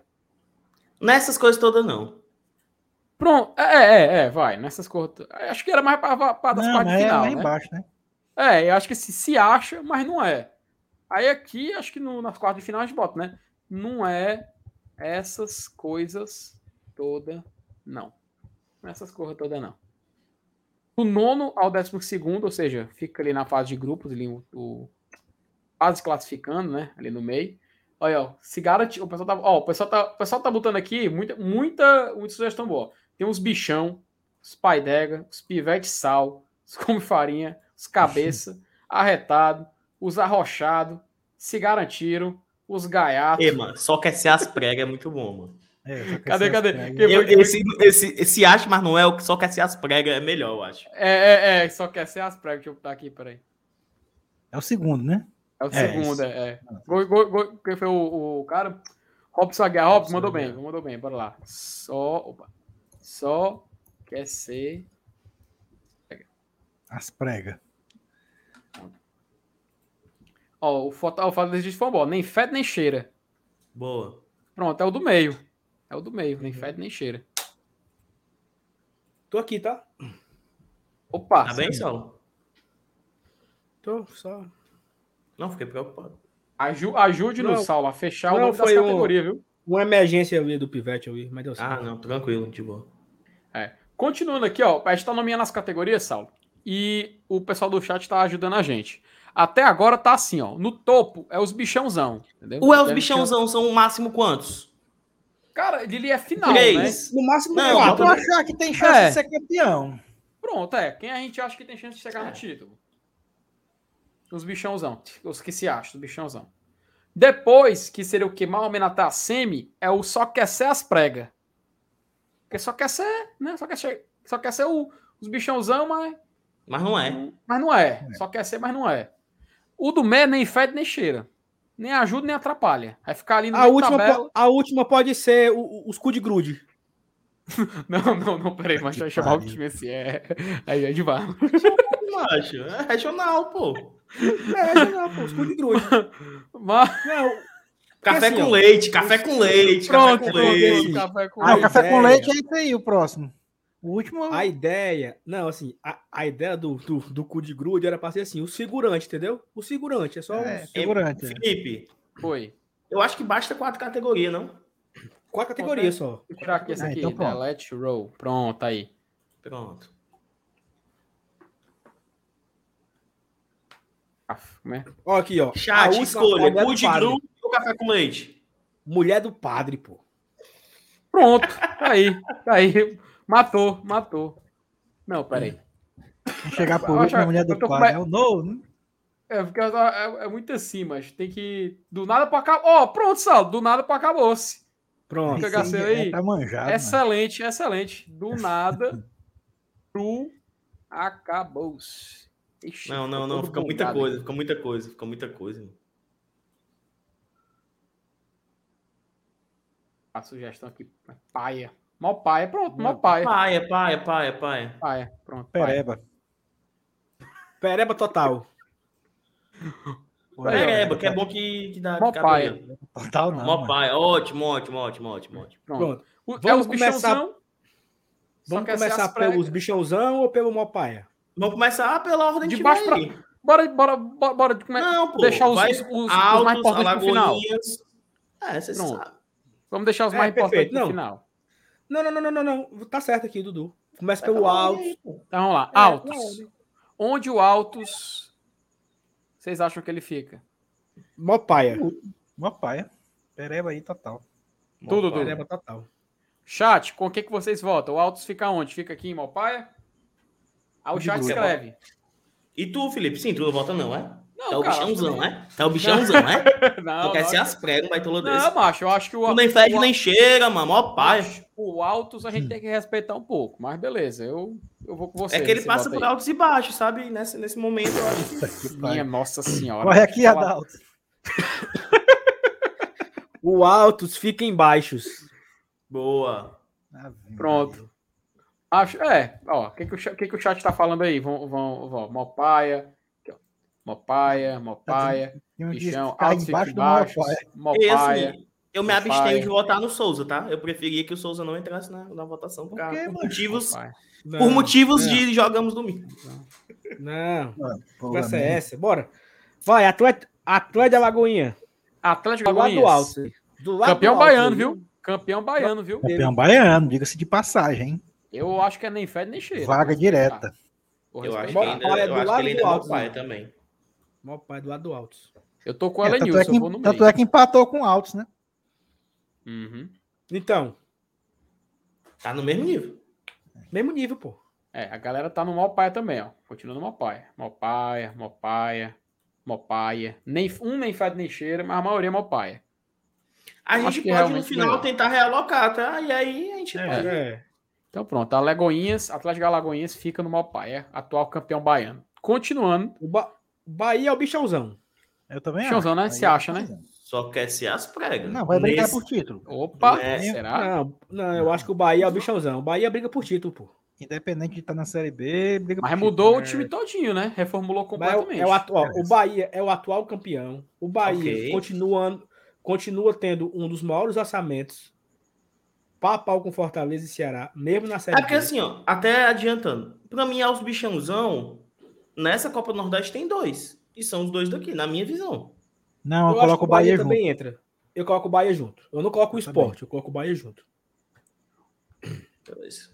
Speaker 5: Nessas coisas todas, não.
Speaker 2: Pronto, é, é, é, vai, nessas coisas. Acho que era mais para das
Speaker 3: Não,
Speaker 2: quartas de
Speaker 3: é
Speaker 2: final,
Speaker 3: lá
Speaker 2: né?
Speaker 3: embaixo, né?
Speaker 2: É, eu acho que se, se acha, mas não é. Aí aqui, acho que no, nas quartas de final a gente bota, né? Não é essas coisas toda, não. Não é essas coisas toda, não. Do nono ao décimo segundo, ou seja, fica ali na fase de grupos, ali o, o- quase classificando, né? Ali no meio. Olha, ó, se garante, o pessoal tá, ó, o pessoal tá, o pessoal tá botando aqui muita, muita, muita sugestão boa. Tem uns bichão, os paidega, os pivete sal, os come farinha, os cabeça, arretado, os arrochado, se garantiram, os gaiatos.
Speaker 5: Ei, mano, só quer ser as pregas é muito bom, mano.
Speaker 3: É,
Speaker 2: Cadê, cadê?
Speaker 5: Eu- esse, esse, esse acha, mas não é o que só quer ser as pregas é melhor, eu acho.
Speaker 2: É, é, é, só quer ser as pregas. Deixa eu botar aqui, peraí.
Speaker 3: É o segundo, né?
Speaker 2: É o
Speaker 3: É,
Speaker 2: segundo,
Speaker 3: isso.
Speaker 2: é. é. Gol- gol- gol- Quem foi o, o cara? Robson Aguiar. Robson, mandou bem, mandou bem, bora lá. Só, opa. Só quer ser.
Speaker 3: As pregas.
Speaker 2: Ó, o foto, o foto desse foi bom. Nem fede nem cheira.
Speaker 5: Boa.
Speaker 2: Pronto, é o do meio. É o do meio, nem fede nem cheira.
Speaker 1: Tô aqui, tá?
Speaker 2: Opa,
Speaker 5: Tá bem, Saulo?
Speaker 1: Tô só.
Speaker 5: Não, fiquei preocupado.
Speaker 2: aju- ajude-nos,
Speaker 1: Não,
Speaker 2: Saulo, a fechar o
Speaker 1: não,
Speaker 2: nome das
Speaker 1: foi um-
Speaker 2: categorias, viu?
Speaker 1: Uma emergência ali do pivete, eu vi, mas deu certo.
Speaker 5: Ah, não, tranquilo, de boa.
Speaker 2: É. Continuando aqui, ó, a gente tá nomeando as categorias, Saulo. E o pessoal do chat tá ajudando a gente. Até agora tá assim, ó. No topo é os bichãozão, entendeu?
Speaker 5: Ué, os
Speaker 2: Deve
Speaker 5: bichãozão são o máximo quantos?
Speaker 2: Cara, ele é final, né?
Speaker 5: Três.
Speaker 1: No máximo,
Speaker 5: Não,
Speaker 1: quatro, né?
Speaker 3: achar que tem chance
Speaker 2: É.
Speaker 3: de ser campeão.
Speaker 2: Pronto, é. Quem a gente acha que tem chance de chegar
Speaker 5: É.
Speaker 2: no título? Os bichãozão. Os que se acham, os bichãozão. Depois, que seria o que mais ou menos até a semi, é o só quer ser as pregas. Porque só quer ser, né? Só quer ser, só quer ser o- os bichãozão, mas
Speaker 5: Mas não é.
Speaker 2: Mas não é. Só quer ser, mas não é. O do Mé nem fede nem cheira. Nem ajuda nem atrapalha. Vai ficar ali no
Speaker 1: A
Speaker 2: meio
Speaker 1: última,
Speaker 2: da tabela.
Speaker 1: po- a última pode ser o- os cu de grude.
Speaker 2: Não, não, não, peraí, mas vai chamar o time assim. É... Aí é de barro.
Speaker 5: Macho, é regional, pô.
Speaker 1: É, não, pô, os cu de grude.
Speaker 2: Mas...
Speaker 1: Não,
Speaker 5: Café
Speaker 1: assim,
Speaker 5: com
Speaker 1: ó,
Speaker 5: leite, café com leite,
Speaker 2: Pronto,
Speaker 5: café com leite.
Speaker 2: café com
Speaker 1: A
Speaker 3: Não,
Speaker 2: leite.
Speaker 3: café com leite é isso aí, o próximo. O último.
Speaker 1: a ideia. Não, assim, a, a ideia do, do, do cu de grude era pra ser assim, os figurantes, entendeu? O figurante, é só
Speaker 3: É, figurante. é.
Speaker 5: Felipe,
Speaker 2: Foi.
Speaker 5: eu acho que basta quatro categorias, não?
Speaker 1: Quatro categorias só.
Speaker 2: Vou tirar aqui esse
Speaker 3: Ah,
Speaker 2: aqui.
Speaker 3: então pronto.
Speaker 2: Delete row. Pronto, aí.
Speaker 1: Pronto.
Speaker 2: Aff, como é?
Speaker 1: Ó, aqui, ó.
Speaker 2: Ah, é
Speaker 1: mulher
Speaker 5: escolha, cu de
Speaker 1: padre.
Speaker 5: Café com leite?
Speaker 1: Mulher do padre, pô.
Speaker 2: Pronto, tá aí, tá aí. Matou, matou. Não, peraí.
Speaker 3: Vamos chegar por último, mulher do pai.
Speaker 2: mais-
Speaker 3: É o novo, né?
Speaker 2: É, porque é, é muito assim, mas tem que. Do nada pra cá. Ó, pronto, Sal. Do nada pra acabou-se.
Speaker 1: Pronto.
Speaker 2: Fica
Speaker 3: Esse
Speaker 2: gastando
Speaker 3: é,
Speaker 2: aí.
Speaker 3: Tá manjado, mano.
Speaker 2: Excelente, excelente. Do nada pro acabou-se. Ixi,
Speaker 5: Não, não,
Speaker 2: ficou
Speaker 5: não, fica muita coisa, fica muita coisa, fica muita coisa.
Speaker 2: A sugestão aqui. é Paia. Mó paia, pronto, mó paia.
Speaker 5: Paia, paia, paia, paia.
Speaker 2: Paia, pronto. Paia.
Speaker 3: Pereba.
Speaker 1: Pereba total.
Speaker 5: Pereba, que é bom que, que dá
Speaker 2: Mó paia.
Speaker 3: Total não.
Speaker 5: Mó
Speaker 3: mano.
Speaker 5: paia. Ótimo, ótimo, ótimo, ótimo, ótimo.
Speaker 2: Pronto. É
Speaker 1: Vamos
Speaker 2: os bichãozão,
Speaker 1: começar- Vamos
Speaker 2: ser
Speaker 1: começar pelos bichãozão ou pelo Mopaia?
Speaker 5: Vamos começar pela ordem
Speaker 2: De baixo
Speaker 5: aí.
Speaker 2: Bora, bora, bora, bora come-
Speaker 5: Não, pô.
Speaker 2: deixar os, os, os- os
Speaker 5: altos,
Speaker 2: mais importantes pro final.
Speaker 5: É, você
Speaker 2: Pronto.
Speaker 5: sabe.
Speaker 2: Vamos deixar os
Speaker 1: É,
Speaker 2: mais importantes
Speaker 1: não.
Speaker 2: final.
Speaker 1: Não, não, não, não, não, não. Tá certo aqui, Dudu. Começa pelo alto.
Speaker 2: Então vamos lá.
Speaker 1: É,
Speaker 2: Altos.
Speaker 1: ordem.
Speaker 2: Onde o Altos vocês acham que ele fica?
Speaker 1: Mopaia.
Speaker 3: Mó paia. Pereba aí, total.
Speaker 2: Tudo,
Speaker 5: Mó paia.
Speaker 1: Pereba total.
Speaker 2: Chat, com o que, que vocês votam? O Altos fica onde? Fica aqui em Malpaia? Aí o chat escreve.
Speaker 5: E tu, Felipe? Sim, tu não vota não, é?
Speaker 2: Não,
Speaker 5: Tá o
Speaker 2: cara,
Speaker 5: bichãozão,
Speaker 2: também-
Speaker 5: é? Tá o bichãozão, é?
Speaker 2: Não,
Speaker 5: Tu quer
Speaker 2: não,
Speaker 5: ser as pregas, vai todo desse.
Speaker 2: não, macho, eu acho que o
Speaker 5: Tu nem fede
Speaker 2: o-
Speaker 5: nem cheira, mano. Mó paia.
Speaker 2: Macho, O Altos a gente tem que respeitar um pouco, mas beleza, eu, eu vou com você.
Speaker 5: É que ele passa por
Speaker 2: aí.
Speaker 5: altos e baixos, sabe? Nesse, nesse momento, eu acho que
Speaker 2: Minha nossa senhora.
Speaker 3: Corre aqui, Adalto.
Speaker 1: O altos fica em baixos.
Speaker 5: Boa.
Speaker 2: Pronto. Acho, é, ó, o que, que, o que, que o chat tá falando aí? Vão, vão, vão, ó. Mopaia, Mopaia.
Speaker 3: Tem um
Speaker 2: bichão, altos fica
Speaker 3: embaixo do
Speaker 2: embaixo,
Speaker 3: Mopaia.
Speaker 2: Mopaia.
Speaker 5: eu me abstenho de votar no Souza, tá? Eu preferia que o Souza não entrasse na, na votação por,
Speaker 3: Por quê,
Speaker 5: por motivos,
Speaker 2: Mopaia.
Speaker 1: Não,
Speaker 5: por motivos
Speaker 1: não,
Speaker 5: de jogamos domingo.
Speaker 1: Não. Conversa é essa. Bora. Vai, Atlético, Atlético da Lagoinha.
Speaker 2: Atlético
Speaker 1: Do
Speaker 2: Alagoinhas.
Speaker 1: alto. Do lado
Speaker 2: Campeão
Speaker 1: do alto,
Speaker 2: baiano, viu? Campeão baiano, viu?
Speaker 3: Campeão baiano, diga-se de passagem, hein?
Speaker 2: Eu acho que é nem fede nem cheira.
Speaker 3: Vaga direta.
Speaker 2: Vou
Speaker 5: Eu acho que,
Speaker 2: respeitar.
Speaker 5: ainda,
Speaker 1: Mopaia
Speaker 5: eu
Speaker 1: do
Speaker 5: acho
Speaker 1: lado
Speaker 5: que ele ainda é
Speaker 1: alto,
Speaker 5: Mopaia
Speaker 1: né?
Speaker 5: Também.
Speaker 1: Mopaia do lado do alto.
Speaker 2: Eu tô com o
Speaker 3: É, tanto,
Speaker 2: Elenilson,
Speaker 3: é que,
Speaker 2: eu vou no
Speaker 3: tanto
Speaker 2: meio.
Speaker 3: é que empatou com altos, né?
Speaker 2: Uhum.
Speaker 1: Então,
Speaker 5: Tá no mesmo nível.
Speaker 1: mesmo nível, pô.
Speaker 2: É, a galera tá no Malpaia também, ó. Continua no Malpaia. Malpaia, Malpaia, Malpaia. Nem, um nem fede nem cheira, mas a maioria é Malpaia.
Speaker 5: A
Speaker 2: Acho
Speaker 5: gente
Speaker 2: que
Speaker 5: pode no final
Speaker 2: melhor.
Speaker 5: tentar realocar, tá? E aí a gente
Speaker 3: É.
Speaker 5: pode.
Speaker 1: É.
Speaker 2: Então pronto, a Lagoinhas, Atlético Alagoinhas fica no Malpaia, atual campeão baiano. Continuando,
Speaker 1: O ba... Bahia é o bichãozão.
Speaker 3: Eu também
Speaker 2: Chãozão,
Speaker 3: acho.
Speaker 2: né? Você
Speaker 3: é
Speaker 2: acha, né?
Speaker 5: Só quer ser as pregas.
Speaker 3: Não, vai brigar
Speaker 5: Nesse-
Speaker 3: por título.
Speaker 2: opa,
Speaker 5: É.
Speaker 2: será?
Speaker 1: Não, não, eu acho que o Bahia é o bichãozão. O Bahia briga por título, pô.
Speaker 3: Independente de estar na Série B, briga
Speaker 2: Mas
Speaker 3: por
Speaker 2: mudou o
Speaker 3: título.
Speaker 2: time todinho, né? Reformulou
Speaker 1: é o-
Speaker 2: completamente.
Speaker 1: é o, atual, o Bahia é o atual campeão. O Bahia
Speaker 5: Ok.
Speaker 1: continua, continua tendo um dos maiores orçamentos. Pau a pau com Fortaleza e Ceará, mesmo na Série
Speaker 5: É porque
Speaker 1: B.
Speaker 5: assim, ó, até adiantando. Pra mim, aos bichãozão, nessa Copa do Nordeste tem dois. E são os dois daqui, na minha visão.
Speaker 3: Não, eu,
Speaker 1: que
Speaker 3: coloco o Bahia junto.
Speaker 1: também entra. Eu coloco o Bahia junto. Eu não coloco o
Speaker 3: Eu
Speaker 1: esporte, eu coloco o Bahia junto.
Speaker 5: Beleza.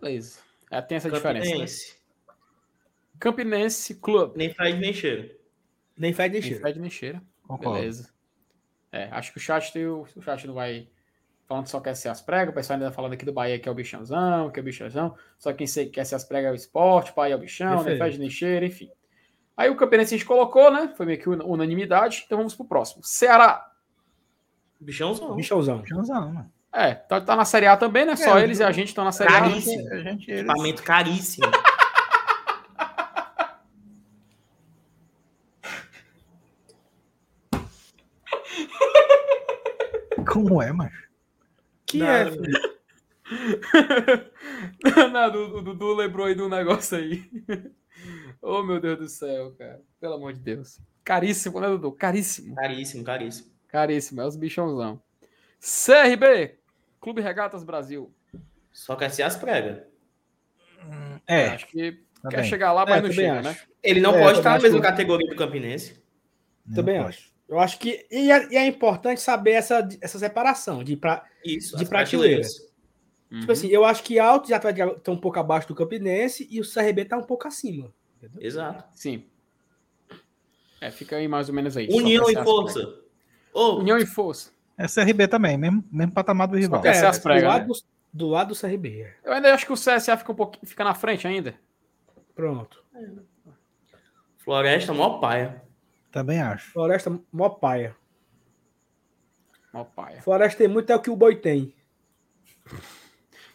Speaker 2: Beleza. É, tem essa diferença. Né?
Speaker 5: Campinense.
Speaker 2: Campinense Club.
Speaker 5: Nem faz nem cheiro.
Speaker 1: Nem fede nem
Speaker 2: Nem
Speaker 1: cheira.
Speaker 2: fede nem.
Speaker 3: Concordo.
Speaker 2: Beleza. É, acho que o chat, tem, o o chat não vai falando que só quer ser as pregas. O pessoal ainda tá falando aqui do Bahia que é o bichãozão, que é o bichãozão. Só quem quer ser as pregas é o esporte, o Bahia é o bichão, nem
Speaker 1: Perfeito.
Speaker 2: fede nem cheira, enfim. Aí o Campinense a gente colocou, né? Foi meio que una- unanimidade. Então vamos pro próximo. Ceará.
Speaker 5: Bichãozão.
Speaker 1: Bichãozão.
Speaker 3: Chãozão, mano.
Speaker 2: É, tá, tá na Série A também, né? Só
Speaker 3: É,
Speaker 2: eles e a gente estão na Série A.
Speaker 5: Caríssimo.
Speaker 3: A gente, eles-
Speaker 5: Equipamento caríssimo.
Speaker 3: Como é, macho?
Speaker 1: Que
Speaker 5: Não,
Speaker 1: é,
Speaker 2: Nada, o Dudu lembrou aí de um negócio aí. oh, meu Deus do céu, cara. Pelo amor de Deus. Caríssimo, né, Dudu? Caríssimo.
Speaker 5: Caríssimo, caríssimo.
Speaker 2: Caríssimo, é os bichãozão. CRB, Clube Regatas Brasil.
Speaker 5: Só quer ser as pregas.
Speaker 3: É,
Speaker 2: Acho que
Speaker 3: tá
Speaker 2: quer
Speaker 3: bem.
Speaker 2: chegar lá,
Speaker 1: É,
Speaker 2: mas não
Speaker 1: também
Speaker 2: chega,
Speaker 1: acho.
Speaker 2: né?
Speaker 5: Ele não
Speaker 1: É,
Speaker 5: pode estar na mesma
Speaker 1: que-
Speaker 5: categoria do Campinense.
Speaker 3: Não
Speaker 1: Também acho. Eu acho que. E é, e é importante saber essa, essa separação de, pra,
Speaker 5: Isso,
Speaker 1: de
Speaker 5: as
Speaker 1: prateleiras.
Speaker 5: prateleiras.
Speaker 1: Tipo assim, eu acho que Alto e Atlético estão um pouco abaixo do Campinense e o CRB tá um pouco acima. entendeu?
Speaker 5: Exato.
Speaker 2: Sim. É, fica aí mais ou menos aí.
Speaker 5: União e
Speaker 2: as
Speaker 5: força.
Speaker 2: Pregas. União e força.
Speaker 3: É CRB também, mesmo, mesmo patamar do rival.
Speaker 2: Essa é as
Speaker 1: do,
Speaker 2: pregas,
Speaker 1: lado
Speaker 2: né?
Speaker 1: do, do lado do CRB. é.
Speaker 2: Eu ainda acho que o CSA fica um pouquinho, fica na frente ainda.
Speaker 1: Pronto.
Speaker 5: Floresta, mó paia.
Speaker 3: Também acho.
Speaker 1: Floresta, mó paia.
Speaker 2: Ó, paia.
Speaker 1: Floresta tem muito é o que o boi tem.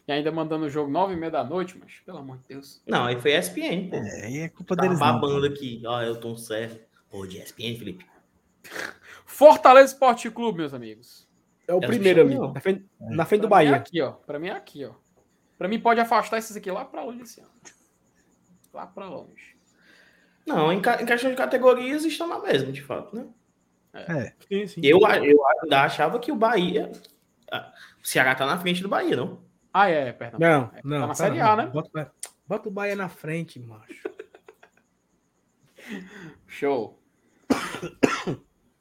Speaker 2: E ainda mandando o jogo nove e meia da noite, mas pelo amor de Deus.
Speaker 5: Não, aí foi ESPN, pô.
Speaker 3: É, aí é culpa
Speaker 5: Tá
Speaker 3: deles. não.
Speaker 5: babando aqui. Ó, eu tô certo. Pô, de ESPN, Felipe.
Speaker 2: Fortaleza Esporte Clube, meus amigos.
Speaker 1: É o
Speaker 5: É
Speaker 1: primeiro ali.
Speaker 5: Cristiano.
Speaker 1: Na frente, na frente do
Speaker 2: é
Speaker 1: Bahia.
Speaker 2: aqui, ó. Pra mim é aqui, ó. Pra mim pode afastar esses aqui lá pra longe esse ano. Lá pra longe.
Speaker 5: Não, em, ca- em questão de categorias, estão na mesma, de fato, né?
Speaker 3: É,
Speaker 1: Sim, sim.
Speaker 5: Eu, eu ainda achava que o Bahia. ah, O Ceará tá na frente do Bahia, não?
Speaker 2: Ah, é, perdão.
Speaker 1: Não,
Speaker 2: É,
Speaker 1: não.
Speaker 2: tá na Série. A, né?
Speaker 1: Bota, bota o Bahia na frente, macho.
Speaker 2: Show.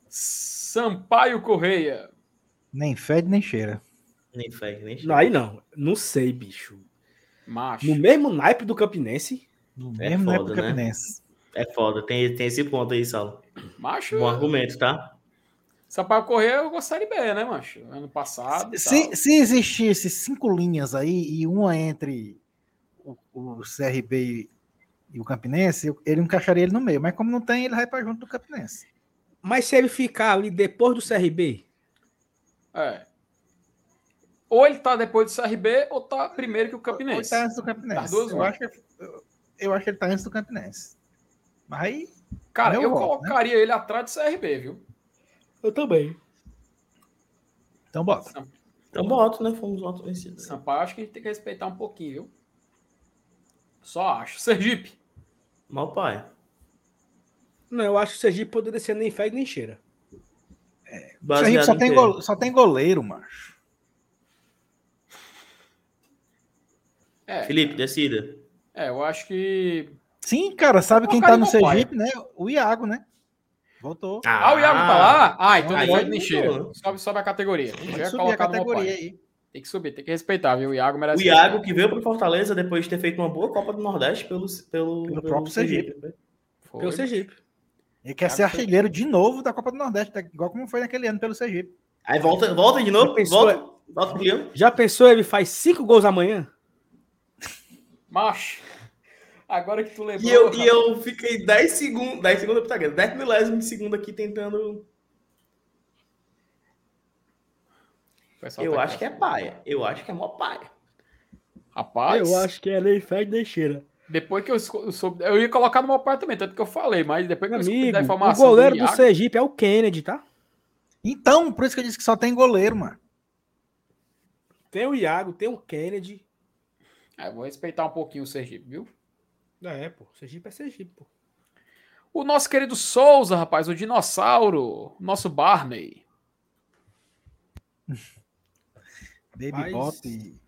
Speaker 2: Sampaio Correia.
Speaker 3: nem fede nem cheira.
Speaker 5: Nem fé, nem
Speaker 1: Não, aí não. Não sei, bicho.
Speaker 2: Macho.
Speaker 1: No mesmo naipe do Campinense.
Speaker 3: No
Speaker 5: É
Speaker 3: mesmo
Speaker 5: foda,
Speaker 3: época
Speaker 5: né?
Speaker 3: Campinense.
Speaker 5: É foda, tem, tem esse ponto aí, Saulo.
Speaker 2: Macho.
Speaker 5: Bom argumento, tá?
Speaker 2: Sampaio Correia eu gostaria B, né, macho? Ano passado. e
Speaker 3: Se, se existisse cinco linhas aí e uma entre o, o CRB e, e o Campinense, eu- ele encaixaria ele no meio. Mas como não tem, ele vai para junto do Campinense.
Speaker 1: Mas se ele ficar ali depois do CRB,
Speaker 2: É. Ou ele tá depois do CRB ou tá primeiro que o
Speaker 3: Ou ele
Speaker 2: Campinense.
Speaker 3: tá antes do Campinense.
Speaker 2: Das duas,
Speaker 3: eu, acho que, eu, eu acho que ele tá antes do Campinense. Mas aí,
Speaker 2: Cara, eu
Speaker 3: voto,
Speaker 2: colocaria ele atrás do CRB, viu?
Speaker 1: eu também.
Speaker 3: então bota.
Speaker 5: Então boto, né? Fomos voto vencido.
Speaker 2: Sampaio acho que a gente tem que respeitar um pouquinho, viu? Só acho. Sergipe.
Speaker 5: Mal pai.
Speaker 1: Não, eu acho que o Sergipe poderia ser nem fede nem cheira.
Speaker 3: O Sergipe só
Speaker 5: em
Speaker 3: tem,
Speaker 5: quê?
Speaker 3: gole- só tem goleiro, macho.
Speaker 2: É,
Speaker 5: Felipe, decida.
Speaker 2: é, eu acho que.
Speaker 3: Sim, cara, sabe quem tá no Sergipe, né? O Iago, né? Voltou.
Speaker 2: Ah, o Iago tá lá? Ah, então
Speaker 5: aí mudou,
Speaker 2: nem
Speaker 5: né?
Speaker 2: Sobe, sobe a categoria. Já
Speaker 3: Pode
Speaker 2: ia
Speaker 3: subir a categoria aí.
Speaker 2: Tem que subir, tem que respeitar, viu? O Iago merece.
Speaker 5: O Iago que veio pro Fortaleza depois de ter feito uma boa Copa do Nordeste pelo, pelo,
Speaker 3: Pelo próprio Sergipe.
Speaker 2: Foi.
Speaker 1: Pelo Sergipe.
Speaker 3: Ele quer ser artilheiro de novo da Copa do Nordeste, tá? igual como foi naquele ano pelo Sergipe.
Speaker 5: Aí volta, volta de novo,
Speaker 1: Já pensou,
Speaker 5: volta, volta pro Leão.
Speaker 1: Já pensou ele faz cinco gols amanhã?
Speaker 2: Macho. Agora que tu lembrou.
Speaker 5: E eu, e eu fiquei 10 segundos, 10 segundos, puta, 10 milésimos de segundo aqui tentando.
Speaker 2: o
Speaker 5: Eu
Speaker 2: tá
Speaker 5: acho que é paia. Eu acho que é mó paia.
Speaker 2: Rapaz,
Speaker 1: Eu acho que é nem fede nem cheira.
Speaker 2: depois que eu, soube. Eu ia colocar no meu também, tanto que eu falei, mas depois que eu da
Speaker 1: o
Speaker 2: informação.
Speaker 1: goleiro do
Speaker 2: Iago,
Speaker 1: Sergipe é o Kennedy, tá?
Speaker 3: Então, por isso que eu disse que só tem goleiro, mano.
Speaker 1: Tem o Iago, tem o Kennedy.
Speaker 2: É, vou respeitar um pouquinho o Sergipe, viu?
Speaker 1: É, pô. Sergipe é Sergipe, pô.
Speaker 2: O nosso querido Souza, rapaz, o dinossauro, nosso Barney.
Speaker 3: Baby
Speaker 1: Mas-
Speaker 3: Bop.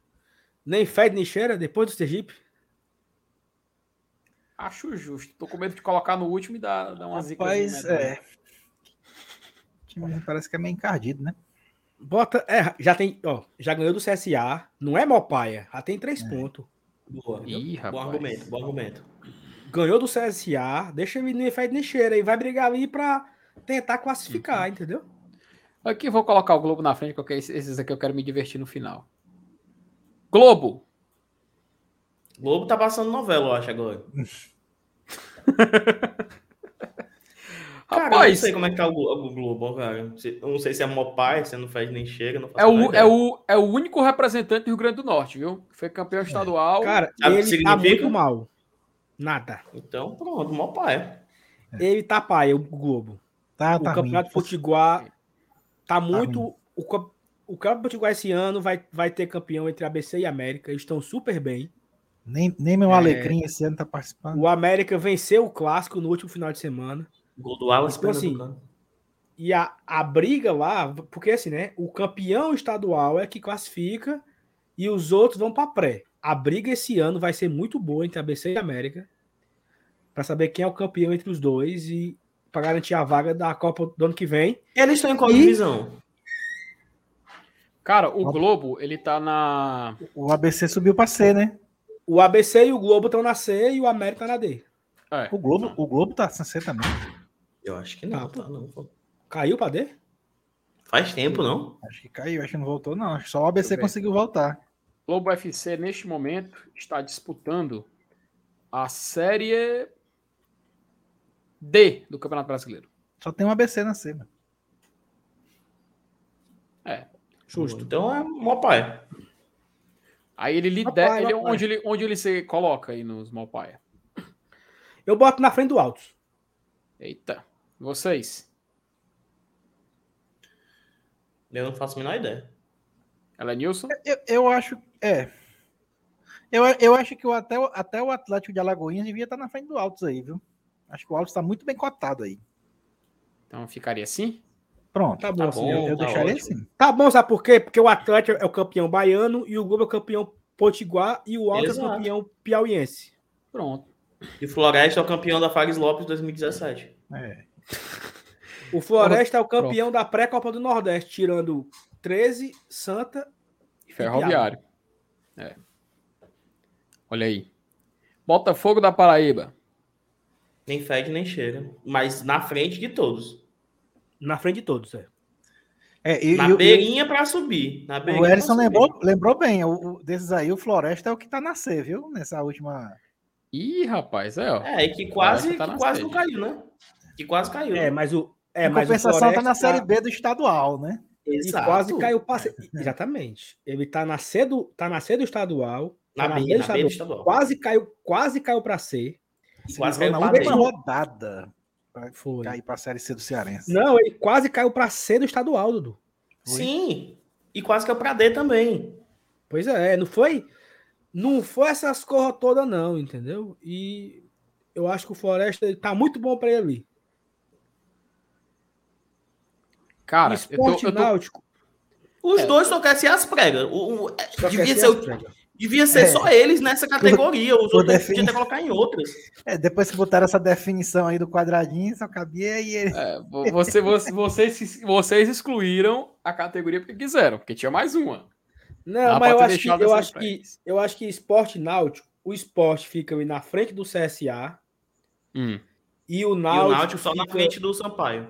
Speaker 1: Nem fede nem cheira depois do Sergipe.
Speaker 2: Acho justo. Tô com medo de colocar no último e dar, dar uma zica.
Speaker 3: Rapaz, é. O time parece que é meio encardido, né?
Speaker 1: Bota. É, já tem. Ó, já ganhou do CSA. Não é Mopaia. Já tem três pontos.
Speaker 5: Boa.
Speaker 2: Ih,
Speaker 5: bom
Speaker 2: rapaz.
Speaker 5: argumento, bom argumento.
Speaker 1: Ganhou do CSA. Deixa ele nem fede nem cheira. E vai brigar ali pra tentar classificar, entendeu?
Speaker 2: Aqui vou colocar o Globo na frente, porque esses esses aqui eu quero me divertir no final. Globo.
Speaker 5: Globo tá passando novela, eu acho, agora. Cara, eu não
Speaker 2: Rapaz,
Speaker 5: sei como é que tá o, o Globo, cara. Eu não sei se é mó pai, se não faz nem chega, não
Speaker 2: é o, é, o, é o único representante do Rio Grande do Norte, viu? Foi campeão estadual.
Speaker 1: Cara,
Speaker 5: Sabe
Speaker 1: ele tá
Speaker 5: significa?
Speaker 1: muito mal. Nada.
Speaker 5: Então, pronto, mó pai.
Speaker 1: Ele tá paia, o Globo.
Speaker 3: Tá,
Speaker 1: o
Speaker 3: tá
Speaker 1: Campeonato
Speaker 3: ruim.
Speaker 1: Potiguar tá muito.
Speaker 3: ruim.
Speaker 1: o, o Campeonato Potiguar esse ano vai, vai ter campeão entre ABC e América. Eles estão super bem.
Speaker 3: Nem, nem meu
Speaker 1: É.
Speaker 3: Alecrim esse ano tá participando.
Speaker 1: O América venceu o clássico no último final de semana.
Speaker 5: Gol do Wallace
Speaker 1: Então, assim. E a, a briga lá, porque assim, né? O campeão estadual é que classifica e os outros vão para pré. A briga esse ano vai ser muito boa entre ABC e América para saber quem é o campeão entre os dois e para garantir a vaga da Copa do ano que vem.
Speaker 5: Eles estão em qual
Speaker 1: E-
Speaker 5: divisão?
Speaker 2: Cara, o Globo, ele tá na.
Speaker 3: O ABC subiu pra C, né?
Speaker 1: O ABC e o Globo estão na C e o América na D.
Speaker 2: É,
Speaker 3: O Globo, o Globo tá na C também.
Speaker 5: Eu acho que não, tá, não. pô.
Speaker 1: Caiu para D?
Speaker 5: Faz tempo, não?
Speaker 3: Acho que caiu, acho que não voltou, não. Acho que só o ABC conseguiu voltar.
Speaker 2: Globo FC, neste momento, está disputando a Série D do Campeonato Brasileiro.
Speaker 3: Só tem um ABC na C, mano.
Speaker 2: É.
Speaker 1: Justo.
Speaker 5: Então é mó pai.
Speaker 2: Aí ele lidera. Ele,
Speaker 1: papai.
Speaker 2: onde, ele, onde ele se coloca aí nos Malpaia?
Speaker 1: Eu boto na frente do Altos.
Speaker 2: Eita. Vocês?
Speaker 5: Eu não faço a menor ideia.
Speaker 2: Ela é Nilson?
Speaker 3: Eu, eu acho. É. Eu, eu acho que o, até, o- até o Atlético de Alagoinhas devia estar na frente do Altos aí, viu? Acho que o Altos está muito bem cotado aí.
Speaker 2: Então ficaria assim?
Speaker 3: Pronto.
Speaker 1: Tá bom,
Speaker 5: Tá
Speaker 1: assim,
Speaker 5: bom.
Speaker 3: eu eu
Speaker 5: tá
Speaker 3: deixaria
Speaker 5: ótimo.
Speaker 3: assim.
Speaker 1: Tá bom, sabe por quê? Porque o Atlético é o campeão baiano e o Globo é o campeão potiguar e o Altos é o campeão piauiense.
Speaker 2: Pronto.
Speaker 5: E Floresta é o campeão da Fares Lopes 2017.
Speaker 3: É.
Speaker 1: O Floresta é o campeão da pré-Copa do Nordeste, tirando 13, Santa e
Speaker 2: Ferroviário. É. Olha aí. Botafogo da Paraíba.
Speaker 5: Nem fede, nem cheira. Mas na frente de todos.
Speaker 1: Na frente de todos, é.
Speaker 3: É, e,
Speaker 5: na
Speaker 3: e
Speaker 5: beirinha pra subir. Na
Speaker 3: o
Speaker 5: beirinha
Speaker 3: Ellison lembrou, lembrou bem. O, o- desses aí, o Floresta é o que tá na C, viu? Nessa última.
Speaker 2: Ih, rapaz, é, ó.
Speaker 5: É, e que quase,
Speaker 2: tá
Speaker 5: que quase não caiu, né? Que quase caiu.
Speaker 1: É,
Speaker 5: né?
Speaker 1: mas o. É,
Speaker 3: em
Speaker 1: mas o
Speaker 3: compensação,
Speaker 1: Floresta
Speaker 3: tá na Série
Speaker 1: tá-
Speaker 3: B do estadual, né?
Speaker 1: E
Speaker 5: Exato.
Speaker 1: quase caiu pra C. Exatamente. Ele tá na C do, tá na C do estadual.
Speaker 5: Na
Speaker 1: tá
Speaker 5: B,
Speaker 1: B do
Speaker 5: na B do
Speaker 1: estadual.
Speaker 5: estadual.
Speaker 1: Quase caiu, quase caiu pra C.
Speaker 5: E
Speaker 3: Se
Speaker 5: quase caiu
Speaker 3: na
Speaker 5: pra
Speaker 3: última rodada
Speaker 1: Foi.
Speaker 3: cair pra Série C do Cearense.
Speaker 1: Não, ele quase caiu pra C do estadual, Dudu.
Speaker 5: Sim. E quase caiu pra D também.
Speaker 1: Pois é, não foi. Não foi essas corras todas, não, entendeu? E eu acho que o Floresta ele tá muito bom pra ele ali.
Speaker 2: Cara, eu
Speaker 1: Esporte
Speaker 2: tô, eu tô-
Speaker 1: náutico.
Speaker 5: Os
Speaker 2: É.
Speaker 5: dois só querem ser as pregas. O, o- é,
Speaker 1: só
Speaker 5: devia
Speaker 1: quer
Speaker 5: ser, o-
Speaker 1: as pregas.
Speaker 5: devia ser
Speaker 3: É.
Speaker 5: só eles nessa categoria. Os
Speaker 3: por
Speaker 5: outros
Speaker 3: defini-
Speaker 5: podiam até colocar em outras.
Speaker 3: É, depois que botaram essa definição aí do quadradinho, só cabia e ele.
Speaker 2: é, vo- você, você- vocês, vocês excluíram a categoria porque quiseram, porque tinha mais uma.
Speaker 1: Não,
Speaker 2: Dá
Speaker 1: mas eu acho, que, eu, acho que, eu acho que esporte náutico, o esporte fica ali na frente do CSA
Speaker 2: Hum.
Speaker 1: e o
Speaker 5: E
Speaker 1: náutico.
Speaker 5: o Náutico só na
Speaker 1: fica-
Speaker 5: frente do Sampaio.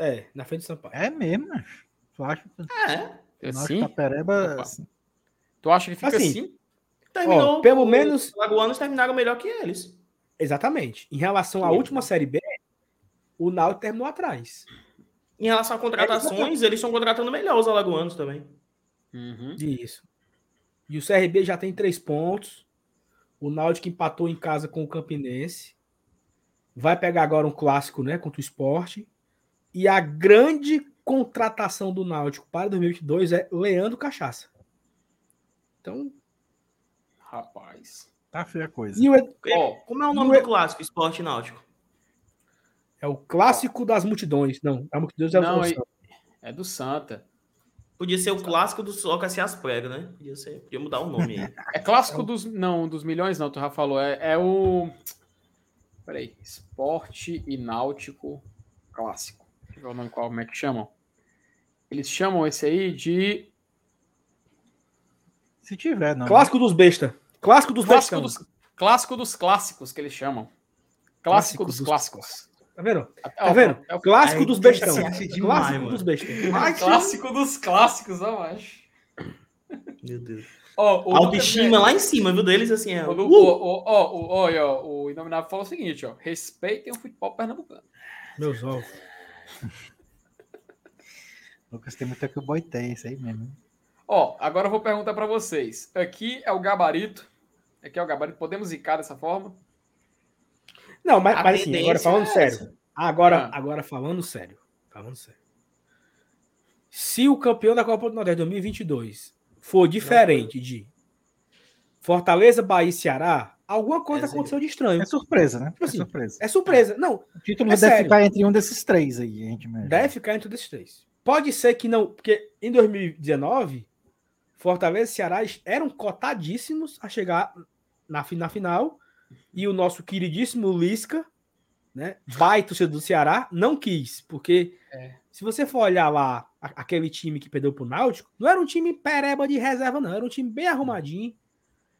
Speaker 1: É, na frente do Sampaio.
Speaker 3: É mesmo, macho. Tu acha que
Speaker 5: É.
Speaker 3: o
Speaker 2: Assim?
Speaker 3: Tapereba.
Speaker 2: Opa. Tu acha que fica
Speaker 1: Assim,
Speaker 2: assim?
Speaker 5: Terminou.
Speaker 1: Ó, pelo
Speaker 5: os
Speaker 1: menos-
Speaker 5: Lagoanos terminaram melhor que eles.
Speaker 1: Exatamente. Em relação à
Speaker 5: Sim.
Speaker 1: última Série B, o Náutico terminou atrás.
Speaker 5: Em relação a contratações, eles estão contratando melhor os alagoanos também.
Speaker 2: Uhum.
Speaker 1: Isso. E o CRB já tem três pontos. O Náutico empatou em casa com o Campinense. Vai pegar agora um clássico, né, contra o Esporte. E a grande contratação do Náutico para 2022 é Leandro Cachaça. Então,
Speaker 2: Rapaz.
Speaker 3: Tá feia a coisa.
Speaker 1: e o Ed-
Speaker 2: Ó,
Speaker 5: Como é o nome
Speaker 1: é-
Speaker 5: do clássico, Esporte Náutico?
Speaker 1: é o clássico das multidões. Não, a multidões é
Speaker 2: Não,
Speaker 1: o
Speaker 2: e- é do Santa.
Speaker 5: Podia ser o clássico do Soca se as pregas, né? Podia, ser, podia mudar o nome aí.
Speaker 2: É clássico dos. Não, dos milhões, não, tu já falou. É, é o. Peraí. Esporte e Náutico Clássico. O nome qual, como é que chamam. Eles chamam esse aí de.
Speaker 3: Se tiver, não.
Speaker 1: Clássico dos besta. Clássico dos
Speaker 2: Clássico dos, clássico dos clássicos, que eles chamam. Clássico
Speaker 1: Clássico
Speaker 2: dos
Speaker 1: dos
Speaker 2: clássicos.
Speaker 1: Tá vendo?
Speaker 2: É
Speaker 1: Tá
Speaker 2: o-
Speaker 1: vendo?
Speaker 2: é o
Speaker 1: Clássico
Speaker 5: Aí
Speaker 1: dos bestão. Clássico
Speaker 5: mano.
Speaker 1: dos bestão.
Speaker 2: clássico dos clássicos, eu acho.
Speaker 5: Meu Deus.
Speaker 2: Ó, o
Speaker 5: autoestima lá em cima, viu? Deles assim é.
Speaker 2: O,
Speaker 5: Uh!
Speaker 2: o, o, ó, o, ó, ó, o Inominável falou o seguinte, ó. Respeitem o futebol pernambucano.
Speaker 1: Meus ovos.
Speaker 3: Lucas tem muito que o boi tem, isso aí mesmo.
Speaker 2: Ó, agora eu vou perguntar pra vocês. Aqui é o gabarito. Aqui é o gabarito. Podemos zicar dessa forma?
Speaker 1: Não, mas, mas assim, agora falando
Speaker 5: é
Speaker 1: sério. Agora,
Speaker 2: Ah.
Speaker 1: agora falando sério. Falando sério. Se o campeão da Copa do Nordeste 2022 for diferente de Fortaleza, Bahia e Ceará, alguma coisa
Speaker 5: É,
Speaker 1: aconteceu de estranho.
Speaker 3: É surpresa, né? É
Speaker 1: assim,
Speaker 3: surpresa.
Speaker 1: É surpresa. Não,
Speaker 3: O título
Speaker 1: é
Speaker 3: deve
Speaker 1: sério.
Speaker 3: ficar entre um desses três aí, gente. imagina.
Speaker 1: deve ficar entre desses três. Pode ser que não, porque em 2019, Fortaleza e Ceará eram cotadíssimos a chegar na, na final e o nosso queridíssimo Lisca né? Baita do Ceará, não quis, porque
Speaker 2: É.
Speaker 1: se você for olhar lá a- aquele time que perdeu pro Náutico, não era um time pereba de reserva, não, era um time bem arrumadinho.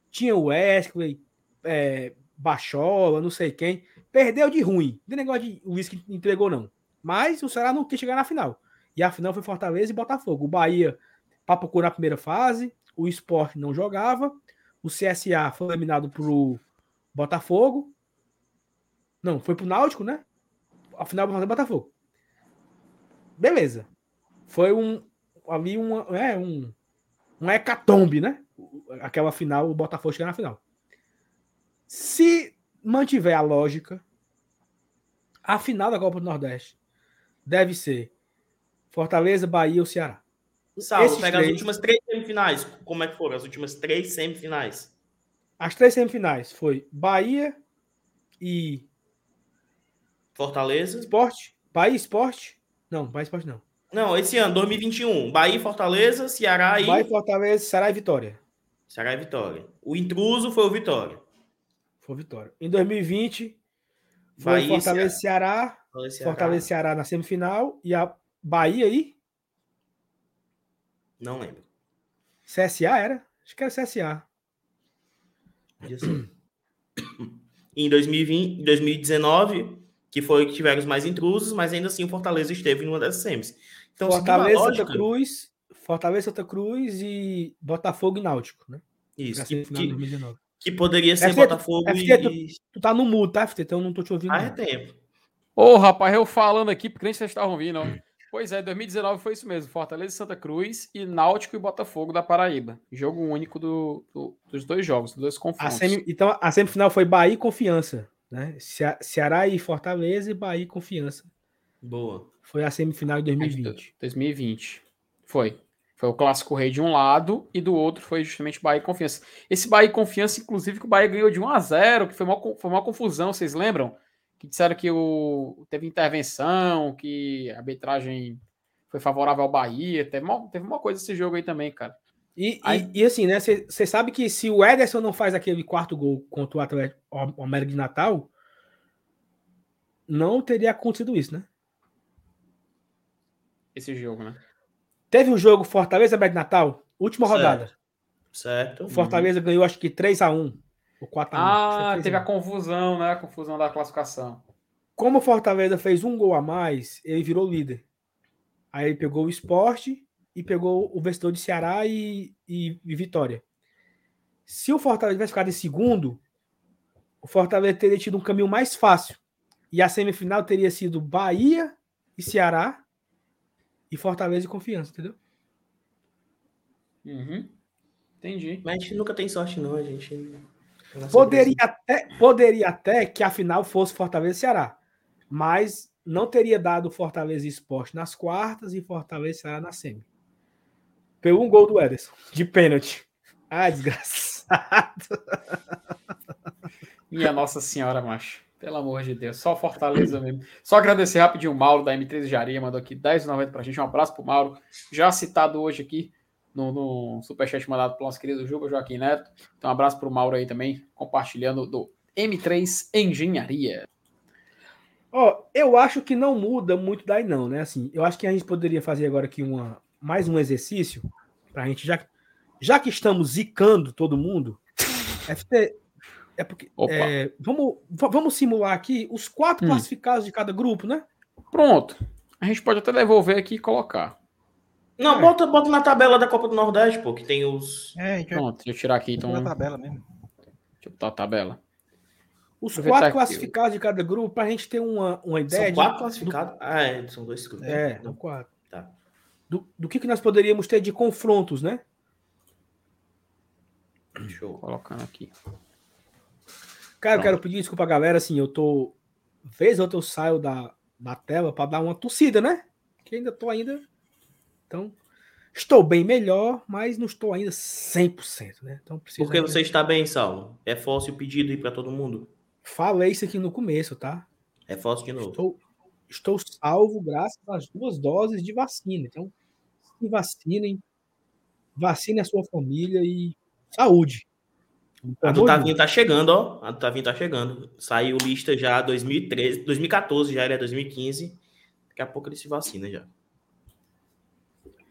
Speaker 1: Tinha o Wesley, é, Bachola, não sei quem. Perdeu de ruim. Tem negócio de uísque entregou, não. Mas o Ceará não quis chegar na final. E a final foi Fortaleza e Botafogo. O Bahia papocou na primeira fase, o Sport não jogava, o CSA foi eliminado pro Botafogo. Não, foi pro Náutico, né? A final foi Botafogo. Beleza. Foi um ali um, é, um, um hecatombe, né? Aquela final, o Botafogo chegar na final. Se mantiver a lógica, a final da Copa do Nordeste deve ser Fortaleza, Bahia ou Ceará.
Speaker 5: Saulo,
Speaker 1: Esses
Speaker 5: pega as
Speaker 1: três-
Speaker 5: últimas três semifinais. Como é que foram? As últimas três semifinais.
Speaker 1: As três semifinais foi Bahia e
Speaker 5: Fortaleza.
Speaker 1: Esporte. Bahia Esporte. Não, Bahia Esporte não.
Speaker 5: Não, esse ano, 2021. Bahia Fortaleza, Ceará e.
Speaker 1: Bahia, Fortaleza, Ceará e Vitória.
Speaker 5: Ceará e Vitória. O intruso foi o Vitória.
Speaker 1: Foi Vitória. Em 2020 foi
Speaker 5: Bahia e
Speaker 1: Fortaleza e Ceará.
Speaker 5: Fortaleza, Ceará.
Speaker 1: Fortaleza Ceará na semifinal. E a Bahia aí,
Speaker 5: Não lembro.
Speaker 1: CSA era? Acho que era CSA.
Speaker 5: Em 2020, 2019, que foi que tiveram os mais intrusos, mas ainda assim o Fortaleza esteve numa dessas semis. Então,
Speaker 1: Fortaleza,
Speaker 5: lógica-
Speaker 1: Santa Cruz, Fortaleza, Santa Cruz e Botafogo e Náutico, né?
Speaker 5: Isso, que, que,
Speaker 1: 2019.
Speaker 5: Que poderia ser
Speaker 1: FT,
Speaker 5: Botafogo
Speaker 1: FT,
Speaker 5: e.
Speaker 1: Tu tá no mudo, tá, FT? Então eu não tô te ouvindo.
Speaker 5: Ah, é tempo.
Speaker 2: Ô, rapaz, eu falando aqui, porque nem vocês estavam ouvindo. ó. Pois é, 2019 foi isso mesmo. Fortaleza e Santa Cruz e Náutico e Botafogo da Paraíba. Jogo único do- do- dos dois jogos, dos dois
Speaker 1: A
Speaker 2: confrontos.
Speaker 1: semi- então a semifinal foi Bahia e Confiança, né? Ce- Ceará e Fortaleza e Bahia e Confiança.
Speaker 5: Boa.
Speaker 1: Foi a semifinal de 2020.
Speaker 2: 2020. Foi. Foi o Clássico Rei de um lado e do outro foi justamente Bahia e Confiança. Esse Bahia e Confiança, inclusive, que o Bahia ganhou de 1 a 0 que foi uma, foi uma confusão, vocês lembram? Que disseram que o, teve intervenção, que a arbitragem foi favorável ao Bahia. Teve uma, teve uma coisa esse jogo aí também, cara.
Speaker 1: E, e-
Speaker 2: Aí-
Speaker 1: e assim, né? Você sabe que se o Ederson não faz aquele quarto gol contra o Atlético o América de Natal, não teria acontecido isso, né?
Speaker 2: Esse jogo, né?
Speaker 1: Teve o jogo Fortaleza de Natal, última
Speaker 5: Certo.
Speaker 1: rodada.
Speaker 5: Certo.
Speaker 1: O Fortaleza ganhou acho que 3x1. Ou 4x1.
Speaker 2: Ah,
Speaker 1: Acho que
Speaker 2: teve a
Speaker 1: 3x1.
Speaker 2: confusão, né? A confusão da classificação.
Speaker 1: Como o Fortaleza fez um gol a mais, ele virou líder. Aí ele pegou o esporte e pegou o vencedor de Ceará e, e- e Vitória. Se o Fortaleza tivesse ficado em segundo, o Fortaleza teria tido um caminho mais fácil. E a semifinal teria sido Bahia e Ceará e Fortaleza e Confiança, entendeu?
Speaker 2: Uhum. Entendi.
Speaker 5: Mas a gente nunca tem sorte, não. A gente.
Speaker 1: Poderia até, poderia até que a final fosse Fortaleza e Ceará. Mas não teria dado Fortaleza e Esporte nas quartas e Fortaleza e Ceará na semi. Pelo um gol do Ederson, de pênalti. Ah, desgraçado.
Speaker 2: Minha Nossa Senhora, macho. Pelo amor de Deus. Só Fortaleza mesmo. Só agradecer rapidinho o Mauro da M13 Jaria, mandou aqui 10,90 pra gente. Um abraço pro Mauro. Já citado hoje aqui no, no superchat mandado pelo nosso querido Juba Joaquim Neto. Então, um abraço pro Mauro aí também, compartilhando do M3 Engenharia.
Speaker 1: Ó, eu acho que não muda muito daí não, né? Assim, eu acho que a gente poderia fazer agora aqui uma, mais um exercício pra gente, já, já que estamos zicando todo mundo, FT, é porque, é, vamos, va- vamos simular aqui os quatro
Speaker 2: Hum.
Speaker 1: classificados de cada grupo, né?
Speaker 2: Pronto. A gente pode até devolver aqui e colocar.
Speaker 5: Não,
Speaker 1: É.
Speaker 5: bota, bota na tabela da Copa do Nordeste, pô, que tem os.
Speaker 3: É,
Speaker 2: Pronto, deixa eu tirar aqui então.
Speaker 3: na
Speaker 2: Deixa
Speaker 3: tabela mesmo.
Speaker 2: eu botar a tabela.
Speaker 1: Os
Speaker 2: Aproveitar
Speaker 1: quatro classificados de cada grupo para a gente ter uma, uma ideia
Speaker 5: São
Speaker 1: de-
Speaker 5: quatro classificados. Ah, é, são dois grupos.
Speaker 1: É,
Speaker 5: Não.
Speaker 1: são quatro.
Speaker 5: Tá.
Speaker 1: Do, do que, que nós poderíamos ter de confrontos, né?
Speaker 5: Show.
Speaker 2: Colocando aqui.
Speaker 1: Cara, eu quero pedir desculpa, galera. Assim, eu tô. Vez ou outra eu saio da, da tela para dar uma tossida, né? Que ainda tô ainda. Então, estou bem melhor, mas não estou ainda 100%, né? Então, preciso.
Speaker 5: Porque você está bem, Saulo? É fóssil o pedido aí pra todo mundo?
Speaker 1: Falei isso aqui no começo, tá?
Speaker 5: É fóssil de novo.
Speaker 1: Estou, estou salvo graças às duas doses de vacina. Então, se vacinem, vacine a sua família e saúde.
Speaker 5: A do Tavinho tá chegando, ó. A do Tavinho tá chegando. Saiu lista já 2013, 2014, já ele é 2015. Daqui a pouco ele se vacina já.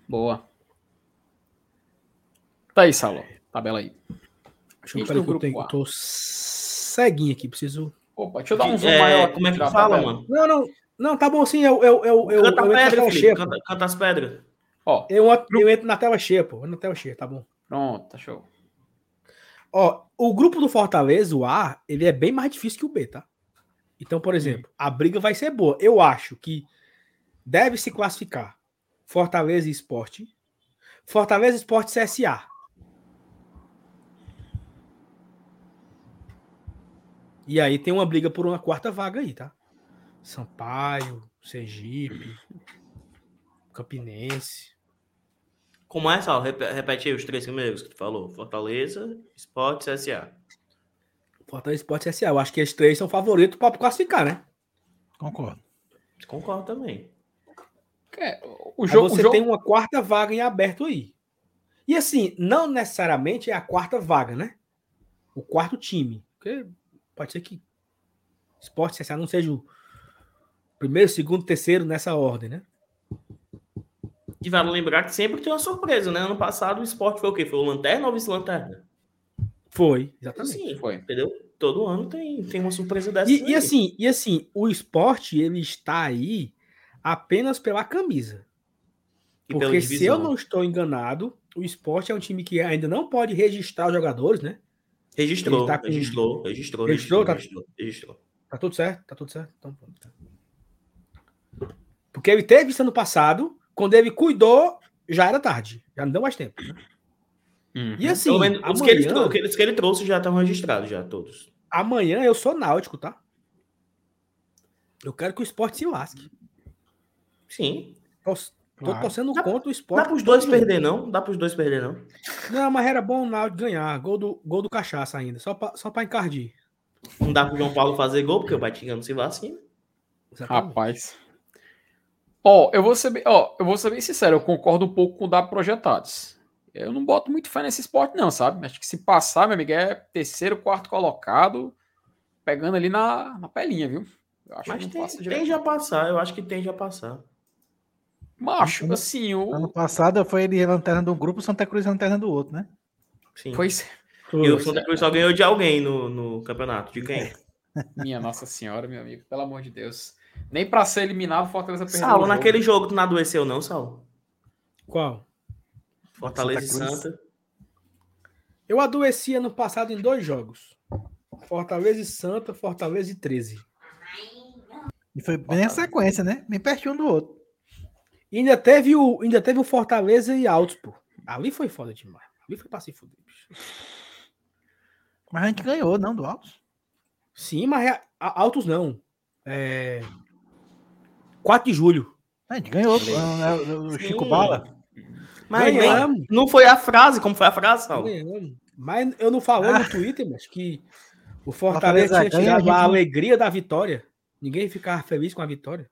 Speaker 2: Boa. Tá aí, Saulo. Tabela aí.
Speaker 1: Deixa eu ver que eu, tenho, eu tô ceguinho aqui, preciso.
Speaker 2: Opa, deixa eu dar um zoom
Speaker 5: É,
Speaker 2: maior
Speaker 5: como é que fala,
Speaker 2: tabela.
Speaker 5: mano?
Speaker 1: Não, não, não, tá bom sim, eu, eu, eu, eu,
Speaker 5: canta
Speaker 1: eu
Speaker 5: pedra,
Speaker 1: cheia.
Speaker 5: Canta, canta as pedras.
Speaker 2: Ó,
Speaker 1: Eu, eu entro na tela cheia, pô. Eu entro na tela cheia, tá bom.
Speaker 2: pronto, tá show.
Speaker 1: Ó, o grupo do Fortaleza, o A, ele é bem mais difícil que o B, tá? Então, por exemplo, a briga vai ser boa. Eu acho que deve se classificar Fortaleza e Esporte. Fortaleza, Esporte CSA. E aí tem uma briga por uma quarta vaga aí, tá? Sampaio, Sergipe, Campinense.
Speaker 5: Como é, Sal? Rep- Repete aí os três primeiros que tu falou. Fortaleza, Sport, CSA.
Speaker 1: Fortaleza, Esporte e CSA. Eu acho que esses três são favoritos para classificar, né?
Speaker 3: Concordo.
Speaker 5: Concordo também.
Speaker 2: É, o
Speaker 1: Aí
Speaker 2: jogo, o
Speaker 1: você
Speaker 2: jogo...
Speaker 1: tem uma quarta vaga em aberto aí. E assim, não necessariamente é a quarta vaga, né? O quarto time. Porque pode ser que Esporte CSA não seja o primeiro, segundo, terceiro nessa ordem, né?
Speaker 5: E vale lembrar que sempre tem uma surpresa, né? Ano passado o Sport foi o quê? Foi o Lanterna ou Vice-Lanterna?
Speaker 1: Foi, exatamente.
Speaker 5: Sim,
Speaker 2: Foi.
Speaker 5: entendeu? Todo ano tem, tem uma surpresa dessa.
Speaker 1: E, e assim, e assim, o esporte ele está aí apenas pela camisa. Porque se eu não estou enganado, o esporte é um time que ainda não pode registrar os jogadores, né?
Speaker 5: Registrou,
Speaker 1: tá com-
Speaker 5: registrou, registrou,
Speaker 1: Registrou,
Speaker 5: registrou,
Speaker 1: tá-
Speaker 5: registrou, registrou.
Speaker 1: Tá tudo certo? Tá tudo certo? Então, pronto. Porque ele teve isso ano passado, quando ele cuidou, já era tarde. Já não deu mais tempo. né?
Speaker 2: Uhum.
Speaker 1: E assim,
Speaker 5: Pelo menos os que, ele,
Speaker 1: amanhã,
Speaker 5: aqueles que ele trouxe já estão registrados, já todos.
Speaker 1: amanhã eu sou náutico, tá? Eu quero que o esporte se lasque.
Speaker 5: Sim.
Speaker 1: Tô, tô
Speaker 2: Claro.
Speaker 1: torcendo
Speaker 5: Dá-
Speaker 1: contra o
Speaker 5: Dá
Speaker 1: esporte.
Speaker 5: pros dois
Speaker 1: todo mundo.
Speaker 5: perder, não? Dá pros dois perder, não?
Speaker 1: Não, mas era bom o Náutico ganhar. Gol do, gol do cachaça ainda. Só pra, só pra encardir.
Speaker 5: Não dá pro João Paulo fazer gol, porque o Batinga não se vacina.
Speaker 1: Exatamente.
Speaker 2: Rapaz. Ó, eu vou ser bem, ó, eu vou ser bem sincero, eu concordo um pouco com o da projetados. Eu não boto muito fé nesse esporte, não, sabe? Acho que se passar, meu amigo, é terceiro, quarto colocado, pegando ali na, na pelinha, viu? Eu acho
Speaker 5: Mas
Speaker 2: que
Speaker 5: tem,
Speaker 2: passa
Speaker 5: já passar, eu acho que tem já passar.
Speaker 2: Macho,
Speaker 3: Ano-
Speaker 2: assim, o.
Speaker 3: Ano passado foi ele lanterna de um grupo, Santa Cruz lanterna do outro, né?
Speaker 5: Sim.
Speaker 2: Pois
Speaker 5: E o Santa Cruz só ganhou de alguém no, no campeonato. De quem?
Speaker 2: minha Nossa Senhora, meu amigo, pelo amor de Deus. Nem pra ser eliminado, o Fortaleza perdeu.
Speaker 5: Saulo, naquele jogo tu não adoeceu, não, Saulo?
Speaker 1: Qual?
Speaker 5: Fortaleza
Speaker 3: Santa
Speaker 5: e. Santa.
Speaker 1: Eu adoeci ano passado em dois jogos. Fortaleza e Santa, Fortaleza e 13.
Speaker 3: E foi bem a sequência, né? Bem pertinho um do outro.
Speaker 1: E ainda teve o, ainda teve o Fortaleza e Altos, pô. Ali foi foda demais. Ali foi pra se fuder, bicho.
Speaker 3: Mas a gente ganhou, não, do Altos.
Speaker 1: Sim, mas é- a- Altos não. É... 4 de julho.
Speaker 3: A gente ganhou. né, O, o Chico
Speaker 5: Sim.
Speaker 3: Bala.
Speaker 5: Mas nem-
Speaker 1: Ganhamos.
Speaker 5: não foi a frase, como foi a frase, Saulo?
Speaker 1: Mas eu não falei
Speaker 3: Ah.
Speaker 1: no Twitter, mas que o Fortaleza
Speaker 3: Fortaleza
Speaker 1: tinha tirado
Speaker 3: a
Speaker 1: a alegria da vitória. Ninguém ficava feliz com a vitória.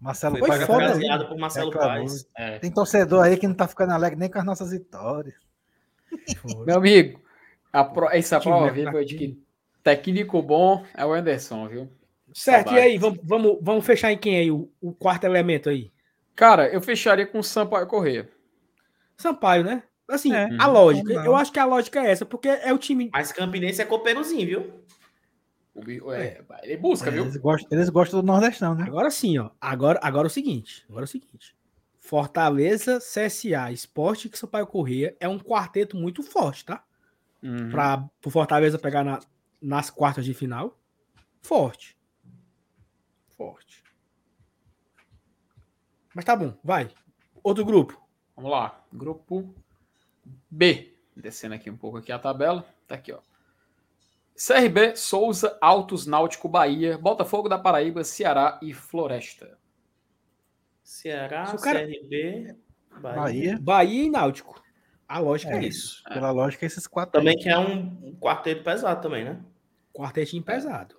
Speaker 3: Marcelo
Speaker 5: Foi
Speaker 1: Foi
Speaker 3: Paz
Speaker 1: foda,
Speaker 5: parafraseada por Marcelo
Speaker 3: reclamou.
Speaker 5: Paes.
Speaker 2: É.
Speaker 3: Tem torcedor aí que não tá ficando alegre nem com as nossas vitórias.
Speaker 1: Foi.
Speaker 2: Meu amigo, a pro... essa prova viva de que técnico bom é o Anderson, viu?
Speaker 1: Certo, e
Speaker 2: Saudades.
Speaker 1: aí, vamos, vamos, vamos fechar em quem aí? O, o quarto elemento aí?
Speaker 2: Cara, eu fecharia com o Sampaio Correia.
Speaker 1: Sampaio, né? Assim,
Speaker 3: É.
Speaker 1: a lógica.
Speaker 3: Não.
Speaker 1: Eu acho que a lógica é essa, porque é o time.
Speaker 5: Mas Campinense é copeirozinho, viu?
Speaker 2: É, ele busca, viu?
Speaker 3: Eles gostam, eles gostam do Nordestão, né?
Speaker 1: Agora sim, ó. Agora, agora é o seguinte. Agora é o seguinte. Fortaleza, CSA, Esporte e Sampaio Corrêa é um quarteto muito forte, tá?
Speaker 2: Uhum.
Speaker 1: Para o Fortaleza pegar na- nas quartas de final. Forte. Forte. Mas tá bom, vai. Outro grupo.
Speaker 2: Vamos lá. Grupo B. Descendo aqui um pouco aqui a tabela. Tá aqui, ó. CRB, Souza, Altos, Náutico, Bahia, Botafogo da Paraíba, Ceará e Floresta.
Speaker 5: Ceará,
Speaker 1: cara-
Speaker 5: CRB, Bahia.
Speaker 3: Bahia.
Speaker 1: Bahia e Náutico. A lógica é,
Speaker 3: É
Speaker 1: isso.
Speaker 3: Pela lógica, esses quatro.
Speaker 5: Também
Speaker 3: aí.
Speaker 5: que é um um quarteto pesado também, né?
Speaker 1: Quartetinho pesado.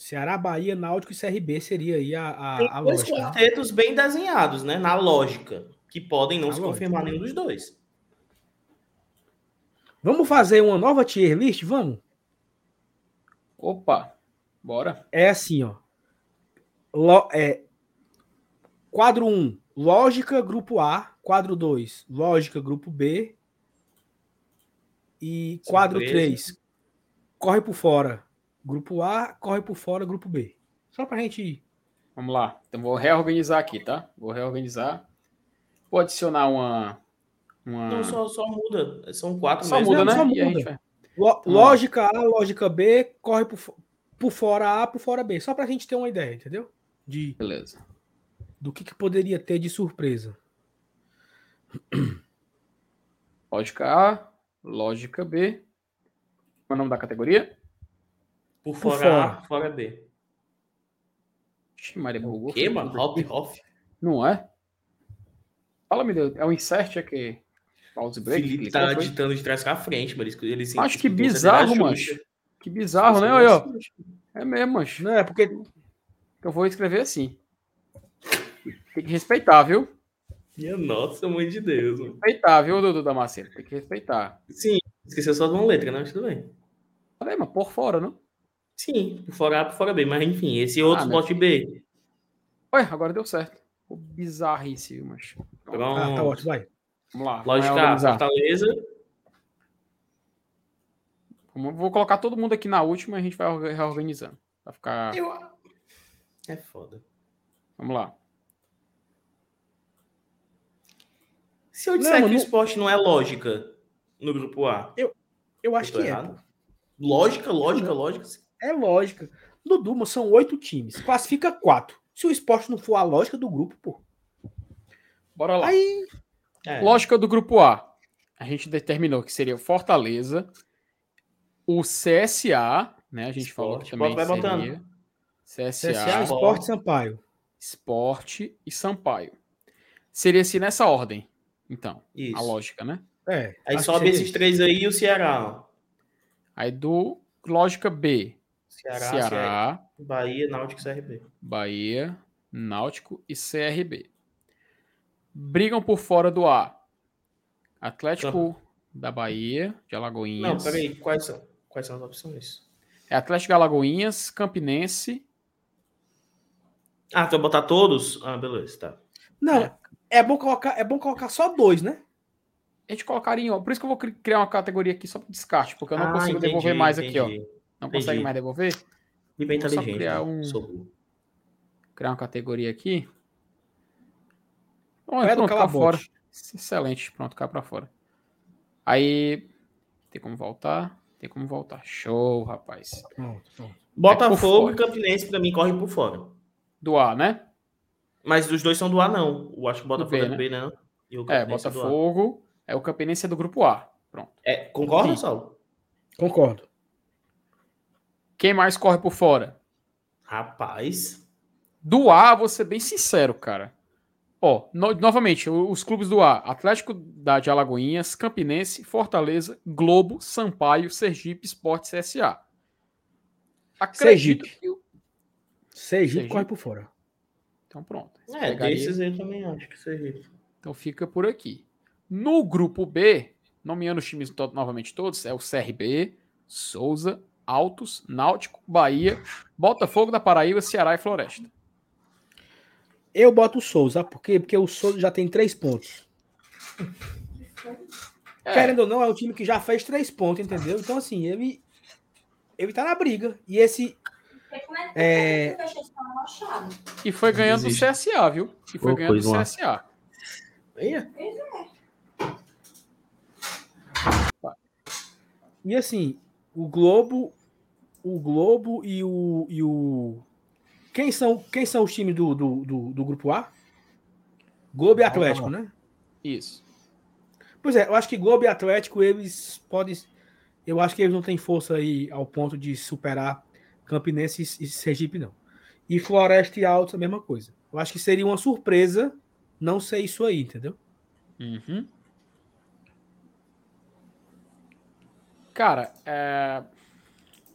Speaker 1: Ceará, Bahia, Náutico e CRB seria aí a, a,
Speaker 5: Tem
Speaker 1: a
Speaker 5: dois
Speaker 1: lógica. né?
Speaker 5: quartetos bem desenhados, né? Na lógica. Que podem não
Speaker 1: Na
Speaker 5: se
Speaker 1: lógica.
Speaker 5: confirmar nenhum dos dois.
Speaker 1: Vamos fazer uma nova tier list? Vamos?
Speaker 2: Opa, bora.
Speaker 1: É assim, ó. Lo- é, quadro 1, lógica, grupo A. Quadro 2, lógica, grupo B. E quadro
Speaker 5: Surpresa.
Speaker 1: 3, corre por fora. Grupo A, corre por fora, grupo B. Só pra gente ir.
Speaker 2: Vamos lá. Então vou reorganizar aqui, tá? Vou reorganizar. Vou adicionar uma. uma...
Speaker 5: Não, só, só muda. São quatro
Speaker 2: Só
Speaker 5: mesmo.
Speaker 2: muda, né?
Speaker 1: Só
Speaker 2: E a
Speaker 1: muda.
Speaker 2: gente vai- lá.
Speaker 1: lógica A, lógica B, corre por, por fora A, por fora B. Só pra gente ter uma ideia, entendeu? De,
Speaker 2: Beleza.
Speaker 1: do que, que poderia ter de surpresa.
Speaker 2: Lógica A, lógica B. Qual é o nome da categoria?
Speaker 5: Por
Speaker 1: Por
Speaker 5: fora,
Speaker 1: fora.
Speaker 5: A, por fora B.
Speaker 2: Ixi, Maria bugou.
Speaker 5: O quê, mano? Hop, hop.
Speaker 2: Não é? Fala, me Deus. É o insert aqui. Pause break?
Speaker 5: Felipe tá
Speaker 2: foi?
Speaker 5: digitando de trás pra frente, mano. Ele, ele
Speaker 2: Acho que bizarro, mano. Que bizarro, né? Olha, ó. É mesmo, mancho.
Speaker 1: Não é porque
Speaker 2: Eu vou escrever assim. Tem que respeitar, viu?
Speaker 5: Minha nossa, mãe de Deus, mano.
Speaker 2: Respeitar, viu, Dudu Damasceno? Tem que respeitar.
Speaker 5: Sim, esqueceu só de uma letra, né? Mas tudo bem.
Speaker 2: Falei, mas por fora, não?
Speaker 5: Sim, por fora A, por fora B. Mas enfim, esse outro
Speaker 2: Ah, né?
Speaker 5: B.
Speaker 2: Ué, agora deu certo. Pô, Bizarrice, macho.
Speaker 5: Pronto.
Speaker 1: Ah, tá ótimo, vai.
Speaker 2: Vamos lá.
Speaker 5: Lógica A. Fortaleza.
Speaker 2: Vou colocar todo mundo aqui na última e a gente vai orga- reorganizando. Vai ficar.
Speaker 5: Eu... É foda.
Speaker 2: Vamos lá.
Speaker 5: Se eu disser
Speaker 1: Não,
Speaker 5: que o esporte não é lógica no grupo A,
Speaker 1: Eu acho
Speaker 5: eu tô
Speaker 1: que é.
Speaker 5: errado?
Speaker 1: pô.
Speaker 5: Lógica, lógica, lógica.
Speaker 1: É lógica. No Duma são oito times. Classifica quatro. Se o esporte não for a lógica do grupo, pô.
Speaker 2: Bora lá.
Speaker 1: Aí.
Speaker 5: É.
Speaker 2: Lógica do grupo A. A gente determinou que seria o Fortaleza, o CSA, né? A gente falou que
Speaker 5: Esporte,
Speaker 2: também
Speaker 5: vai botando.
Speaker 2: seria
Speaker 1: CSA,
Speaker 2: CSA,
Speaker 1: Esporte Sampaio.
Speaker 2: Esporte e Sampaio. Seria assim nessa ordem, então,
Speaker 5: Isso.
Speaker 2: a lógica, né?
Speaker 1: É.
Speaker 5: Aí sobe esses
Speaker 1: isso.
Speaker 5: três aí e o Ceará. ó.
Speaker 2: Aí do lógica B,
Speaker 5: Ceará,
Speaker 2: Ceará,
Speaker 5: Bahia, Náutico e CRB.
Speaker 2: Bahia, Náutico e CRB. Brigam por fora do A. Atlético da Bahia, de
Speaker 5: Não,
Speaker 2: Alagoinhas.
Speaker 5: peraí, quais são? Quais são as opções?
Speaker 2: É Atlético de Alagoinhas, Campinense.
Speaker 5: Ah, tu vai botar todos? Ah, beleza, tá.
Speaker 1: Não, é. bom colocar, é bom colocar só dois, né?
Speaker 2: A gente colocaria em. Por isso que eu vou cri- criar uma categoria aqui só para descarte, porque eu não
Speaker 5: Ah,
Speaker 2: consigo
Speaker 5: entendi,
Speaker 2: devolver mais aqui, ó. Não
Speaker 5: entendi.
Speaker 2: consegue mais devolver?
Speaker 5: E bem
Speaker 2: Vou só
Speaker 5: inteligente.
Speaker 2: criar
Speaker 5: né?
Speaker 2: um-
Speaker 5: Sou.
Speaker 2: Criar uma categoria aqui.
Speaker 1: Pé do
Speaker 2: pronto, cá fora. Excelente, pronto, cá para fora. Aí. Tem como voltar? Tem como voltar. Show, rapaz.
Speaker 1: Pronto, pronto.
Speaker 5: Botafogo
Speaker 2: É
Speaker 5: e
Speaker 2: por
Speaker 5: Campinense pra mim correm por fora.
Speaker 2: Do A, né?
Speaker 5: Mas os dois são do A, não. Eu acho que o Botafogo
Speaker 2: B,
Speaker 5: é do
Speaker 2: né?
Speaker 5: B, não. E o
Speaker 2: É,
Speaker 5: Campinense do A.
Speaker 2: Botafogo. É o Campinense é do grupo A. Pronto.
Speaker 5: É, concorda,
Speaker 2: Sim.
Speaker 5: Saulo?
Speaker 1: Concordo.
Speaker 2: Quem mais corre por fora?
Speaker 5: Rapaz.
Speaker 2: Do A, vou ser bem sincero, cara. Ó, no- novamente, os clubes do A: Atlético da de Alagoinhas, Campinense, Fortaleza, Globo, Sampaio, Sergipe, Sport, CSA. Acredito
Speaker 1: Sergipe.
Speaker 2: que o-
Speaker 1: Sergipe
Speaker 2: Sergipe.
Speaker 1: corre por fora.
Speaker 2: Então pronto.
Speaker 5: É,
Speaker 2: Pegaria-
Speaker 5: desses eu também acho que seja.
Speaker 2: Então fica por aqui. No grupo B, nomeando os times novamente todos, é o CRB, Souza, Altos, Náutico, Bahia, Botafogo da Paraíba, Ceará e Floresta.
Speaker 1: Eu boto o Souza, por quê? Porque o Souza já tem três pontos.
Speaker 2: É,
Speaker 1: Querendo ou não, é um time que já fez três pontos, entendeu? Então, assim, ele, ele tá na briga. E esse. É,
Speaker 2: E foi ganhando do. CSA, viu? E foi
Speaker 5: Ô,
Speaker 2: ganhando do
Speaker 5: lá.
Speaker 2: CSA.
Speaker 5: Eia.
Speaker 1: E assim, o Globo, o Globo e o. E o quem, são, quem são os times do, do, do, do grupo A? Globo e Atlético, né?
Speaker 2: Isso.
Speaker 1: Pois é, eu acho que Globo e Atlético, eles podem. Eu acho que eles não têm força aí ao ponto de superar Campinense e Sergipe, não. E Floresta e Altos, a mesma coisa. Eu acho que seria uma surpresa não ser isso aí, entendeu?
Speaker 2: Uhum. Cara, é...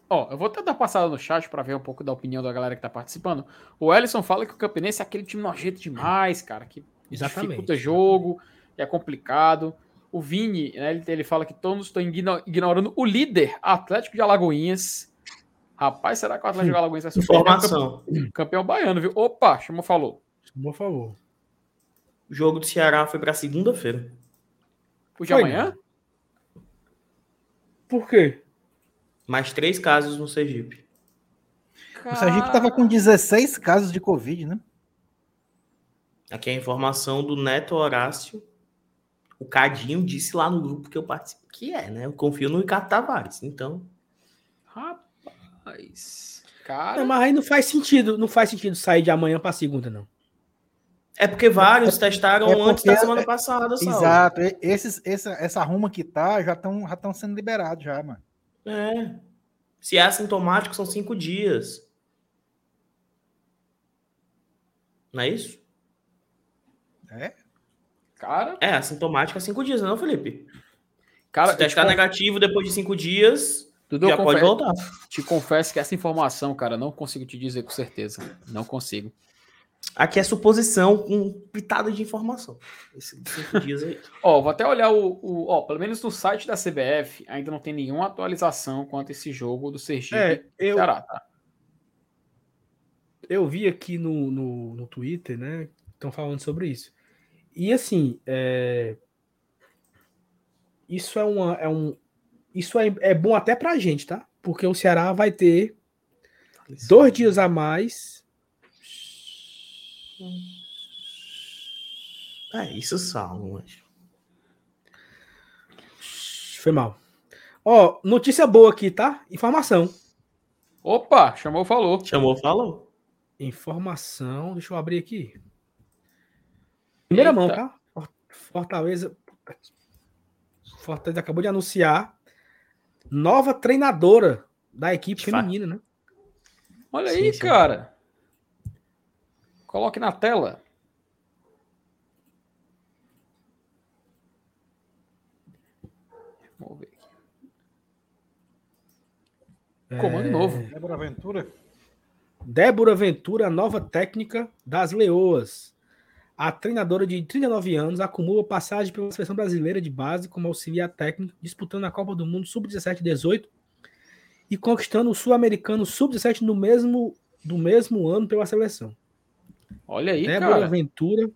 Speaker 2: Ó, eu vou até dar passada no chat pra ver um pouco da opinião da galera que tá participando. O Ellison fala que o Campinense é aquele time nojento demais, cara, que
Speaker 1: Exatamente.
Speaker 2: dificulta jogo, que é complicado. O Vini, né, ele, ele fala que todos estão igno- ignorando o líder Atlético de Alagoinhas. Rapaz, será que o Atlético de Alagoinhas vai ser
Speaker 5: Informação.
Speaker 2: campeão, campeão baiano, viu? Opa, chamou, falou.
Speaker 1: Por favor.
Speaker 5: O jogo do Ceará foi pra segunda-feira.
Speaker 2: O de
Speaker 1: Foi,
Speaker 2: amanhã?
Speaker 1: Por quê?
Speaker 5: Mais três casos no Sergipe.
Speaker 3: O Sergipe tava com 16 casos de Covid, né?
Speaker 5: Aqui é a informação do Neto Horácio. O Cadinho disse lá no grupo que eu participo que é, né? Eu confio no Ricardo Tavares. Então,
Speaker 2: Rapaz. Cara.
Speaker 1: Não, mas aí não faz sentido, não faz sentido sair de amanhã pra segunda, não.
Speaker 5: é porque vários testaram
Speaker 3: é
Speaker 5: antes
Speaker 3: porque-
Speaker 5: da semana passada, Saulo.
Speaker 3: Exato. Esses, essa, essa ruma que tá já estão já tão sendo liberados já, mano.
Speaker 5: É. Se é assintomático, são cinco dias. Não é isso?
Speaker 3: É?
Speaker 2: Cara,
Speaker 5: É, assintomático é cinco dias, não, Felipe?
Speaker 2: cara
Speaker 5: Se testar
Speaker 2: te,
Speaker 5: negativo depois de cinco dias,
Speaker 2: Dudu,
Speaker 5: já pode voltar.
Speaker 2: te confesso que essa informação, cara, não consigo te dizer com certeza. Não consigo.
Speaker 5: Aqui é suposição com pitada de informação. Esses cinco dias aí.
Speaker 2: Ó, vou até olhar o, o- Ó, pelo menos no site da CBF ainda não tem nenhuma atualização quanto a esse jogo do Sergipe
Speaker 1: É, eu,
Speaker 2: Ceará, tá?
Speaker 1: eu vi aqui no, no, no Twitter, né? Estão falando sobre isso. E assim, é, isso é uma. É um, isso é, é bom até pra gente, tá? Porque o Ceará vai ter dois dias a mais.
Speaker 5: É isso, Saulo. mas-
Speaker 1: Foi mal. Ó, notícia boa aqui, tá? Informação.
Speaker 2: Opa, chamou, falou.
Speaker 5: Chamou, falou.
Speaker 1: Informação. Deixa eu abrir aqui. Primeira
Speaker 2: Eita.
Speaker 1: mão, tá? Fortaleza. Fortaleza acabou de anunciar nova treinadora da equipe feminina, né?
Speaker 2: Olha
Speaker 5: Sim,
Speaker 2: aí,
Speaker 5: sim.
Speaker 2: cara. Coloque na tela. Vamos ver aqui. Comando novo.
Speaker 3: Débora Ventura.
Speaker 1: Débora Ventura, nova técnica das Leoas. A treinadora de 39 anos acumula passagem pela seleção brasileira de base como auxiliar técnico, disputando a Copa do Mundo Sub-17 e 18 e conquistando o Sul-Americano Sub-17 no mesmo, do mesmo ano pela seleção.
Speaker 2: Olha aí,
Speaker 1: Débora
Speaker 2: cara.
Speaker 1: Ventura,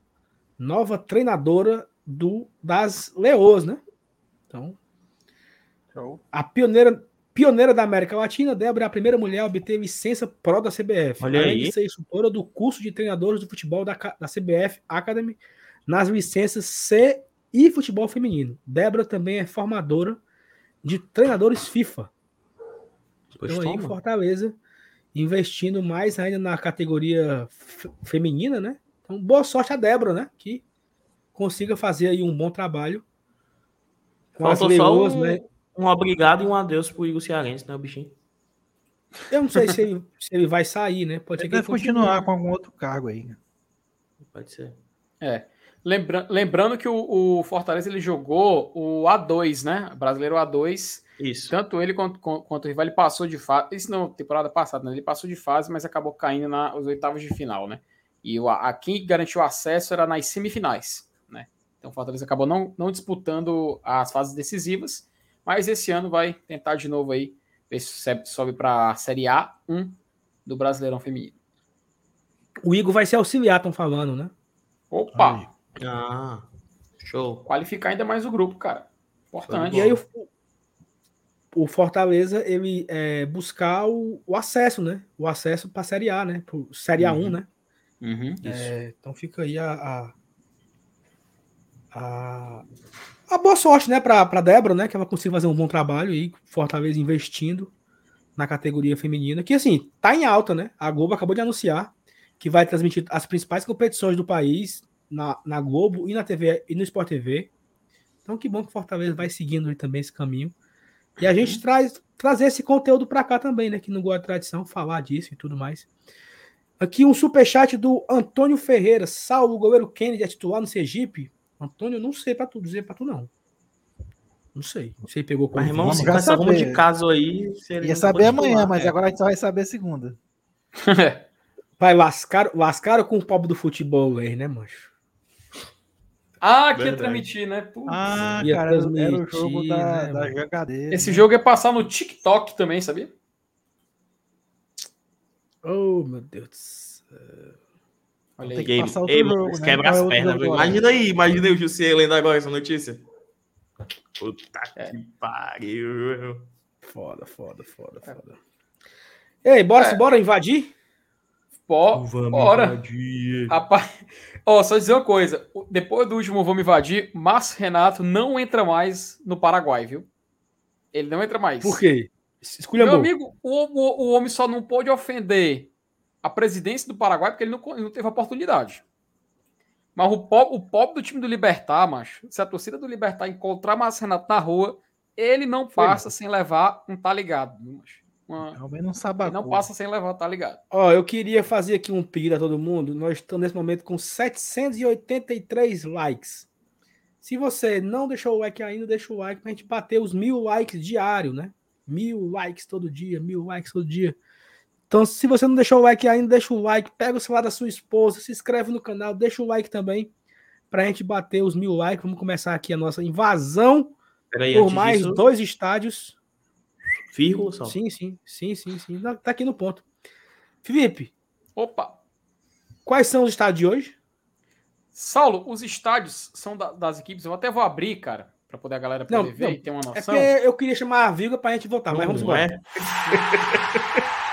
Speaker 1: nova treinadora do das Leoas, né? Então,
Speaker 3: Show.
Speaker 1: a pioneira, pioneira da América Latina, Débora é a primeira mulher a obter licença pró da CBF.
Speaker 5: Olha
Speaker 1: além
Speaker 5: aí.
Speaker 1: de ser instrutora do curso de treinadores de futebol da, da CBF Academy nas licenças C e futebol feminino. Débora também é formadora de treinadores FIFA.
Speaker 5: Pois
Speaker 1: Então aí. Fortaleza investindo mais ainda na categoria feminina, né? Então, boa sorte a Débora, né? Que consiga fazer aí um bom trabalho
Speaker 5: Faltou só um,
Speaker 1: né?
Speaker 5: um obrigado e um adeus pro Igor Cearense, né, o bichinho?
Speaker 1: Eu não sei se ele, se ele vai sair, né? Pode ser
Speaker 3: Ele
Speaker 1: que ele
Speaker 3: deve continuar com algum outro cargo aí.
Speaker 5: Pode ser.
Speaker 2: É. Lembra- lembrando que o, o Fortaleza ele jogou o A2, né? Brasileiro A2.
Speaker 5: Isso.
Speaker 2: Tanto ele quanto, quanto o rival, ele passou de fase. Isso não, temporada passada, né? Ele passou de fase, mas acabou caindo nas oitavas de final, né? E o, a, quem garantiu acesso era nas semifinais, né? Então o Fortaleza acabou não, não disputando as fases decisivas, mas esse ano vai tentar de novo aí, ver se sobe- para a Série A1 do Brasileirão Feminino.
Speaker 1: O Igor vai ser auxiliar, estão falando, né?
Speaker 2: Opa!
Speaker 3: Aí.
Speaker 5: Ah, show.
Speaker 2: Qualificar ainda mais o grupo, cara. Importante.
Speaker 1: E aí o, o Fortaleza, ele é, buscar o, o acesso, né? O acesso para a Série A, né? Pro Série A1,
Speaker 5: Uhum.
Speaker 1: né?
Speaker 2: Uhum.
Speaker 1: É, então fica aí a, a, a, a boa sorte, né, para a Débora, né, que ela consiga fazer um bom trabalho aí, Fortaleza investindo na categoria feminina, que assim, tá em alta, né? A Globo acabou de anunciar que vai transmitir as principais competições do país na, na Globo e na TV e no Sport TV. Então que bom que Fortaleza vai seguindo também esse caminho. E a gente traz trazer esse conteúdo para cá também, né, que não gosta de tradição, falar disso e tudo mais. Aqui um superchat do Antônio Ferreira. Saulo, o goleiro Kennedy é titular no Sergipe? Antônio, não sei pra tu dizer pra tu, não. Não sei. Não sei, pegou com
Speaker 5: irmão,
Speaker 3: Vamos
Speaker 5: se ruma
Speaker 3: saber.
Speaker 5: de caso aí...
Speaker 3: Ia saber amanhã,
Speaker 5: titular,
Speaker 3: mas
Speaker 5: é.
Speaker 3: agora a gente só vai saber segunda.
Speaker 1: Vai lascar, lascaram com o pobre do futebol aí, né, mancho?
Speaker 2: Ah, que ia transmitir, né? Putz.
Speaker 3: Ah,
Speaker 1: Ia
Speaker 3: cara, era o- era o jogo
Speaker 1: transmitir,
Speaker 3: da,
Speaker 1: né,
Speaker 3: da jogadeira.
Speaker 2: Esse jogo ia passar no TikTok também, sabia?
Speaker 1: Oh, meu Deus do céu.
Speaker 2: Olha
Speaker 3: Tem
Speaker 2: aí.
Speaker 3: que
Speaker 5: Ei,
Speaker 3: jogo, né?
Speaker 5: quebra
Speaker 3: é
Speaker 5: as pernas.
Speaker 3: jogo?
Speaker 5: Imagina aí, imagina aí o Jussi lendo agora essa notícia. Puta
Speaker 2: É.
Speaker 5: que pariu.
Speaker 1: Foda, foda, foda, foda. Ei, bora,
Speaker 2: É.
Speaker 1: bora invadir?
Speaker 2: Bora.
Speaker 5: invadir.
Speaker 2: Rapaz, ó, só dizer uma coisa. Depois do último Vamos Invadir, Márcio Renato não entra mais no Paraguai, viu? Ele não entra mais.
Speaker 1: Por quê? Escolha
Speaker 2: Meu
Speaker 1: bom.
Speaker 2: amigo, o, o, o homem só não pôde ofender a presidência do Paraguai porque ele não, ele não teve oportunidade. Mas o pobre, o pobre do time do Libertar, macho, se a torcida do Libertar encontrar Márcio Renato na rua, ele não
Speaker 1: Foi
Speaker 2: passa sem levar um tá ligado. viu, macho? Uma-
Speaker 3: um
Speaker 2: ele
Speaker 3: sabacu.
Speaker 2: não passa sem levar tá ligado.
Speaker 1: Ó, eu queria fazer aqui um pedido a todo mundo. Nós estamos nesse momento com 783 likes. Se você não deixou o like ainda, deixa o like pra gente bater os mil likes diário, né? Mil likes todo dia, mil likes todo dia. Então, se você não deixou o like ainda, deixa o like, pega o celular da sua esposa, se inscreve no canal, deixa o like também pra gente bater os mil likes. Vamos começar aqui a nossa invasão
Speaker 5: Peraí,
Speaker 1: por mais
Speaker 5: disso,
Speaker 1: dois estádios.
Speaker 5: Vírgula só.
Speaker 1: Sim, sim, sim, sim, sim. Tá- Tá aqui no ponto. Felipe,
Speaker 2: Opa!
Speaker 1: quais são os estádios de hoje?
Speaker 2: Saulo, os estádios são da- das equipes. Eu até vou abrir, cara, para poder a galera poder
Speaker 1: Não,
Speaker 2: ver
Speaker 1: não.
Speaker 2: e ter uma
Speaker 1: É
Speaker 2: noção.
Speaker 1: porque eu queria chamar a vírgula pra gente voltar, mas vamos
Speaker 5: não
Speaker 1: embora.
Speaker 5: é?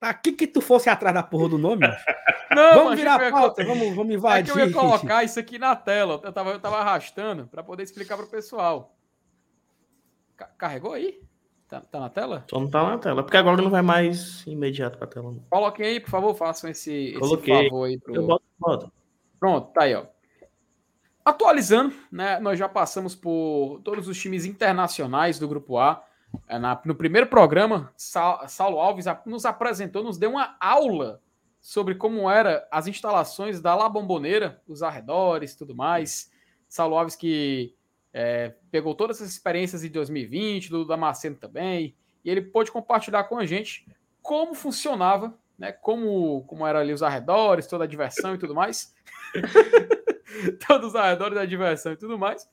Speaker 1: Pra que que tu fosse atrás da porra do nome?
Speaker 2: Não,
Speaker 1: vamos virar a
Speaker 2: ia-
Speaker 1: pauta, vamos, vamos
Speaker 2: É
Speaker 1: invadir.
Speaker 2: que eu ia colocar isso aqui na tela. Eu tava, eu tava arrastando para poder explicar para o pessoal. Ca- Carregou aí? Tá, tá na tela?
Speaker 5: Só não tá na tela. Porque agora não vai mais imediato pra tela. não.
Speaker 2: Coloquem aí, por favor, façam esse, esse favor aí pro.
Speaker 5: Eu boto, boto.
Speaker 2: Pronto, tá aí, ó. Atualizando, né? Nós já passamos por todos os times internacionais do Grupo A. É, na- no primeiro programa, Sa- Saulo Alves nos apresentou, nos deu uma aula sobre como era as instalações da La Bomboneira, os arredores, tudo mais. Saulo Alves que é, pegou todas essas experiências em 2020, do Damasceno também, e ele pôde compartilhar com a gente como funcionava, né? Como, como era ali os arredores, toda a diversão e tudo mais. Todos os arredores da diversão e tudo mais.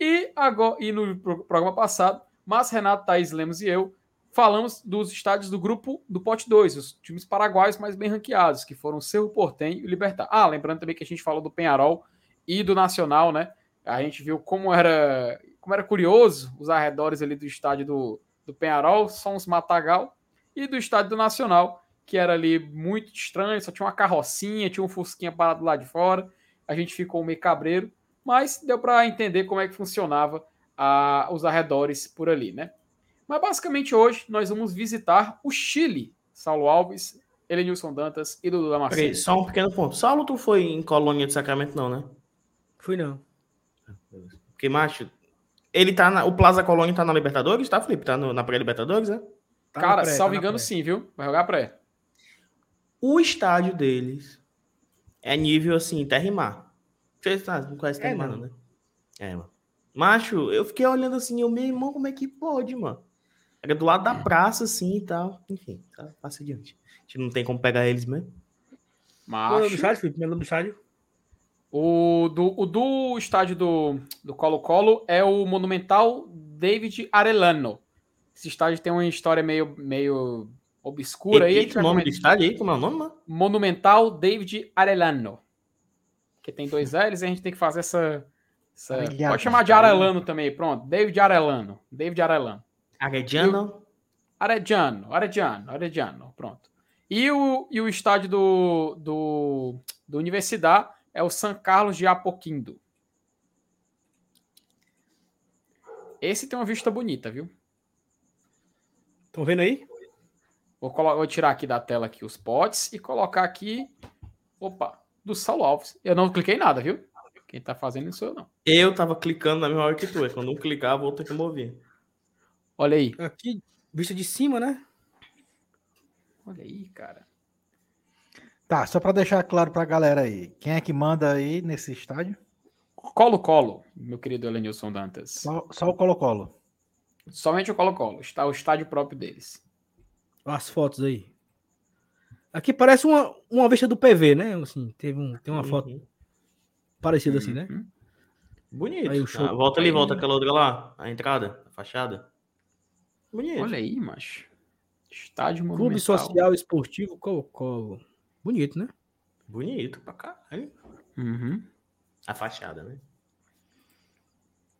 Speaker 2: E agora, e no pro- programa passado, mas Renato, Thaís Lemos e eu falamos dos estádios do grupo do Pote 2, os times paraguaios mais bem ranqueados, que foram o Cerro Portenho e o Libertar. Ah, lembrando também que a gente falou do Penharol e do Nacional, né? A gente viu como era, como era curioso os arredores ali do estádio do, do Penharol, são os Matagal, e do estádio do Nacional, que era ali muito estranho, só tinha uma carrocinha, tinha um fusquinha parado lá de fora. A gente ficou meio cabreiro, mas deu para entender como é que funcionava a, os arredores por ali, né? Mas basicamente hoje nós vamos visitar o Chile. Saulo Alves, Elenilson Dantas e Dudu Damasceno.
Speaker 5: só um pequeno ponto. Saulo, tu foi em Colônia de Sacramento, não, né?
Speaker 1: Fui não.
Speaker 5: Porque, macho, ele tá na. O Plaza Colônia tá na Libertadores, tá, Felipe? Tá no- na pré-Libertadores, né?
Speaker 1: Tá
Speaker 2: Cara,
Speaker 1: pré,
Speaker 2: salvo
Speaker 1: tá
Speaker 2: engano,
Speaker 1: pré.
Speaker 2: sim, viu? Vai jogar pré.
Speaker 5: O estádio deles é nível assim, terra e mar. Vocês ah, não conhecem terra
Speaker 1: É,
Speaker 5: e mar,
Speaker 1: não.
Speaker 5: né? É, mano. Macho, eu fiquei olhando assim, eu, meu irmão, como é que pode, mano? Era do lado da praça, assim e tal. Enfim, tá, passa adiante. A gente não tem como pegar eles mesmo.
Speaker 1: Meu nome do
Speaker 2: Macho.
Speaker 1: estádio, Felipe? Meu nome do estádio?
Speaker 2: O do, o do estádio do do Colo-Colo é o Monumental David Arellano. Esse estádio tem uma história meio, meio obscura aí. vai
Speaker 5: o nome do estádio aí, como é o nome, mano?
Speaker 2: Monumental David Arellano. Que tem dois L's e a gente tem que fazer essa. essa-
Speaker 3: Arellano.
Speaker 2: Pode chamar de Arellano também, pronto. David Arellano. David Arellano.
Speaker 5: Arediano.
Speaker 2: Arellano, Arellano, Arellano, pronto. E o, e o estádio do, do, do Universidade é o San Carlos de Apoquindo. Esse tem uma vista bonita, viu?
Speaker 1: Estão vendo aí?
Speaker 2: Vou, vou tirar aqui da tela aqui os potes e colocar aqui. Opa, do Saulo Alves. Eu não cliquei em nada, viu? Quem tá fazendo isso sou eu não.
Speaker 5: Eu tava clicando na mesma hora que tu. é Quando um clicar, vou ter que mover.
Speaker 2: Olha aí.
Speaker 1: Aqui, vista de cima, né?
Speaker 2: Olha aí, cara.
Speaker 3: Tá, só pra deixar claro pra galera aí. Quem é que manda aí nesse estádio?
Speaker 2: Colo-Colo, meu querido Elenilson Dantas.
Speaker 3: Só, só o Colo-Colo.
Speaker 2: Somente o Colo-Colo. Está o estádio próprio deles.
Speaker 1: Olha as fotos aí. Aqui parece uma, uma vista do PV, né? Assim, teve um, tem uma foto.
Speaker 5: Uhum.
Speaker 1: parecido assim, né?
Speaker 2: Uhum.
Speaker 5: Bonito.
Speaker 1: Aí o show-
Speaker 5: Ah, volta ali,
Speaker 2: aí-
Speaker 5: volta aquela outra lá. A entrada, a fachada. Bonito.
Speaker 2: Olha aí, macho. Estádio
Speaker 1: Clube
Speaker 2: Monumental.
Speaker 1: Social Esportivo Colo-Colo. Bonito, né?
Speaker 5: Bonito pra caralho.
Speaker 2: Uhum.
Speaker 5: A fachada, né?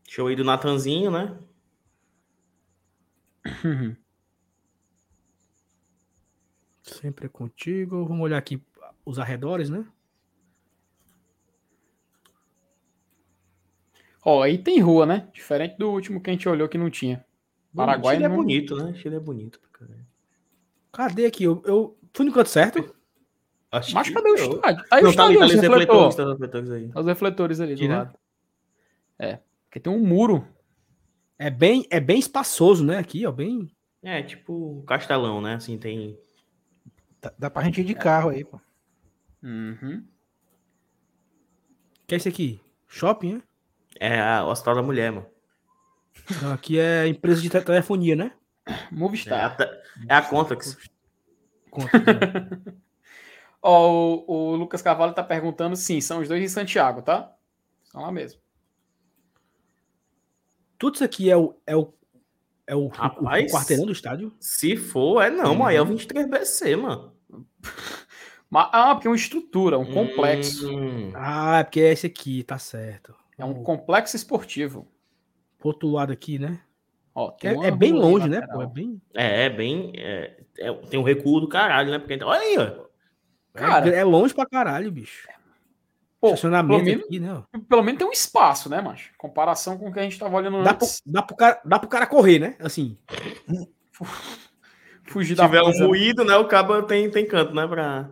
Speaker 5: Show aí do Natanzinho, né?
Speaker 1: Sempre é contigo. Vamos olhar aqui os arredores, né?
Speaker 2: Ó, aí tem rua, né? Diferente do último que a gente olhou que não tinha. Paraguai
Speaker 5: Chile é
Speaker 2: não-
Speaker 5: bonito, né? Chile é bonito pra caralho.
Speaker 1: Cadê aqui? Eu, eu fui no canto certo?
Speaker 5: Acho
Speaker 2: Mas
Speaker 5: que-
Speaker 2: cadê o
Speaker 5: Eu-
Speaker 2: estádio? Aí o
Speaker 5: Não, tá ali,
Speaker 2: estádio,
Speaker 5: tá ali
Speaker 2: os
Speaker 5: os refletores,
Speaker 2: refletores.
Speaker 5: tá os refletores aí.
Speaker 2: Os refletores ali do
Speaker 1: né?
Speaker 2: lado. É. Porque tem um muro.
Speaker 1: É bem, é bem espaçoso, né? Aqui, ó. Bem.
Speaker 5: É, tipo Castelão, né? Assim, tem.
Speaker 3: Dá, dá pra gente ir de carro aí, pô.
Speaker 2: Uhum.
Speaker 1: que é esse aqui? Shopping, né?
Speaker 5: É a, o Hospital da Mulher, mano.
Speaker 1: Não, aqui é empresa de te- telefonia, né?
Speaker 5: É a,
Speaker 2: Movistar.
Speaker 5: é a Contax.
Speaker 1: Conta aqui,
Speaker 2: Ó, o, o Lucas Carvalho tá perguntando, sim, são os dois em Santiago, tá? São lá mesmo.
Speaker 1: Tudo isso aqui é o, é o, é o,
Speaker 5: Rapaz.
Speaker 1: o quarteirão do estádio?
Speaker 5: Se for, é não, mas aí é o 23BC, mano.
Speaker 2: Mas, ah, porque é uma estrutura, um complexo.
Speaker 5: Hum,
Speaker 1: Ah, é porque é esse aqui, tá certo.
Speaker 2: É um complexo esportivo.
Speaker 1: Pro outro lado aqui, né?
Speaker 2: Ó,
Speaker 1: É, é bem longe, né? Pô, é bem.
Speaker 5: é, é bem. é- é- tem um recuo do caralho, né? Porque, olha aí, ó.
Speaker 2: Cara,
Speaker 1: é, é longe pra caralho, bicho.
Speaker 2: Pô,
Speaker 1: Estacionamento
Speaker 2: pelo menos,
Speaker 1: aqui, né?
Speaker 2: pelo menos tem um espaço, né, macho? Comparação com o que a gente tava olhando
Speaker 1: Dá pro,
Speaker 2: antes.
Speaker 1: dá, pro cara, dá pro cara correr, né? Assim.
Speaker 2: Fugir
Speaker 5: Se
Speaker 2: da
Speaker 5: tiver um ruído, né? O cabo tem, tem canto, né? Pra...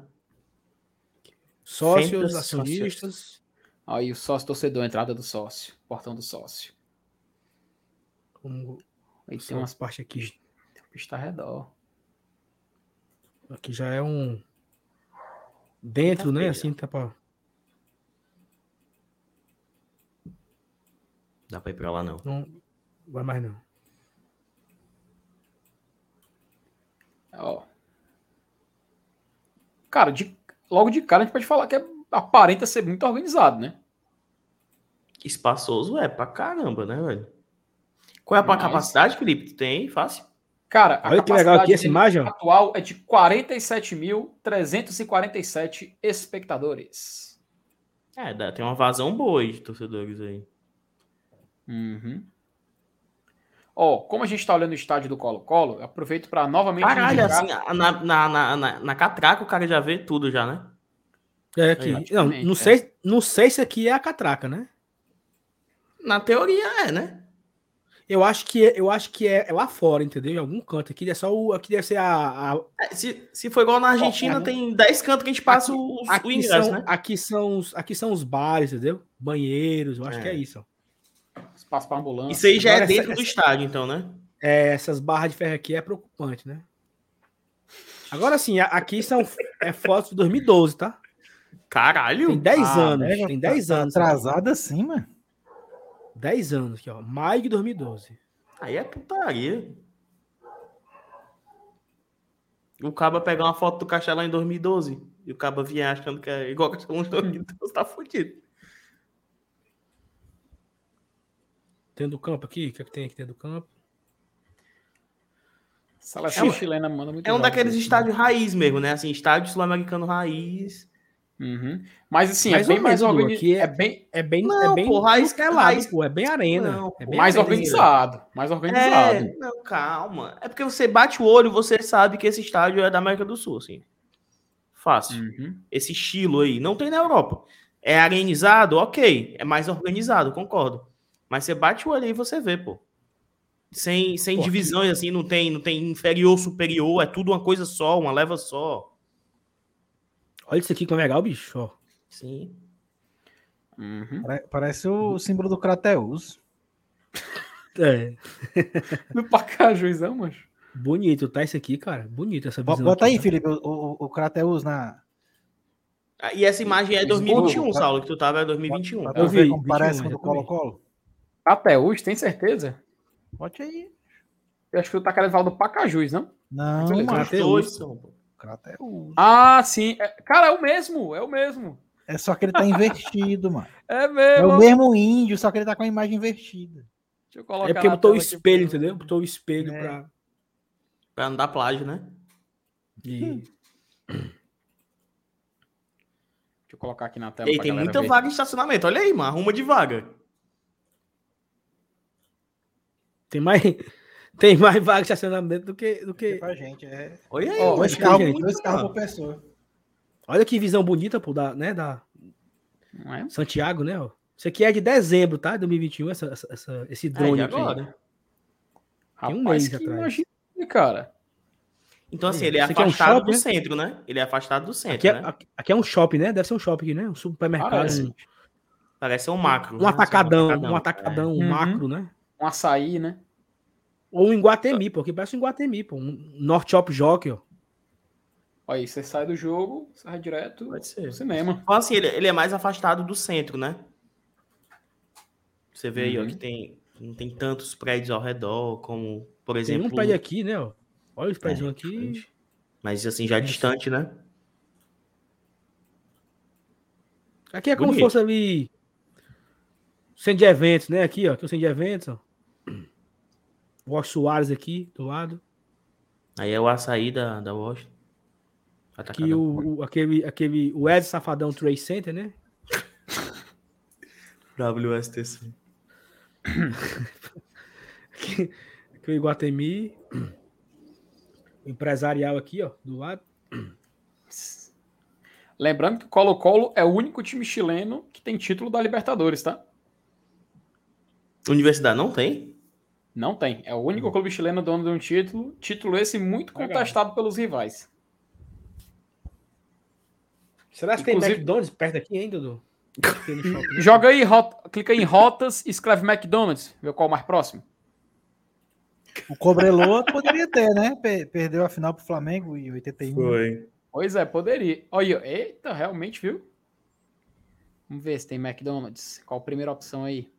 Speaker 1: Sócios, acionistas.
Speaker 2: Aí o sócio torcedor, a entrada do sócio, portão do sócio.
Speaker 1: Como,
Speaker 2: Aí
Speaker 1: tem
Speaker 2: tem umas
Speaker 1: partes aqui.
Speaker 2: pistas ao redor.
Speaker 1: Aqui já é um. Dentro, né? Assim, tá pra.
Speaker 5: Dá pra ir pra lá, não.
Speaker 1: Não vai mais não.
Speaker 2: Ó. Cara, de- logo de cara a gente pode falar que é- aparenta ser muito organizado, né?
Speaker 5: Espaçoso é pra caramba, né, velho? Qual é a
Speaker 2: Mas-
Speaker 5: capacidade, Felipe? Tu tem? Fácil.
Speaker 2: Cara, a
Speaker 1: Olha que legal aqui essa imagem,
Speaker 2: atual é de 47.347 espectadores.
Speaker 5: É, dá, tem uma vazão boa aí de torcedores aí.
Speaker 2: Uhum. Ó, como a gente tá olhando o estádio do Colo-Colo, aproveito para novamente
Speaker 5: Caralho,
Speaker 2: indicar-
Speaker 5: assim, na, na, na, na, na catraca o cara já vê tudo já, né?
Speaker 1: É aqui.
Speaker 5: Aí,
Speaker 1: não, não,
Speaker 2: é.
Speaker 1: sei, não sei se aqui é a catraca, né?
Speaker 5: Na teoria é, né?
Speaker 1: Eu acho que é, eu acho que é, é lá fora, entendeu? Em algum canto. Aqui é só o. Aqui deve ser a. a-
Speaker 5: É, se, se for igual na Argentina, tem 10 cantos que a gente passa o, o
Speaker 1: aqui,
Speaker 5: ingresso,
Speaker 1: são,
Speaker 5: né?
Speaker 1: aqui, são os, aqui são os bares, entendeu? Banheiros, eu acho
Speaker 5: É.
Speaker 1: que é isso. ó.
Speaker 2: espaço para ambulância.
Speaker 5: Isso aí já
Speaker 1: Agora
Speaker 5: é
Speaker 1: essa-
Speaker 5: dentro do
Speaker 1: essa-
Speaker 5: estádio, então, né?
Speaker 1: É, essas barras de ferro aqui é preocupante, né? Agora sim, aqui são é fotos de 2012, tá?
Speaker 5: Caralho!
Speaker 1: Tem 10
Speaker 3: Ah,
Speaker 1: anos.
Speaker 3: pega,
Speaker 1: tem
Speaker 3: tá-
Speaker 1: 10
Speaker 3: tá
Speaker 1: anos.
Speaker 3: Atrasado assim, mano.
Speaker 1: 10 anos aqui, ó. Maio de 2012.
Speaker 5: Aí é putaria. O Caba pegar uma foto do Castelão em 2012 e o Caba vier achando que é igual o Castelão em 2012, tá fudido.
Speaker 1: Tem do campo aqui? O que, é que tem aqui dentro do campo?
Speaker 2: Seleção
Speaker 5: É um-
Speaker 2: chilena manda muito
Speaker 5: É um daqueles
Speaker 2: aí.
Speaker 5: estádios raiz mesmo, né? Assim, estádio sul-americano raiz.
Speaker 2: Uhum. Mas assim,
Speaker 1: Mais
Speaker 2: é bem
Speaker 1: ou
Speaker 2: mais organizado.
Speaker 1: é-
Speaker 2: É bem
Speaker 1: É bem,
Speaker 5: Não,
Speaker 1: é bem
Speaker 5: pô, raiz-
Speaker 1: nutelado,
Speaker 5: raiz-
Speaker 1: pô. É bem arena.
Speaker 5: Não,
Speaker 1: é bem
Speaker 2: mais
Speaker 1: arena.
Speaker 2: organizado. Mais organizado.
Speaker 5: É, não, calma. É porque você bate o olho, você sabe que esse estádio é da América do Sul, assim. Fácil.
Speaker 2: Uhum.
Speaker 5: Esse estilo aí. Não tem na Europa. É arenizado, ok. É mais organizado, concordo. Mas você bate o olho aí e você vê, pô. Sem, sem
Speaker 1: Pô,
Speaker 5: divisões, assim, não tem, não tem inferior, superior, é tudo uma coisa só, uma leva só.
Speaker 1: Olha isso aqui como é legal, bicho. Ó.
Speaker 5: Sim.
Speaker 2: Uhum.
Speaker 3: Pare- Parece o símbolo do Crateus.
Speaker 1: É.
Speaker 2: No Pacajuizão, mas.
Speaker 1: Bonito, tá? Isso aqui, cara. Bonito essa visão.
Speaker 3: Bota
Speaker 1: aqui,
Speaker 3: aí,
Speaker 1: tá?
Speaker 3: Felipe, o, o, o Crateus na.
Speaker 5: Ah, E essa imagem é
Speaker 2: Esborro,
Speaker 5: 2021,
Speaker 3: tá?
Speaker 5: Saulo, que tu tava é 2021.
Speaker 3: Pra
Speaker 5: tá?
Speaker 1: Eu
Speaker 3: ver
Speaker 1: vi,
Speaker 3: como parece
Speaker 1: 21,
Speaker 3: com o do. Colo-Colo.
Speaker 2: Hoje, tem certeza?
Speaker 3: Bote aí.
Speaker 2: Eu acho que tu tá querendo falar do Pacajus, não?
Speaker 3: Não,
Speaker 1: Crateus.
Speaker 5: dois são, pô.
Speaker 3: Crateus.
Speaker 2: Ah, sim. É- Cara, é o mesmo, é o mesmo.
Speaker 3: É só que ele tá invertido, mano.
Speaker 2: É
Speaker 3: É
Speaker 2: mesmo.
Speaker 3: o mesmo índio, só que ele tá com a imagem invertida.
Speaker 2: Deixa eu colocar
Speaker 1: É porque botou o
Speaker 2: aqui
Speaker 1: espelho,
Speaker 2: pra-
Speaker 1: entendeu? Botou o espelho
Speaker 3: É.
Speaker 1: pra.
Speaker 5: Pra não dar plágio, né?
Speaker 1: E-
Speaker 2: Deixa eu colocar aqui na tela.
Speaker 5: E aí
Speaker 2: pra
Speaker 5: tem muita
Speaker 2: ver.
Speaker 5: vaga em estacionamento. Olha aí, mano. Arruma de vaga.
Speaker 1: Tem mais. Tem mais vaga de estacionamento do que. Do que...
Speaker 3: pra gente é.
Speaker 5: Olha aí. Mano.
Speaker 3: Dois carros,
Speaker 1: gente,
Speaker 3: dois carros
Speaker 5: mano.
Speaker 3: por pessoa.
Speaker 1: Olha que visão bonita, pô, da, né? Da
Speaker 2: Não é?
Speaker 1: Santiago, né? Ó. Isso aqui é de dezembro, tá? 2021, essa, essa, essa- esse
Speaker 5: É,
Speaker 1: drone
Speaker 5: de
Speaker 1: aqui.
Speaker 5: agora.
Speaker 1: Tem um
Speaker 2: Rapaz,
Speaker 1: mês
Speaker 2: que
Speaker 1: atrás.
Speaker 2: imagina, cara.
Speaker 5: Então, assim, ele é
Speaker 1: aqui é um
Speaker 5: afastado
Speaker 1: shopping,
Speaker 5: do
Speaker 1: né?
Speaker 5: centro, né? Ele é afastado do centro,
Speaker 1: Aqui é,
Speaker 5: né?
Speaker 1: aqui- é um shopping, né? Deve ser um shopping né? Um supermercado.
Speaker 2: Parece.
Speaker 1: Um,
Speaker 5: Parece ser um macro.
Speaker 1: um
Speaker 5: né?
Speaker 1: atacadão,
Speaker 5: Assim,
Speaker 1: um atacadão, um
Speaker 2: Uhum.
Speaker 1: macro, né?
Speaker 2: Um açaí, né?
Speaker 1: Ou um Iguatemi, pô. Aqui parece um Iguatemi, pô. Um North Shop Jockey, ó.
Speaker 2: Aí, você sai do jogo, vai direto
Speaker 5: Pode ser.
Speaker 2: cinema.
Speaker 5: Então, assim, ele, ele é mais afastado do centro, né? Você vê aí, ó,
Speaker 2: Uhum.
Speaker 5: que tem, não tem tantos prédios ao redor, como, por
Speaker 1: Tem
Speaker 5: exemplo...
Speaker 1: um prédio aqui, né? Ó. Olha os prédios
Speaker 5: É,
Speaker 1: aqui.
Speaker 5: frente. Mas, assim, já distante, né?
Speaker 1: Aqui é como se
Speaker 5: Bonito.
Speaker 1: fosse ali. Centro de eventos, né? Aqui, ó. Aqui é o centro de eventos, ó. Wash Soares aqui, do lado.
Speaker 5: Aí é o açaí da, da Washington.
Speaker 1: Aqui o, o- aquele, aquele, o Ed Safadão Trade Center, né?
Speaker 5: WSTC.
Speaker 1: Aqui, aqui o Iguatemi. O empresarial aqui, ó, do lado.
Speaker 2: Lembrando que o Colo-Colo é o único time chileno que tem título da Libertadores, tá?
Speaker 5: Universidade não tem?
Speaker 2: Não tem. É o único clube chileno dono de um título. Título esse muito
Speaker 1: Legal.
Speaker 2: contestado pelos rivais.
Speaker 1: Será que tem
Speaker 2: Inclusive-
Speaker 1: McDonald's perto aqui ainda, Dudu? Tem né?
Speaker 2: Joga aí, rota- clica em rotas e escreve McDonald's. Vê qual é o mais próximo.
Speaker 3: O Cobreloa poderia ter, né? Pe- Perdeu a final pro Flamengo em 81.
Speaker 5: Foi.
Speaker 2: Pois é, poderia. Olha, eita, realmente, viu? Vamos ver se tem McDonald's. Qual a primeira opção aí?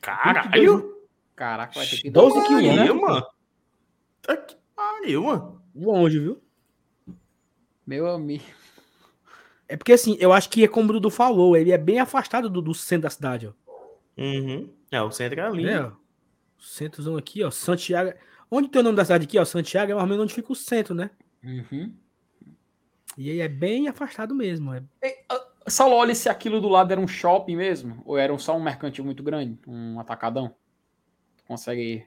Speaker 5: Caralho!
Speaker 2: Caraca, vai ter que
Speaker 1: 12
Speaker 2: dar
Speaker 1: quilos, né?
Speaker 5: Mano. Tá que pariu, mano.
Speaker 1: Longe, viu?
Speaker 2: Meu amigo.
Speaker 1: É porque assim, eu acho que é como o Dudu falou, ele é bem afastado do, do centro da cidade, ó.
Speaker 5: Uhum. É, o centro é ali.
Speaker 1: É, ó. Centrozão aqui, ó. Santiago. Onde tem o nome da cidade aqui, ó? Santiago é mais ou menos onde fica o centro, né?
Speaker 2: Uhum.
Speaker 1: E aí é bem afastado mesmo. É...
Speaker 2: Saulo, olha se aquilo do lado era um shopping mesmo, ou era só um mercantil muito grande, um atacadão. Tu consegue.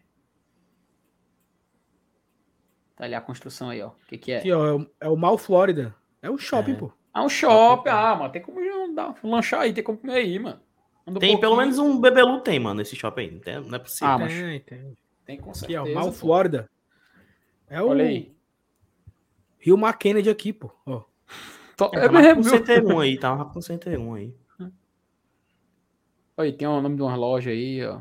Speaker 2: Tá ali a construção aí, ó. O que, que é?
Speaker 1: Aqui, ó. É o, é o Mal Flórida. É um shopping,
Speaker 5: É.
Speaker 1: pô.
Speaker 2: Ah, um shopping. Ah, mano, tem como dar, lanchar aí, tem como comer aí, mano. Anda um
Speaker 5: Tem pelo menos um bebelu tem, mano, nesse shopping aí. Não, tem, não é possível.
Speaker 2: Ah, mas-
Speaker 1: Tem, tem.
Speaker 2: Tem com
Speaker 1: Aqui,
Speaker 2: certeza.
Speaker 1: ó. Mal
Speaker 2: pô.
Speaker 1: Flórida. É o
Speaker 2: Olha aí.
Speaker 1: Rio McKennedy aqui, pô. Ó.
Speaker 2: Tó-
Speaker 5: É,
Speaker 2: É
Speaker 5: tá
Speaker 2: mesmo,
Speaker 5: com
Speaker 2: viu?
Speaker 5: 101 aí, tá mais com 101 aí.
Speaker 2: Olha aí, tem o nome de uma loja aí, ó.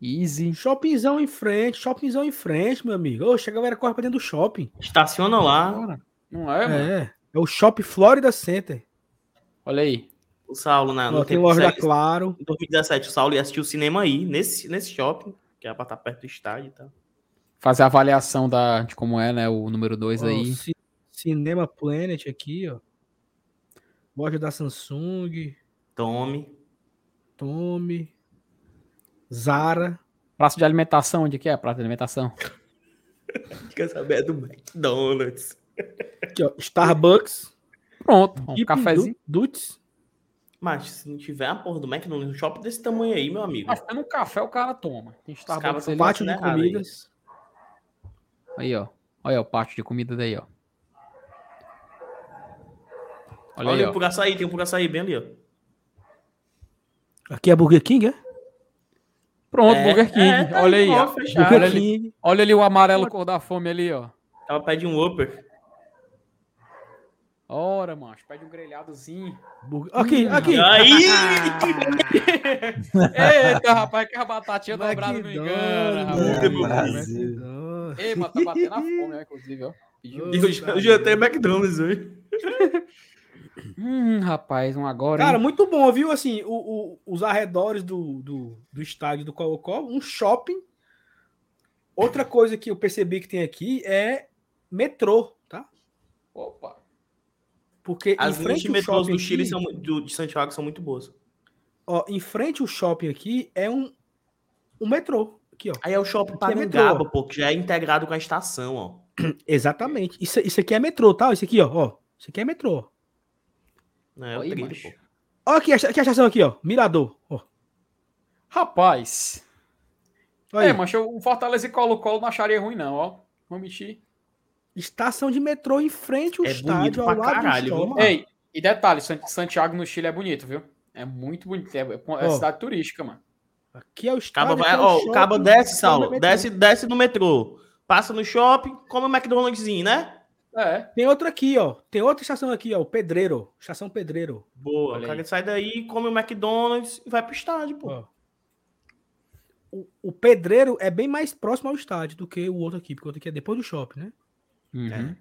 Speaker 2: Easy.
Speaker 1: Shoppingzão em frente, shoppingzão em frente, meu amigo. Oxe, a galera corre pra dentro do shopping.
Speaker 5: Estaciona lá.
Speaker 2: Não é, mano?
Speaker 1: É. É o Shop Florida Center.
Speaker 2: Olha aí.
Speaker 5: O Saulo, na,
Speaker 1: Ó,
Speaker 5: no
Speaker 1: tem loja da Claro.
Speaker 5: Em 2017, o Saulo ia assistir o cinema aí, nesse, nesse shopping, que era pra estar perto do estádio e tal.
Speaker 2: Fazer a avaliação da, de como é, né? O número 2
Speaker 1: Ó,
Speaker 2: aí.
Speaker 1: Ci- Cinema Planet aqui, ó. Loja da Samsung,
Speaker 5: Tome.
Speaker 1: Tome, Zara.
Speaker 2: Praça de alimentação, onde que é? Praça de alimentação.
Speaker 5: Quer saber é do McDonald's.
Speaker 1: Aqui, ó, Starbucks.
Speaker 2: Pronto, um
Speaker 1: Dippin'
Speaker 2: cafezinho.
Speaker 5: Mas se não tiver a porra do McDonald's no shopping desse tamanho aí, meu amigo.
Speaker 2: Mas tendo um café, o cara toma. Tem
Speaker 5: caras
Speaker 2: Starbucks ali.
Speaker 1: Pátio de
Speaker 5: aí.
Speaker 1: comidas.
Speaker 2: Aí, ó. Olha o pátio de comida daí, ó. Olha,
Speaker 5: Olha,
Speaker 2: aí,
Speaker 5: o
Speaker 2: ó.
Speaker 5: por açaí, tem um por açaí bem ali, ó.
Speaker 1: Aqui é Burger King, é?
Speaker 2: Pronto,
Speaker 5: É,
Speaker 2: Burger King.
Speaker 5: é, tá
Speaker 2: olha aí,
Speaker 5: ó.
Speaker 2: Olha ali, olha ali o amarelo cor da fome ali, ó.
Speaker 5: Ela pede um Whopper.
Speaker 2: Ora, macho, pede um grelhadozinho.
Speaker 1: Burger- Aqui, aqui.
Speaker 5: Aí!
Speaker 2: Eita, rapaz, que a batatinha dobrada não engana,
Speaker 1: McDonald's,
Speaker 2: rapaz. Ei, mas tá batendo a fome, né, inclusive, ó.
Speaker 5: Eu tenho McDonald's hoje.
Speaker 2: Hum, rapaz, um agora,
Speaker 1: Cara,
Speaker 2: hein?
Speaker 1: muito bom, viu? Assim, o, o- os arredores do, do, do estádio do Colo-Colo, um shopping. Outra coisa que eu percebi que tem aqui é metrô, tá?
Speaker 2: Opa.
Speaker 1: Porque
Speaker 5: As linhas
Speaker 1: frente
Speaker 5: de metrôs
Speaker 1: shopping
Speaker 5: do Chile
Speaker 1: aqui,
Speaker 5: são do, de Santiago são muito boas.
Speaker 1: ó, em frente ao shopping aqui é um, um metrô. Aqui, ó.
Speaker 5: Aí é o shopping
Speaker 1: é
Speaker 5: Parangaba,
Speaker 1: ó.
Speaker 5: pô, que já é integrado com a estação, ó.
Speaker 1: Exatamente. Isso, isso aqui é metrô, tá? Isso aqui, ó. ó. Isso aqui é metrô.
Speaker 5: Não é o trilho.
Speaker 1: Ó, aqui, aqui a estação aqui, ó. Mirador. Ó.
Speaker 2: Rapaz.
Speaker 1: Olha aí.
Speaker 2: É, mas o Fortaleza e Colo-Colo não acharia ruim, não, ó. Vamos mentir.
Speaker 1: Estação de metrô em frente ao
Speaker 5: É
Speaker 1: estádio, ao lado
Speaker 5: caralho,
Speaker 1: do.
Speaker 2: Ei, e detalhe, San- Santiago no Chile é bonito, viu? É muito bonito. É, é
Speaker 1: Ó.
Speaker 2: cidade turística, mano.
Speaker 1: Aqui é o
Speaker 5: Caba
Speaker 1: estádio.
Speaker 5: vai,
Speaker 1: aqui é
Speaker 5: ó, caba desce, Saulo. Desce, desce no metrô. Passa no shopping, come o McDonald'szinho, né?
Speaker 2: É.
Speaker 1: Tem outra aqui, ó. Tem outra estação aqui, ó. o Pedreiro. Estação Pedreiro.
Speaker 5: Boa. O cara sai daí, come o McDonald's e vai pro estádio, pô.
Speaker 1: O, o Pedreiro é bem mais próximo ao estádio do que o outro aqui, porque o outro aqui é depois do shopping, né?
Speaker 2: Uhum.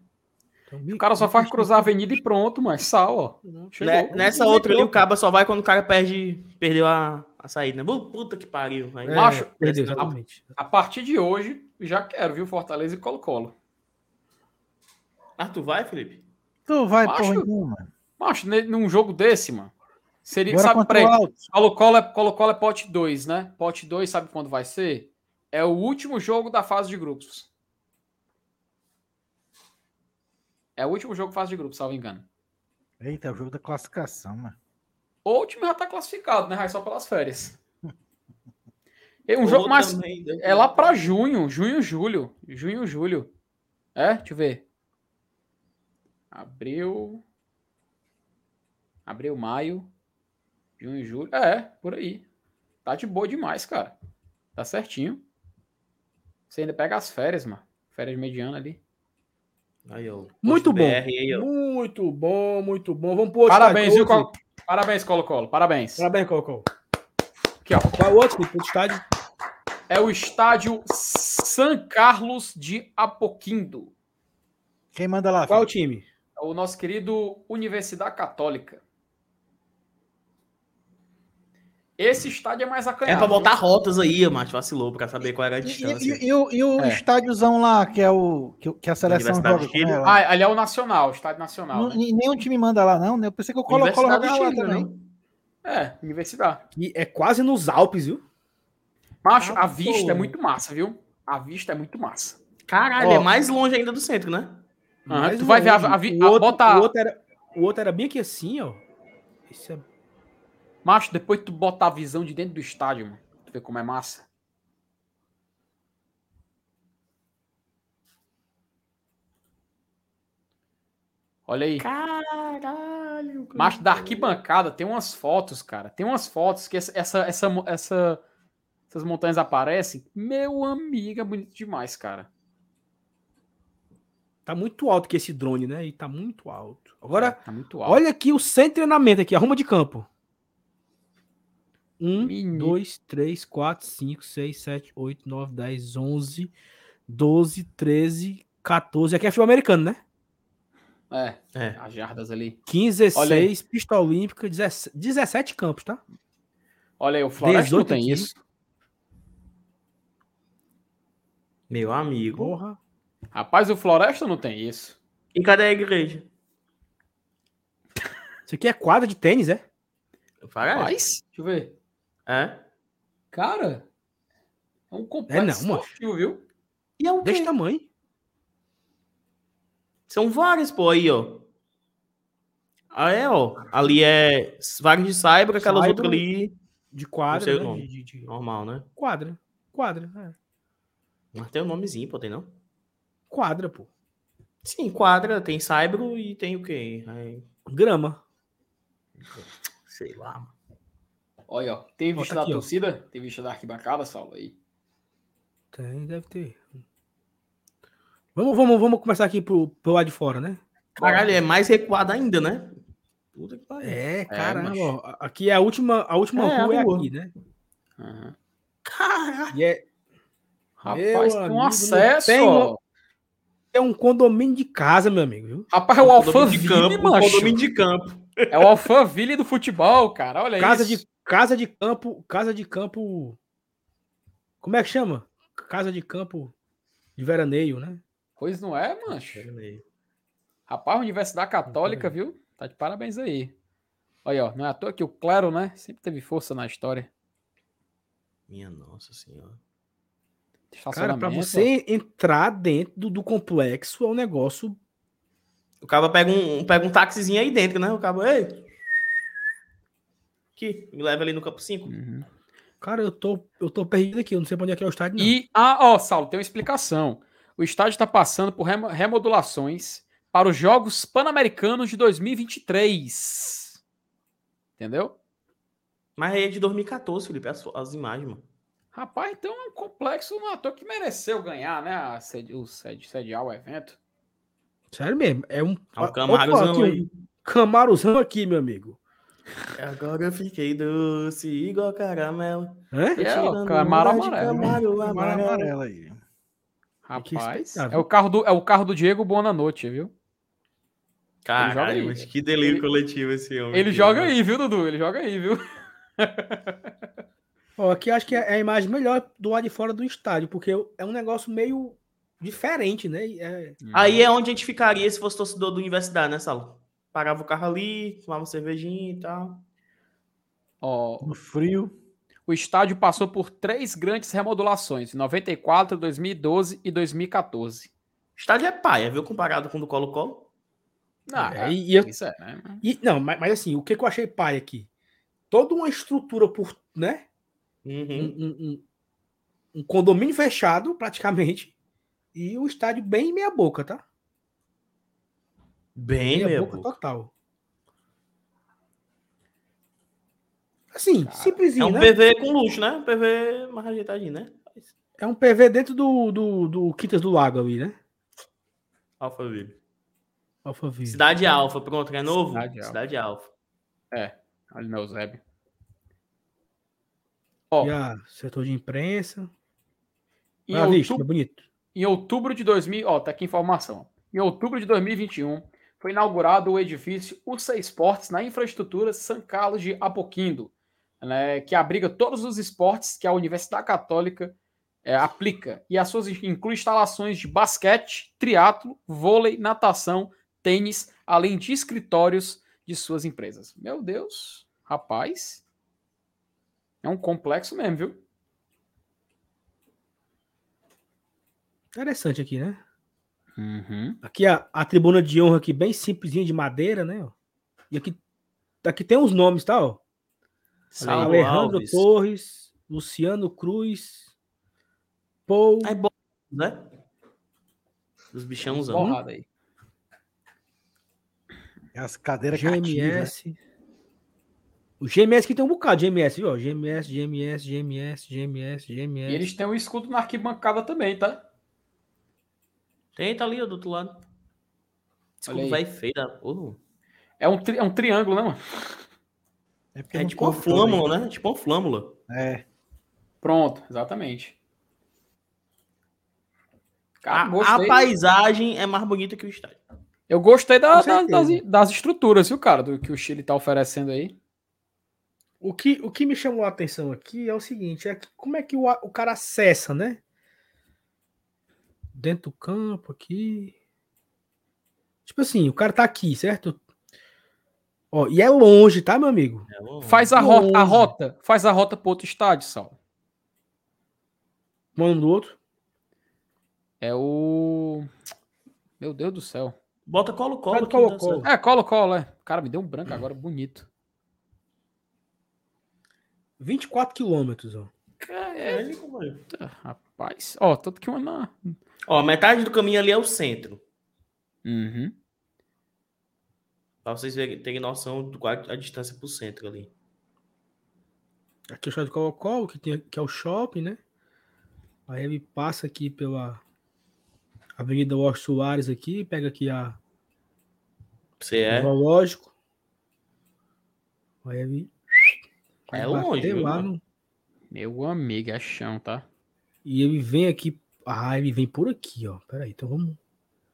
Speaker 1: Então,
Speaker 2: O cara só faz cruzar a avenida e pronto, mas sal, ó. Chegou.
Speaker 5: Nessa outra ali, o caba só vai quando o cara perde, perdeu a, a saída, né? Puta que pariu. Aí,
Speaker 1: É,
Speaker 2: Macho,
Speaker 1: perdeu, exatamente.
Speaker 2: A partir de hoje, já quero, viu? Fortaleza e Colo-Colo.
Speaker 5: Ah, tu vai, Felipe?
Speaker 3: Tu vai,
Speaker 2: Macho.
Speaker 3: porra nenhuma.
Speaker 2: Macho, ne- num jogo desse, mano. Seria,
Speaker 3: Agora
Speaker 2: sabe, peraí. Colo-Colo é, Colo-Colo é pote 2, né? Pote 2, sabe quando vai ser? É o último jogo da fase de grupos. É o último jogo fase de grupos, salvo engano.
Speaker 3: Eita, é o jogo da classificação, mano.
Speaker 2: Ou o time já tá classificado, né? Só pelas férias. É um
Speaker 5: Ou
Speaker 2: jogo mais.
Speaker 5: também, né?
Speaker 2: É lá pra junho, junho, julho. Junho, julho. É? Deixa eu ver. Abril. Abril, maio. Junho, julho. É, por aí. Tá de boa demais, cara. Tá certinho. Você ainda pega as férias, mano. Férias mediana ali.
Speaker 5: Aí, ó.
Speaker 1: Muito bom.
Speaker 5: BR aí, ó.
Speaker 1: Muito bom, muito bom. Vamos pro outro
Speaker 2: Parabéns, viu? Colo... Parabéns, Colo-Colo. Parabéns.
Speaker 1: Parabéns, Cocô.
Speaker 2: Aqui, ó.
Speaker 1: Qual é o outro outro estádio?
Speaker 2: É o estádio San Carlos de Apoquindo.
Speaker 3: Quem manda lá?
Speaker 1: Qual o
Speaker 3: filho?
Speaker 1: time?
Speaker 2: É o nosso querido Universidade Católica. Esse estádio é mais
Speaker 5: É
Speaker 2: acanhado.
Speaker 5: pra botar rotas aí, macho. Vacilou pra saber qual era a
Speaker 3: E,
Speaker 5: distância.
Speaker 3: e- e o, e o
Speaker 2: É.
Speaker 3: estádiozão lá, que é o que, que a seleção joga? é lá?
Speaker 2: Ah, ali é o Nacional, o Estádio Nacional.
Speaker 3: Não-
Speaker 2: né?
Speaker 3: nenhum time manda lá, não. né? Eu pensei que o Colo-Colo
Speaker 5: Universidade
Speaker 3: jogava
Speaker 5: do
Speaker 3: lá também.
Speaker 5: não.
Speaker 2: É, Universidade.
Speaker 1: E é quase nos Alpes, viu?
Speaker 2: Macho,
Speaker 5: Ah,
Speaker 2: a vista
Speaker 5: pô.
Speaker 2: é muito massa, viu? A vista é muito massa.
Speaker 5: Caralho,
Speaker 1: Ó.
Speaker 5: é mais longe ainda do centro, né?
Speaker 1: Mais
Speaker 2: tu vai ver a- a vi-
Speaker 1: o,
Speaker 2: a-
Speaker 1: outro,
Speaker 2: bota-
Speaker 1: o, outro era, o outro era bem aqui assim, ó. Esse é...
Speaker 2: Macho, depois tu botar a visão de dentro do estádio, mano. Tu vê como é massa. Olha aí.
Speaker 5: Caralho.
Speaker 2: Macho, da arquibancada tem umas fotos, cara. Tem umas fotos que essa, essa, essa, essa- essas montanhas aparecem. Meu amigo, é bonito demais, cara.
Speaker 1: Tá muito alto que esse drone, né? E tá muito alto. Agora,
Speaker 2: tá muito alto.
Speaker 1: olha aqui o centro de treinamento aqui, arruma de campo. Um,
Speaker 2: Menino.
Speaker 1: dois, três, quatro, cinco, seis, sete, oito, nove, dez, onze, doze, treze, 14. Aqui é futebol americano, né?
Speaker 2: É,
Speaker 5: É.
Speaker 2: as jardas ali.
Speaker 1: 15,
Speaker 2: Olha aí.
Speaker 1: 16, pista olímpica, 17, 17 campos, tá?
Speaker 2: Olha aí, o Floresta não
Speaker 1: 18
Speaker 2: tem
Speaker 1: aqui.
Speaker 2: isso.
Speaker 5: Meu amigo.
Speaker 1: Porra.
Speaker 2: Rapaz, o Floresta não tem isso.
Speaker 5: E cadê a igreja?
Speaker 1: Isso aqui é quadra de tênis, é?
Speaker 5: Parece.
Speaker 2: Rapaz, deixa eu ver.
Speaker 5: É.
Speaker 2: Cara, é um complexo
Speaker 1: É não,
Speaker 2: esportivo, viu?
Speaker 5: E é o
Speaker 1: Desse tamanho.
Speaker 5: São vários, pô, aí, ó. Ah, é, ó. Ali é vários de cyber, aquelas outras ali.
Speaker 1: De
Speaker 5: Não
Speaker 1: quadra,
Speaker 5: sei o
Speaker 1: né?
Speaker 5: nome.
Speaker 1: De, de- de-
Speaker 5: Normal, né?
Speaker 1: Quadra. Quadra, é.
Speaker 5: Mas tem um nomezinho, pô, tem não?
Speaker 1: Quadra, pô.
Speaker 5: Sim, quadra, tem cyber e tem o quê? Aí,
Speaker 1: Grama.
Speaker 5: sei lá, mano.
Speaker 2: Olha, ó. Tem
Speaker 1: tá
Speaker 2: da
Speaker 1: aqui, ó.
Speaker 2: torcida? Tem vista da arquibancada, Saulo, aí.
Speaker 1: Tem, deve ter. Vamos, vamos, vamos começar aqui pro, pro lado de fora, né?
Speaker 5: Caralho, é mais recuado ainda, né? Puta que pariu.
Speaker 1: É, caramba.
Speaker 2: macho.
Speaker 1: ó, aqui é a última, a última
Speaker 5: É, a
Speaker 1: rua é
Speaker 5: rua.
Speaker 1: aqui, né?
Speaker 2: Aham.
Speaker 5: Caralho.
Speaker 1: E é,
Speaker 2: Rapaz,
Speaker 1: Meu
Speaker 2: tem um acesso,
Speaker 1: tem
Speaker 2: ó.
Speaker 1: É um condomínio de casa, meu amigo, viu?
Speaker 2: Rapaz, é o
Speaker 5: Condomínio de
Speaker 2: Alphaville,
Speaker 5: campo,
Speaker 2: macho.
Speaker 5: condomínio de campo.
Speaker 2: É o Alphaville do futebol, cara. Olha
Speaker 1: Casa
Speaker 2: isso.
Speaker 1: de, casa de campo, casa de campo. Como é que chama? Casa de campo de veraneio, né?
Speaker 2: Pois não é, mancho. Rapaz, Universidade Católica, viu? Tá de parabéns aí. Olha, ó, não é à toa que o Claro, né? Sempre teve força na história.
Speaker 5: Minha nossa senhora.
Speaker 1: Cara, pra você entrar dentro do, do complexo é um negócio.
Speaker 5: O cara pega um, pega um taxizinho aí dentro, né? O cara, ei. Aqui, me leva ali no campo
Speaker 2: ó.
Speaker 5: 5.
Speaker 2: Uhum.
Speaker 1: Cara, eu tô, eu tô perdido aqui, eu não sei pra onde é que é o estádio, não.
Speaker 2: E, ah, ó, Saulo, tem uma explicação. O estádio está passando por remo- remodulações para os Jogos Pan-Americanos de 2023. Entendeu?
Speaker 5: Mas aí é de 2014, Felipe, as, as imagens, mano.
Speaker 2: Rapaz, então é um complexo um ator que mereceu ganhar, né? O sediar o evento.
Speaker 1: Sério mesmo. É um.
Speaker 5: É um camarozão
Speaker 1: Opa, aqui,
Speaker 5: aí.
Speaker 1: um Camaruzão aqui, meu amigo.
Speaker 5: Agora eu fiquei doce, igual caramelo.
Speaker 2: É,
Speaker 5: tirando
Speaker 2: o
Speaker 5: de
Speaker 2: amarelo.
Speaker 5: Camaro amarelo.
Speaker 3: amarelo aí.
Speaker 1: Que
Speaker 2: Rapaz, é o, carro do, é o carro do Diego Bonanotte, viu?
Speaker 5: Caralho,
Speaker 2: joga aí.
Speaker 5: mas que delírio
Speaker 2: Ele-
Speaker 5: coletivo esse homem.
Speaker 2: Ele
Speaker 5: aqui,
Speaker 2: joga
Speaker 5: mano.
Speaker 2: aí, viu, Dudu? Ele joga aí, viu?
Speaker 1: Ó, aqui acho que é a imagem melhor do lado de fora do estádio, porque é um negócio meio diferente, né? É,
Speaker 5: Aí é onde a gente ficaria se fosse torcedor da universidade, né, Salo? Parava o carro ali, tomava uma cervejinha e tal.
Speaker 2: Ó,
Speaker 3: No frio.
Speaker 2: o estádio passou por três grandes remodulações, em 94, 2012 e 2014.
Speaker 5: Estádio é paia, viu? Comparado com o do Colo-Colo.
Speaker 2: Ah,
Speaker 1: É, e eu-
Speaker 2: isso é, né?
Speaker 1: E, não, mas, mas assim, o que, que eu achei pai aqui? Toda uma estrutura por, né? Um,
Speaker 5: Uhum.
Speaker 1: um- um- um condomínio fechado, praticamente, e o estádio bem meia boca, tá?
Speaker 5: Bem,
Speaker 1: meia
Speaker 5: meu.
Speaker 1: boca total. Assim,
Speaker 2: Cara,
Speaker 5: É
Speaker 1: simplesinho,
Speaker 5: um
Speaker 1: né?
Speaker 5: PV com luxo, né? Um PV mais ajeitadinho, né?
Speaker 1: É um PV dentro do, do, do Quitas do Lago ali, né?
Speaker 5: Alphaville.
Speaker 1: Alphaville.
Speaker 5: Cidade Alfa, pronto, é novo?
Speaker 2: Cidade
Speaker 5: Cidade,
Speaker 2: Alfa. É, ali no Eusébio. Ó,
Speaker 1: a setor de imprensa.
Speaker 2: em,
Speaker 1: Ah, vixe, é
Speaker 2: outubro,
Speaker 1: bonito.
Speaker 2: em outubro de 2000, ó, tá aqui informação. Em outubro de 2021, foi inaugurado o edifício Ursa Esportes na infraestrutura São Carlos de Apoquindo, né, que abriga todos os esportes que a Universidade Católica é, aplica. E as suas inclui instalações de basquete, triatlo, vôlei, natação, tênis, além de escritórios de suas empresas. Meu Deus, rapaz. É um complexo mesmo, viu?
Speaker 1: Interessante aqui, né?
Speaker 2: Uhum.
Speaker 1: Aqui a, a tribuna de honra aqui, bem simplesinha de madeira, né? E aqui, aqui tem os nomes, tá? Ó.
Speaker 5: Saulo
Speaker 1: Alejandro
Speaker 5: Alves.
Speaker 1: Torres, Luciano Cruz, Paul.
Speaker 5: É bom, né? Dos bichãozão.
Speaker 2: Aí.
Speaker 3: É As cadeiras cativas.
Speaker 1: GMS. O GMS que tem um bocado de GMS, viu? ó? GMS, GMS, GMS, GMS,
Speaker 2: E
Speaker 1: GMS.
Speaker 2: eles têm um escudo na arquibancada também, tá?
Speaker 5: Tem, tá ali, ó, do outro lado.
Speaker 2: Aí.
Speaker 5: vai feio.
Speaker 2: É um, tri- é um triângulo, né, mano?
Speaker 3: É, porque
Speaker 5: É tipo uma
Speaker 3: coube todo
Speaker 5: flâmula, né? Tipo uma flâmula.
Speaker 3: aí. É.
Speaker 2: Pronto, exatamente. Cara,
Speaker 5: A, a paisagem é mais bonita que o estádio.
Speaker 2: Eu gostei da- da- das, das estruturas, viu, cara, do que o Chile tá oferecendo aí.
Speaker 1: O que, o que me chamou a atenção aqui é o seguinte: é que como é que o, a- o cara acessa, né? Dentro do campo, aqui. Tipo assim, o cara tá aqui, certo? Ó, e é longe, tá, meu amigo?
Speaker 5: É uma-
Speaker 2: Faz a, ro a
Speaker 1: Longe.
Speaker 2: rota, faz a rota pro outro estádio, Sal.
Speaker 1: Um ano do outro.
Speaker 2: É o. Meu Deus do céu.
Speaker 5: Bota colo-colo. dá
Speaker 1: Colo-Colo.
Speaker 2: É, Colo Colo, é. Cara, me deu um branco agora, bonito.
Speaker 1: 24 quilômetros, ó.
Speaker 5: Como é?
Speaker 2: rapaz. Ó, tanto que uma. na-
Speaker 5: Ó, metade do caminho ali é o centro.
Speaker 2: Uhum.
Speaker 5: Pra vocês terem noção do qual a distância pro centro ali.
Speaker 1: Aqui é o shopping Colo-Colo, que, tem, que é o shopping, né? Aí ele passa aqui pela Avenida Washington Soares aqui, pega aqui a
Speaker 5: Você é.
Speaker 1: o zoológico. Aí ele
Speaker 5: É longe,
Speaker 1: lá no-
Speaker 2: Meu amigo, é chão, tá?
Speaker 1: E ele vem aqui. Ah, ele vem por aqui, ó. Peraí, então vamos,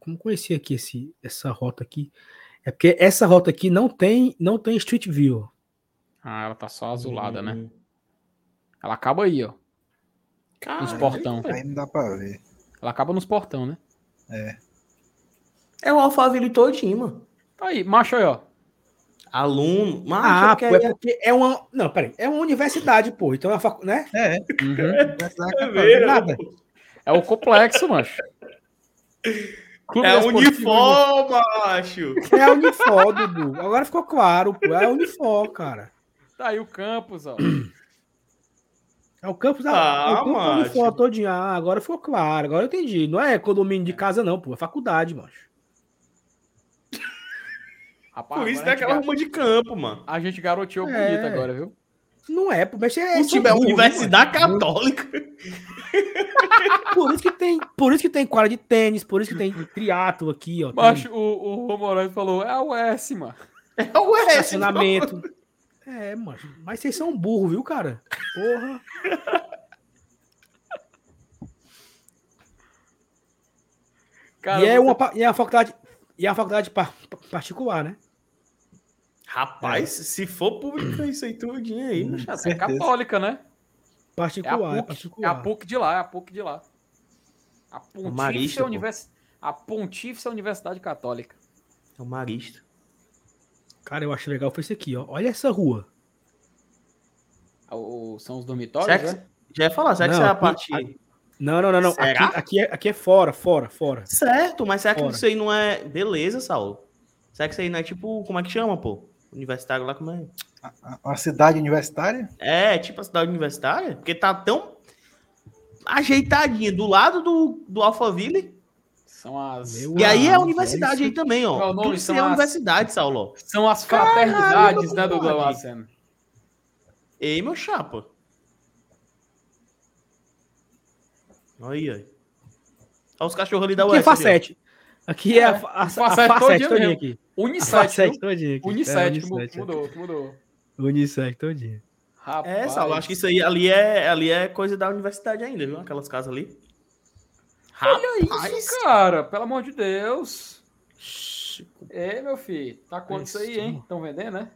Speaker 1: vamos conhecer aqui esse, essa rota aqui. É porque essa rota aqui não tem, não tem Street View. ó.
Speaker 2: Ah, ela tá só azulada, né?
Speaker 5: Hum.
Speaker 2: Ela acaba aí, ó. Nos portão.
Speaker 3: Aí não dá pra ver.
Speaker 2: Ela acaba nos portão, né?
Speaker 5: É o Alphaville todinho, mano.
Speaker 2: Tá aí, macho aí, ó.
Speaker 5: Aluno. Mas
Speaker 1: Ah,
Speaker 5: é
Speaker 1: pô, é porque é uma. Não, peraí. É uma universidade, pô. Então é uma facu... né?
Speaker 3: É,
Speaker 2: Uhum.
Speaker 3: é nada.
Speaker 2: É o complexo, macho. Clube
Speaker 5: é uniforme, macho.
Speaker 1: É a Unifor, Dudu. Agora ficou claro, pô. É a Unifor, cara.
Speaker 2: Tá aí o campus, ó.
Speaker 1: É o campus da,
Speaker 5: Ah,
Speaker 1: é o campus
Speaker 5: macho.
Speaker 1: Todinho. Ah, agora ficou claro. Agora eu entendi. Não é condomínio de casa, não, pô. É faculdade, macho.
Speaker 2: Rapaz,
Speaker 5: Por isso tem aquela ruma de campo, mano.
Speaker 2: A gente garoteou
Speaker 1: É.
Speaker 2: bonito agora, viu?
Speaker 1: Não é, pô. Mas é,
Speaker 5: O
Speaker 1: são
Speaker 5: time é Universidade
Speaker 1: mano.
Speaker 5: Católica.
Speaker 1: Por isso que tem, por isso que tem quadra de tênis, por isso que tem triatlo aqui, ó. Tem
Speaker 2: Macho, o, o Moraes falou, é o S, mano.
Speaker 5: É o S.
Speaker 1: estacionamento. É, mano. Mas vocês são burros, viu, cara? Porra.
Speaker 2: Cara,
Speaker 1: e é
Speaker 2: você-
Speaker 1: uma, e é uma faculdade, e é uma faculdade pa- pa- particular, né?
Speaker 5: Rapaz, se for pública isso aí tudinho aí, chato.
Speaker 2: é católica, né? É a,
Speaker 1: Particular, é,
Speaker 2: PUC, é a
Speaker 1: particular.
Speaker 2: PUC de lá, é a PUC de lá. A Pontífice,
Speaker 5: Marista.
Speaker 2: Univers... a Pontífice Universidade Católica.
Speaker 5: É o marista.
Speaker 1: Cara, eu acho legal foi isso aqui, ó. Olha essa rua.
Speaker 2: O- são os dormitórios,
Speaker 5: Será que,
Speaker 2: né?
Speaker 5: já ia falar, será que
Speaker 1: Não,
Speaker 5: isso é a parte.
Speaker 1: Não, não, não, não. Aqui, aqui, é, aqui é fora, fora, fora.
Speaker 5: Certo, mas será que
Speaker 1: Fora.
Speaker 5: isso aí não é. Beleza, Saulo. Será que isso aí não é tipo. Como é que chama, pô? Universitário lá, como é?
Speaker 3: Uma cidade universitária?
Speaker 5: É, tipo a cidade universitária? Porque tá tão ajeitadinha do lado do, do Alphaville.
Speaker 2: São as,
Speaker 1: Meu
Speaker 5: E aí é a universidade
Speaker 1: é
Speaker 5: aí também, ó.
Speaker 2: Qual o nome?
Speaker 5: Tudo isso
Speaker 2: São
Speaker 5: é a
Speaker 2: as-
Speaker 5: universidade, Saulo.
Speaker 2: são as fraternidades,
Speaker 5: Caralho,
Speaker 2: né, do. Damasceno?
Speaker 5: Ei, meu chapa. Aí, aí. Olha os cachorros ali da UES. ali, ó.
Speaker 1: facete. Aqui é,
Speaker 2: É,
Speaker 1: a, a, a,
Speaker 2: facete todinha
Speaker 1: aqui. A
Speaker 2: Unicet,
Speaker 1: facete
Speaker 2: viu?
Speaker 1: todinha aqui.
Speaker 2: Unicet,
Speaker 1: É,
Speaker 2: que mudou, que mudou.
Speaker 1: Unicet todinha.
Speaker 2: Rapaz.
Speaker 5: É, Saulo, acho que isso aí ali é, ali é coisa da universidade ainda, viu? Aquelas casas ali.
Speaker 2: Olha isso, cara, pelo amor de Deus. É, meu filho, tá quanto isso aí, hein? Estão vendendo, né?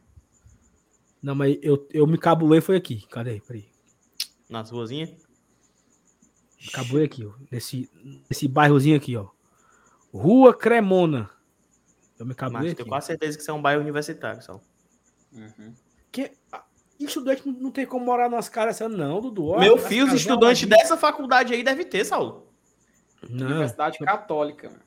Speaker 1: Não, mas eu, eu me cabulei foi aqui. Cadê? Peraí.
Speaker 5: Nas ruazinhas.
Speaker 1: Me cabulei aqui, ó. Nesse, nesse bairrozinho aqui, ó. Rua Cremona. Eu me cabulei
Speaker 5: Mas tenho quase certeza que isso é um bairro universitário, Saulo.
Speaker 1: Que, ah, estudante não, tem como morar nas casas dessa, não, Dudu. Olha,
Speaker 5: Meu filho, os
Speaker 1: casas
Speaker 5: estudantes
Speaker 1: arrumadinhas.
Speaker 5: dessa faculdade aí devem ter, Saulo.
Speaker 1: Não.
Speaker 2: Universidade Católica, mano.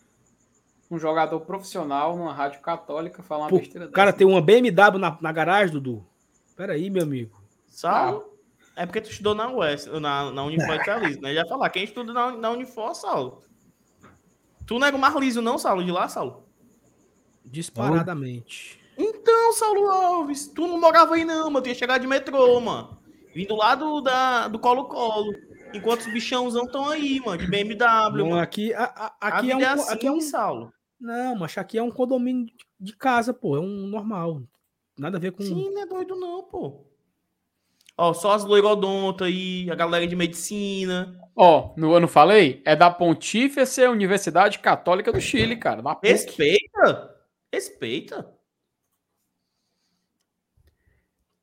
Speaker 2: Um jogador profissional numa rádio católica falar uma
Speaker 1: Pô,
Speaker 2: besteira
Speaker 1: o cara
Speaker 2: dessa.
Speaker 1: tem uma BMW na, na garagem, Dudu. Pera aí, meu amigo.
Speaker 5: Saulo. É porque tu estudou na UES, na, na Unifor de né? Já falar, quem estuda na, na Unifor, Saulo. Tu não é o Marliso, não, Saulo, de lá, Saulo?
Speaker 1: Disparadamente.
Speaker 5: Então, Saulo Alves, tu não morava aí, não, mano. Tu ia chegar de metrô, mano. Vindo lá do, da, do Colo-Colo. Enquanto os bichãozão estão aí, mano, de BMW.
Speaker 1: Não,
Speaker 5: mano.
Speaker 1: aqui, a- a-
Speaker 5: A
Speaker 1: aqui, é um,
Speaker 5: vida assim,
Speaker 1: aqui é um.
Speaker 5: Saulo.
Speaker 1: Não, mas aqui é um condomínio de- de casa, pô. É um normal. Nada a ver com.
Speaker 5: Sim, não é doido, não, pô. Ó, só as loirodontas aí, a galera de medicina.
Speaker 2: Ó, no, eu não falei? É da Pontífice Universidade Católica do Chile, cara. Da.
Speaker 5: Respeita! Respeita!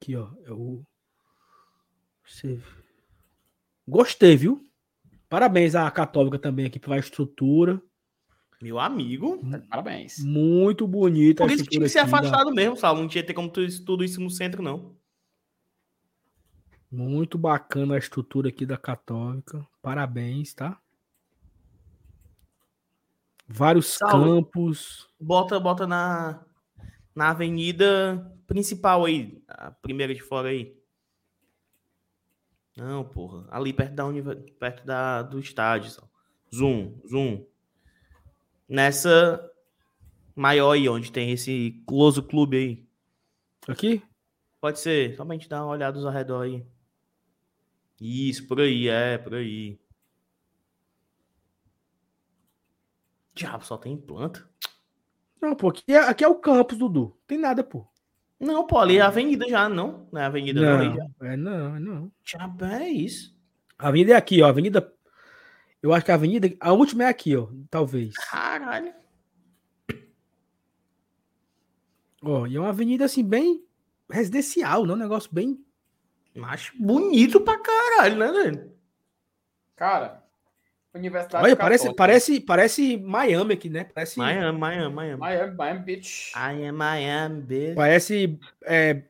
Speaker 1: Aqui, ó. Eu... Você... Gostei, viu? Parabéns à Católica também aqui pela estrutura.
Speaker 5: Meu amigo.
Speaker 2: Parabéns.
Speaker 1: Muito bonita.
Speaker 5: Por isso que tinha que ser
Speaker 1: aqui da-
Speaker 5: afastado mesmo, Saulo. Não tinha que ter como tu, tudo isso no centro, não.
Speaker 1: Muito bacana a estrutura aqui da Católica. Parabéns, tá? Vários
Speaker 5: Saulo.
Speaker 1: campos.
Speaker 5: Bota, bota na, na avenida principal aí. A primeira de fora aí. Não, porra. Ali perto da univer- perto da, do estádio. Saulo. Zoom, zoom. Nessa maior aí, onde tem esse Close Clube aí.
Speaker 1: Aqui?
Speaker 5: Pode ser. Só gente dar uma olhada ao redor aí. Isso, por aí, é, por aí. Diabo, só tem planta.
Speaker 1: Não, pô, aqui é, aqui é o campus, Dudu. Tem nada, pô.
Speaker 5: Não, pô, ali é a avenida já, não? Não é a avenida não.
Speaker 1: Não, é não, é não.
Speaker 5: Diabo, é isso.
Speaker 1: A avenida é aqui, ó. A avenida. Eu acho que a avenida. A última é aqui, ó. Talvez.
Speaker 5: Caralho.
Speaker 1: Ó, e é uma avenida assim, bem residencial, né? Um negócio bem.
Speaker 5: Macho bonito pra caralho, né, velho?
Speaker 2: Cara, Universidade
Speaker 1: Olha, parece,
Speaker 2: Católica.
Speaker 1: parece, parece Miami aqui, né? Parece,
Speaker 5: Miami, Miami, Miami.
Speaker 2: Miami, Miami Beach.
Speaker 5: I am Miami, bitch.
Speaker 1: parece é,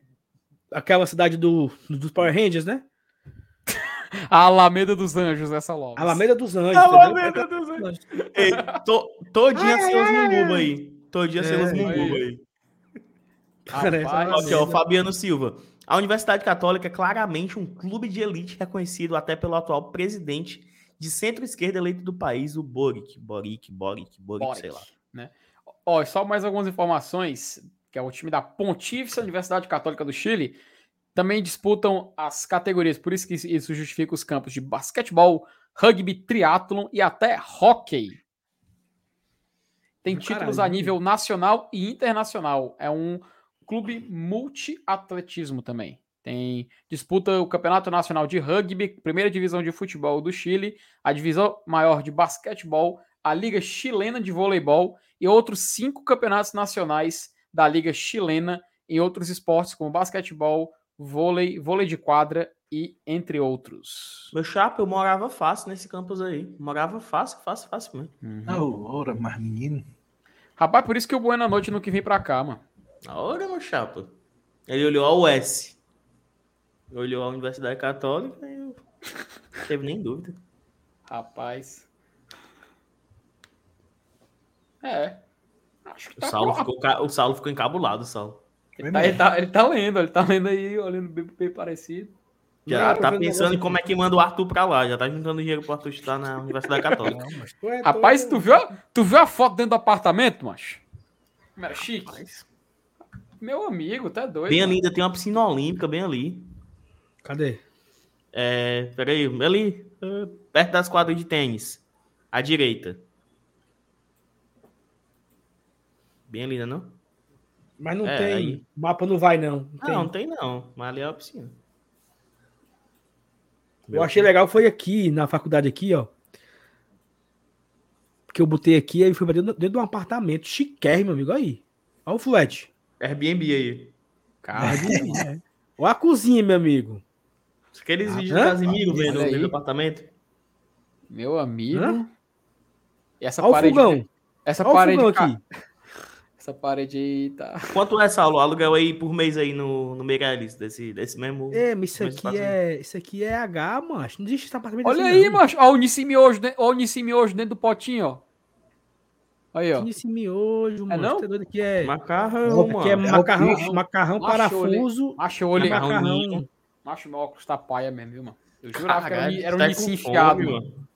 Speaker 1: aquela cidade do, dos Power Rangers, né?
Speaker 2: A Alameda dos Anjos, essa logo.
Speaker 1: Alameda dos Anjos.
Speaker 2: Alameda
Speaker 1: entendeu?
Speaker 2: dos Anjos.
Speaker 5: Ei, to, todinha sem os mumbuba aí. Todinha sem
Speaker 1: É,
Speaker 5: os mumbuba
Speaker 2: aí.
Speaker 5: aí.
Speaker 1: Parece.
Speaker 5: Aqui, ó, Fabiano Silva. A Universidade Católica é claramente um clube de elite reconhecido até pelo atual presidente de centro-esquerda eleito do país, o Boric. Boric, Boric, Boric,
Speaker 2: Boric,
Speaker 5: sei lá.
Speaker 2: né? Ó, só mais algumas informações, que é o time da Pontífice Universidade Católica do Chile, também disputam as categorias, por isso que isso justifica os campos de basquetebol, rugby, triatlon e até hóquei. Tem
Speaker 1: Do
Speaker 2: títulos
Speaker 1: caralho,
Speaker 2: a nível nacional e internacional. É um clube multiatletismo também. Tem disputa o Campeonato Nacional de Rugby, primeira divisão de futebol do Chile, a divisão maior de basquetebol, a Liga Chilena de Voleibol e outros cinco campeonatos nacionais da Liga Chilena em outros esportes como basquetebol, vôlei, vôlei de quadra e entre outros.
Speaker 5: Meu chapa, eu morava fácil nesse campus aí. Morava fácil, fácil, fácil mesmo.
Speaker 3: Não, ora, mas menino.
Speaker 2: Rapaz, por isso que o Bueno Noite não que vem pra cá, mano.
Speaker 5: Na hora, meu chapa. Ele olhou a US. Olhou a Universidade Católica e eu... não teve nem dúvida.
Speaker 2: Rapaz. É. Acho que
Speaker 5: O
Speaker 2: tá
Speaker 5: Saulo,
Speaker 2: pro-
Speaker 5: ficou, o Saulo ficou encabulado, o Saulo.
Speaker 2: Ele tá, ele, tá, ele tá lendo, ele tá lendo aí, olhando bem, bem parecido.
Speaker 5: Já
Speaker 1: Não,
Speaker 5: tá pensando em como é que manda o Arthur pra lá. Já tá juntando dinheiro pro Arthur estudar na Universidade Católica.
Speaker 1: Não, mas tu é
Speaker 2: Rapaz,
Speaker 1: todo-
Speaker 2: tu viu, a- tu viu a foto dentro do apartamento, macho? Era chique? Meu amigo, tá doido.
Speaker 5: Bem
Speaker 2: mano.
Speaker 5: ali, ainda tem uma piscina olímpica, bem ali.
Speaker 1: Cadê?
Speaker 5: É, peraí, ali, eh, perto das quadras de tênis. À direita. Bem ali, né, não?
Speaker 1: Mas não
Speaker 5: É,
Speaker 1: tem.
Speaker 5: aí-
Speaker 1: O mapa não vai, não. Não tem.
Speaker 5: Não, tem não. Mas ali é a piscina.
Speaker 1: Eu achei legal foi aqui, na faculdade aqui, ó. Porque eu botei aqui, aí fui pra dentro, dentro de um apartamento chiquérrimo, meu amigo. Aí. Olha o flat.
Speaker 5: Airbnb aí.
Speaker 2: Cara,
Speaker 1: Olha a cozinha, meu amigo.
Speaker 5: Aqueles
Speaker 1: Ah,
Speaker 5: vídeos do Casimiro vendo
Speaker 2: Olha
Speaker 5: do apartamento.
Speaker 2: meu amigo.
Speaker 1: Hã?
Speaker 2: E essa
Speaker 1: Olha o
Speaker 2: parede.
Speaker 1: fogão.
Speaker 2: Essa
Speaker 1: Olha o
Speaker 2: parede.
Speaker 1: fogão
Speaker 2: ca-
Speaker 1: aqui.
Speaker 2: Essa parede aí tá.
Speaker 5: Quanto é, Saulo? o Aluguel aí por mês aí no, no Meirelles, desse, desse mesmo...
Speaker 1: É, mas isso aqui é. Isso aqui é H, macho. Não existe esse apartamento
Speaker 2: Olha
Speaker 1: assim,
Speaker 2: aí,
Speaker 1: não.
Speaker 2: macho. Ó, o Nissimiojo, né? Ó, o Nissimiojo dentro do potinho, ó. Aí, ó.
Speaker 1: Esse miojo, mano.
Speaker 2: não?
Speaker 1: Tá doido aqui é.
Speaker 5: Macarrão,
Speaker 1: Aqui é
Speaker 5: mano.
Speaker 1: macarrão,
Speaker 2: bicho.
Speaker 1: macarrão
Speaker 2: Macho,
Speaker 1: parafuso.
Speaker 2: Macho,
Speaker 1: e macarrão.
Speaker 2: Macho, meu óculos tá paia mesmo, viu, mano? Eu jurava que era, um- era um
Speaker 5: tá
Speaker 2: enfiado,
Speaker 5: fome,
Speaker 2: mano.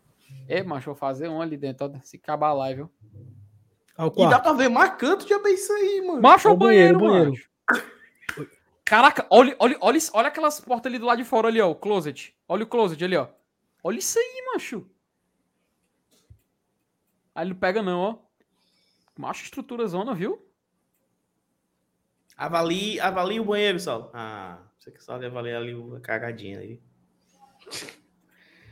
Speaker 2: É, macho, vou fazer um ali dentro, ó, se acabar a live, viu?
Speaker 5: E dá pra ver marcante de bem isso aí, mano.
Speaker 2: Macho,
Speaker 1: Ó
Speaker 2: é
Speaker 1: o
Speaker 2: o banheiro,
Speaker 1: banheiro,
Speaker 2: banheiro. Caraca, olha, olha, olha, olha aquelas portas ali do lado de fora ali, ó, o closet. Olha o closet ali, ó. Olha isso aí, macho. Aí ele não pega não, ó. Macho, estrutura zona, viu?
Speaker 5: Avalie, avalie o banheiro, Saulo. Ah, você que sabe avaliar ali a cagadinha aí.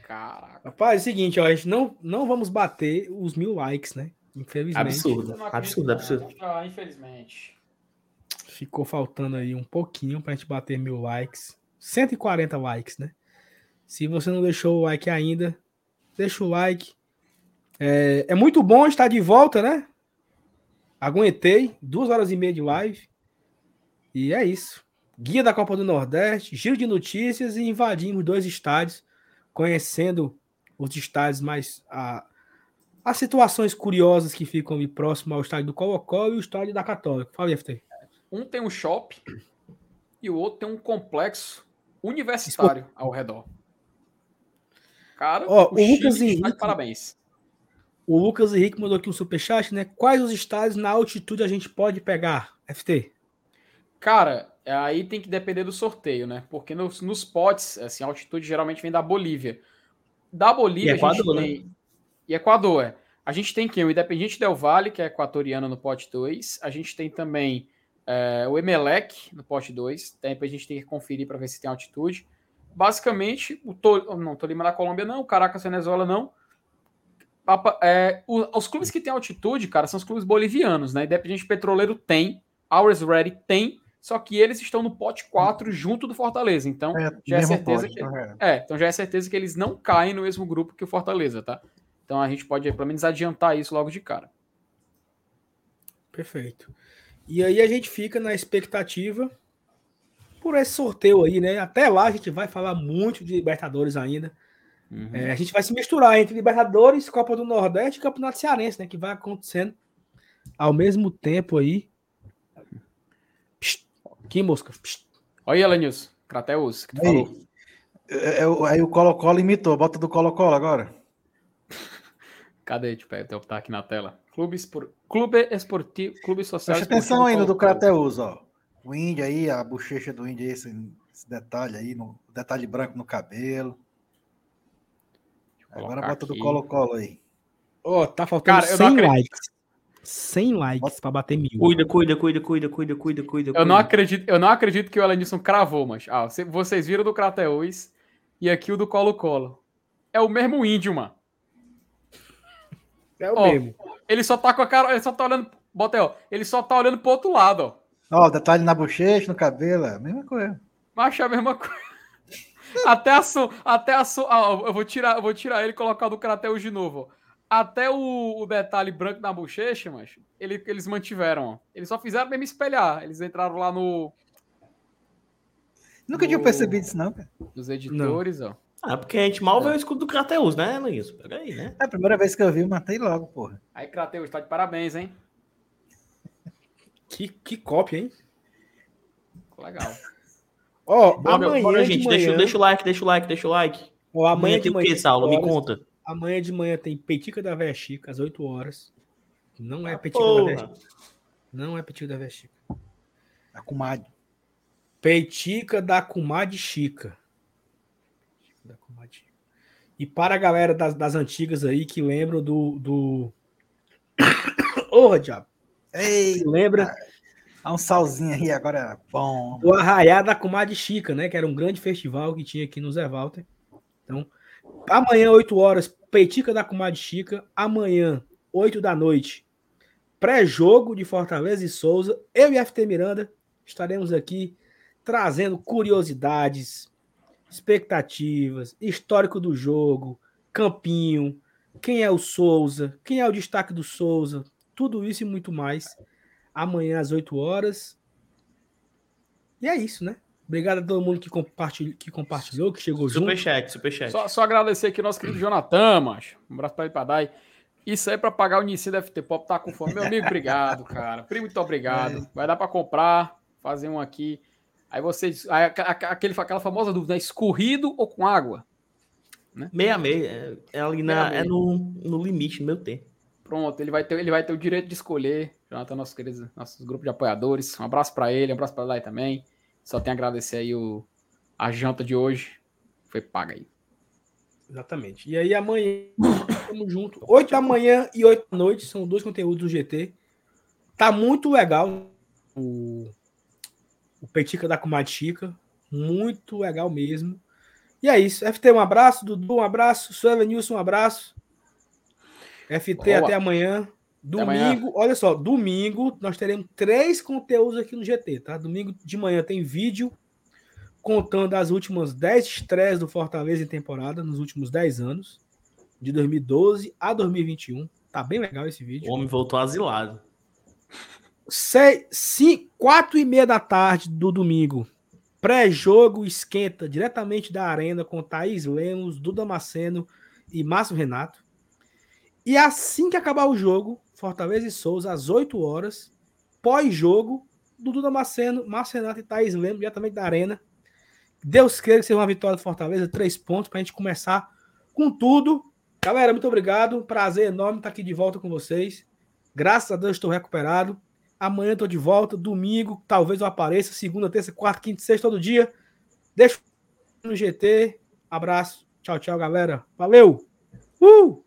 Speaker 2: Caraca.
Speaker 1: Rapaz, é o seguinte, ó. A gente não, não vamos bater os mil likes, né? Infelizmente.
Speaker 5: Absurdo, absurdo, absurdo.
Speaker 2: Ah, infelizmente.
Speaker 1: Ficou faltando aí um pouquinho pra gente bater mil likes. 140 likes, né? Se você não deixou o like ainda, deixa o like. É, é muito bom estar de volta, né? Aguentei duas horas e meia de live. E é isso. Guia da Copa do Nordeste, giro de notícias e invadimos dois estádios, conhecendo os estádios mais. A, as situações curiosas que ficam ali próximo ao estádio do Colo-Colo e o estádio da Católica. Fala aí, FT.
Speaker 2: Um tem um shopping e o outro tem um complexo universitário ao redor. Cara,
Speaker 1: Ó, o
Speaker 2: Chile
Speaker 1: Lucas Henrique-
Speaker 2: parabéns.
Speaker 1: O Lucas Henrique mandou aqui um superchat, né? Quais os estádios na altitude a gente pode pegar? FT.
Speaker 2: Cara, aí tem que depender do sorteio, né? Porque nos, nos potes, assim, a altitude geralmente vem da Bolívia. Da Bolívia,
Speaker 5: E Equador,
Speaker 2: a
Speaker 5: né?
Speaker 2: gente tem... E Equador, é. A gente tem quem? O Independiente Del Valle, que é equatoriano no pote 2. A gente tem também é, o Emelec no pote 2. Depois a gente tem que conferir para ver se tem altitude. Basicamente, o Tol... não, Tolima da Colômbia não, o Caracas Venezuela não. É, os clubes que têm altitude, cara, são os clubes bolivianos, né? Independente Petroleiro tem, Ours Ready tem, só que eles estão no pote 4 junto do Fortaleza. Então,
Speaker 3: É,
Speaker 2: já é certeza
Speaker 3: pode,
Speaker 2: que.
Speaker 3: vendo?
Speaker 2: É, então já é certeza que eles não caem no mesmo grupo que o Fortaleza, tá? Então a gente pode pelo menos adiantar isso logo de cara.
Speaker 1: Perfeito. E aí a gente fica na expectativa por esse sorteio aí, né? Até lá a gente vai falar muito de Libertadores ainda. Uhum. É, a gente vai se misturar entre Libertadores, Copa do Nordeste e Campeonato Cearense, né? Que vai acontecendo ao mesmo tempo aí. Psst, que mosca. Psst.
Speaker 2: Olha aí, Elenilson. Crateus, que tu
Speaker 3: aí, falou. É, é, aí o Colo-Colo imitou. Bota do Colo-Colo agora.
Speaker 2: Cadê? Tipo, eu tá aqui na tela. Clube, Espor... Clube Esportivo, Clube Social
Speaker 3: Presta atenção aí no do Crateus, ó. O índio aí, a bochecha do índio, esse, esse detalhe aí, no detalhe branco no cabelo. Agora bota aqui. do Colo-Colo aí.
Speaker 1: Ó, oh, tá faltando Cara, 100 likes. 100 likes para bater mil.
Speaker 5: Cuida, cuida, cuida, cuida, cuida, cuida, cuida.
Speaker 2: Eu não acredito, eu não acredito que o Elenilson cravou, mas ah, vocês viram do Crateus e aqui o do Colo-Colo. É o mesmo índio, mano.
Speaker 1: É o ó, mesmo.
Speaker 2: Ele só tá com a cara, ele só tá olhando, bota aí, ó, ele só tá olhando pro outro lado, ó.
Speaker 3: Ó, detalhe na bochecha, no cabelo, é a mesma coisa.
Speaker 2: Mas é a mesma coisa. Até a so, até a so, ah, eu vou tirar, eu vou tirar ele e colocar o do Crateus de novo, ó. Até o, o, detalhe branco na bochecha, mas ele, eles mantiveram. Ó. Eles só fizeram mesmo espelhar. Eles entraram lá no.
Speaker 3: Nunca no, tinha percebido isso, não, cara.
Speaker 2: Dos editores, não. ó.
Speaker 5: Ah, porque a gente mal é. vê o escudo do Crateus, né, Luiz? Pega aí, né?
Speaker 3: É a primeira vez que eu vi, eu matei logo, porra.
Speaker 2: Aí, Crateus, tá de parabéns, hein?
Speaker 1: Que, que cópia, hein?
Speaker 2: Legal.
Speaker 5: Ó, oh, amanhã bora, gente, manhã... deixa, deixa o like, deixa o like, deixa o like.
Speaker 1: Ó, amanhã, amanhã tem
Speaker 5: o que, Saulo? Me conta.
Speaker 1: Amanhã de manhã tem Petica da Véia Chica, às 8 horas. Não é ah, Petica da Véia Chica. Não é Petica da Véia Chica.
Speaker 3: A Comadre.
Speaker 1: Petica da Comadre Chica. Da Comadre E para a galera das, das antigas aí que lembram do. do... Porra, diabo.
Speaker 3: Ei, lembra? Há um salzinho aí agora bom.
Speaker 1: O Arraiá da Comadre Chica, né? Que era um grande festival que tinha aqui no Zé Walter. Então, Amanhã, 8 horas, Peitica da Comadre Chica. Amanhã, 8 da noite, pré-jogo de Fortaleza e Souza. Eu e FT Miranda estaremos aqui trazendo curiosidades, expectativas, histórico do jogo, campinho, quem é o Souza, quem é o destaque do Souza, tudo isso e muito mais. Amanhã às 8 horas. E é isso, né? Obrigado a todo mundo que compartilhou, que, compartilhou, que chegou
Speaker 5: super
Speaker 1: junto.
Speaker 5: Superchat, superchat.
Speaker 2: Só, só agradecer aqui o nosso querido Jonathan, macho. Um abraço para ele, para Dai. Isso aí para pagar o início da FT Pop, tá com fome. Meu amigo, obrigado, cara. Primo, muito obrigado. É. Vai dar para comprar, fazer um aqui. Aí vocês. Aí, aquele, aquela famosa dúvida: é escorrido ou com água?
Speaker 5: Né? Meia meia. É, é ali na, meia é no, no limite, no meu tempo.
Speaker 2: Pronto, ele vai, ter, ele vai ter o direito de escolher. Jonathan, nosso querido, nosso grupo de apoiadores. Um abraço para ele, um abraço para Dai também. Só tenho a agradecer aí o, a janta de hoje. Foi paga aí.
Speaker 1: Exatamente. E aí amanhã estamos juntos. 8 da manhã e 8 da noite são dois conteúdos do GT. Tá muito legal o, o Petica da Comadre Chica. Muito legal mesmo. E é isso. FT, um abraço. Dudu, um abraço. Suelen Nilson, um abraço. FT, Boa. até amanhã. Domingo, olha só, domingo nós teremos três conteúdos aqui no GT, tá? Domingo de manhã tem vídeo contando as últimas 10 estreias do Fortaleza em temporada nos últimos 10 anos, de 2012 a 2021. Tá bem legal esse vídeo.
Speaker 5: O homem voltou asilado.
Speaker 1: Seis, cinco, quatro e meia da tarde do domingo. Pré-jogo esquenta diretamente da arena com Thaís Lemos, Duda Maceno e Márcio Renato. E assim que acabar o jogo, Fortaleza e Souza, às 8 horas, pós-jogo, Dudu Damasceno, Márcio Renato e Thaís Lemos, diretamente da Arena. Deus queira que seja uma vitória do Fortaleza, três pontos, para a gente começar com tudo. Galera, muito obrigado. Prazer enorme estar aqui de volta com vocês. Graças a Deus estou recuperado. Amanhã estou de volta. Domingo, talvez eu apareça. Segunda, terça, quarta, quinta, sexta, todo dia. Deixa no GT. Abraço. Tchau, tchau, galera. Valeu! Uh!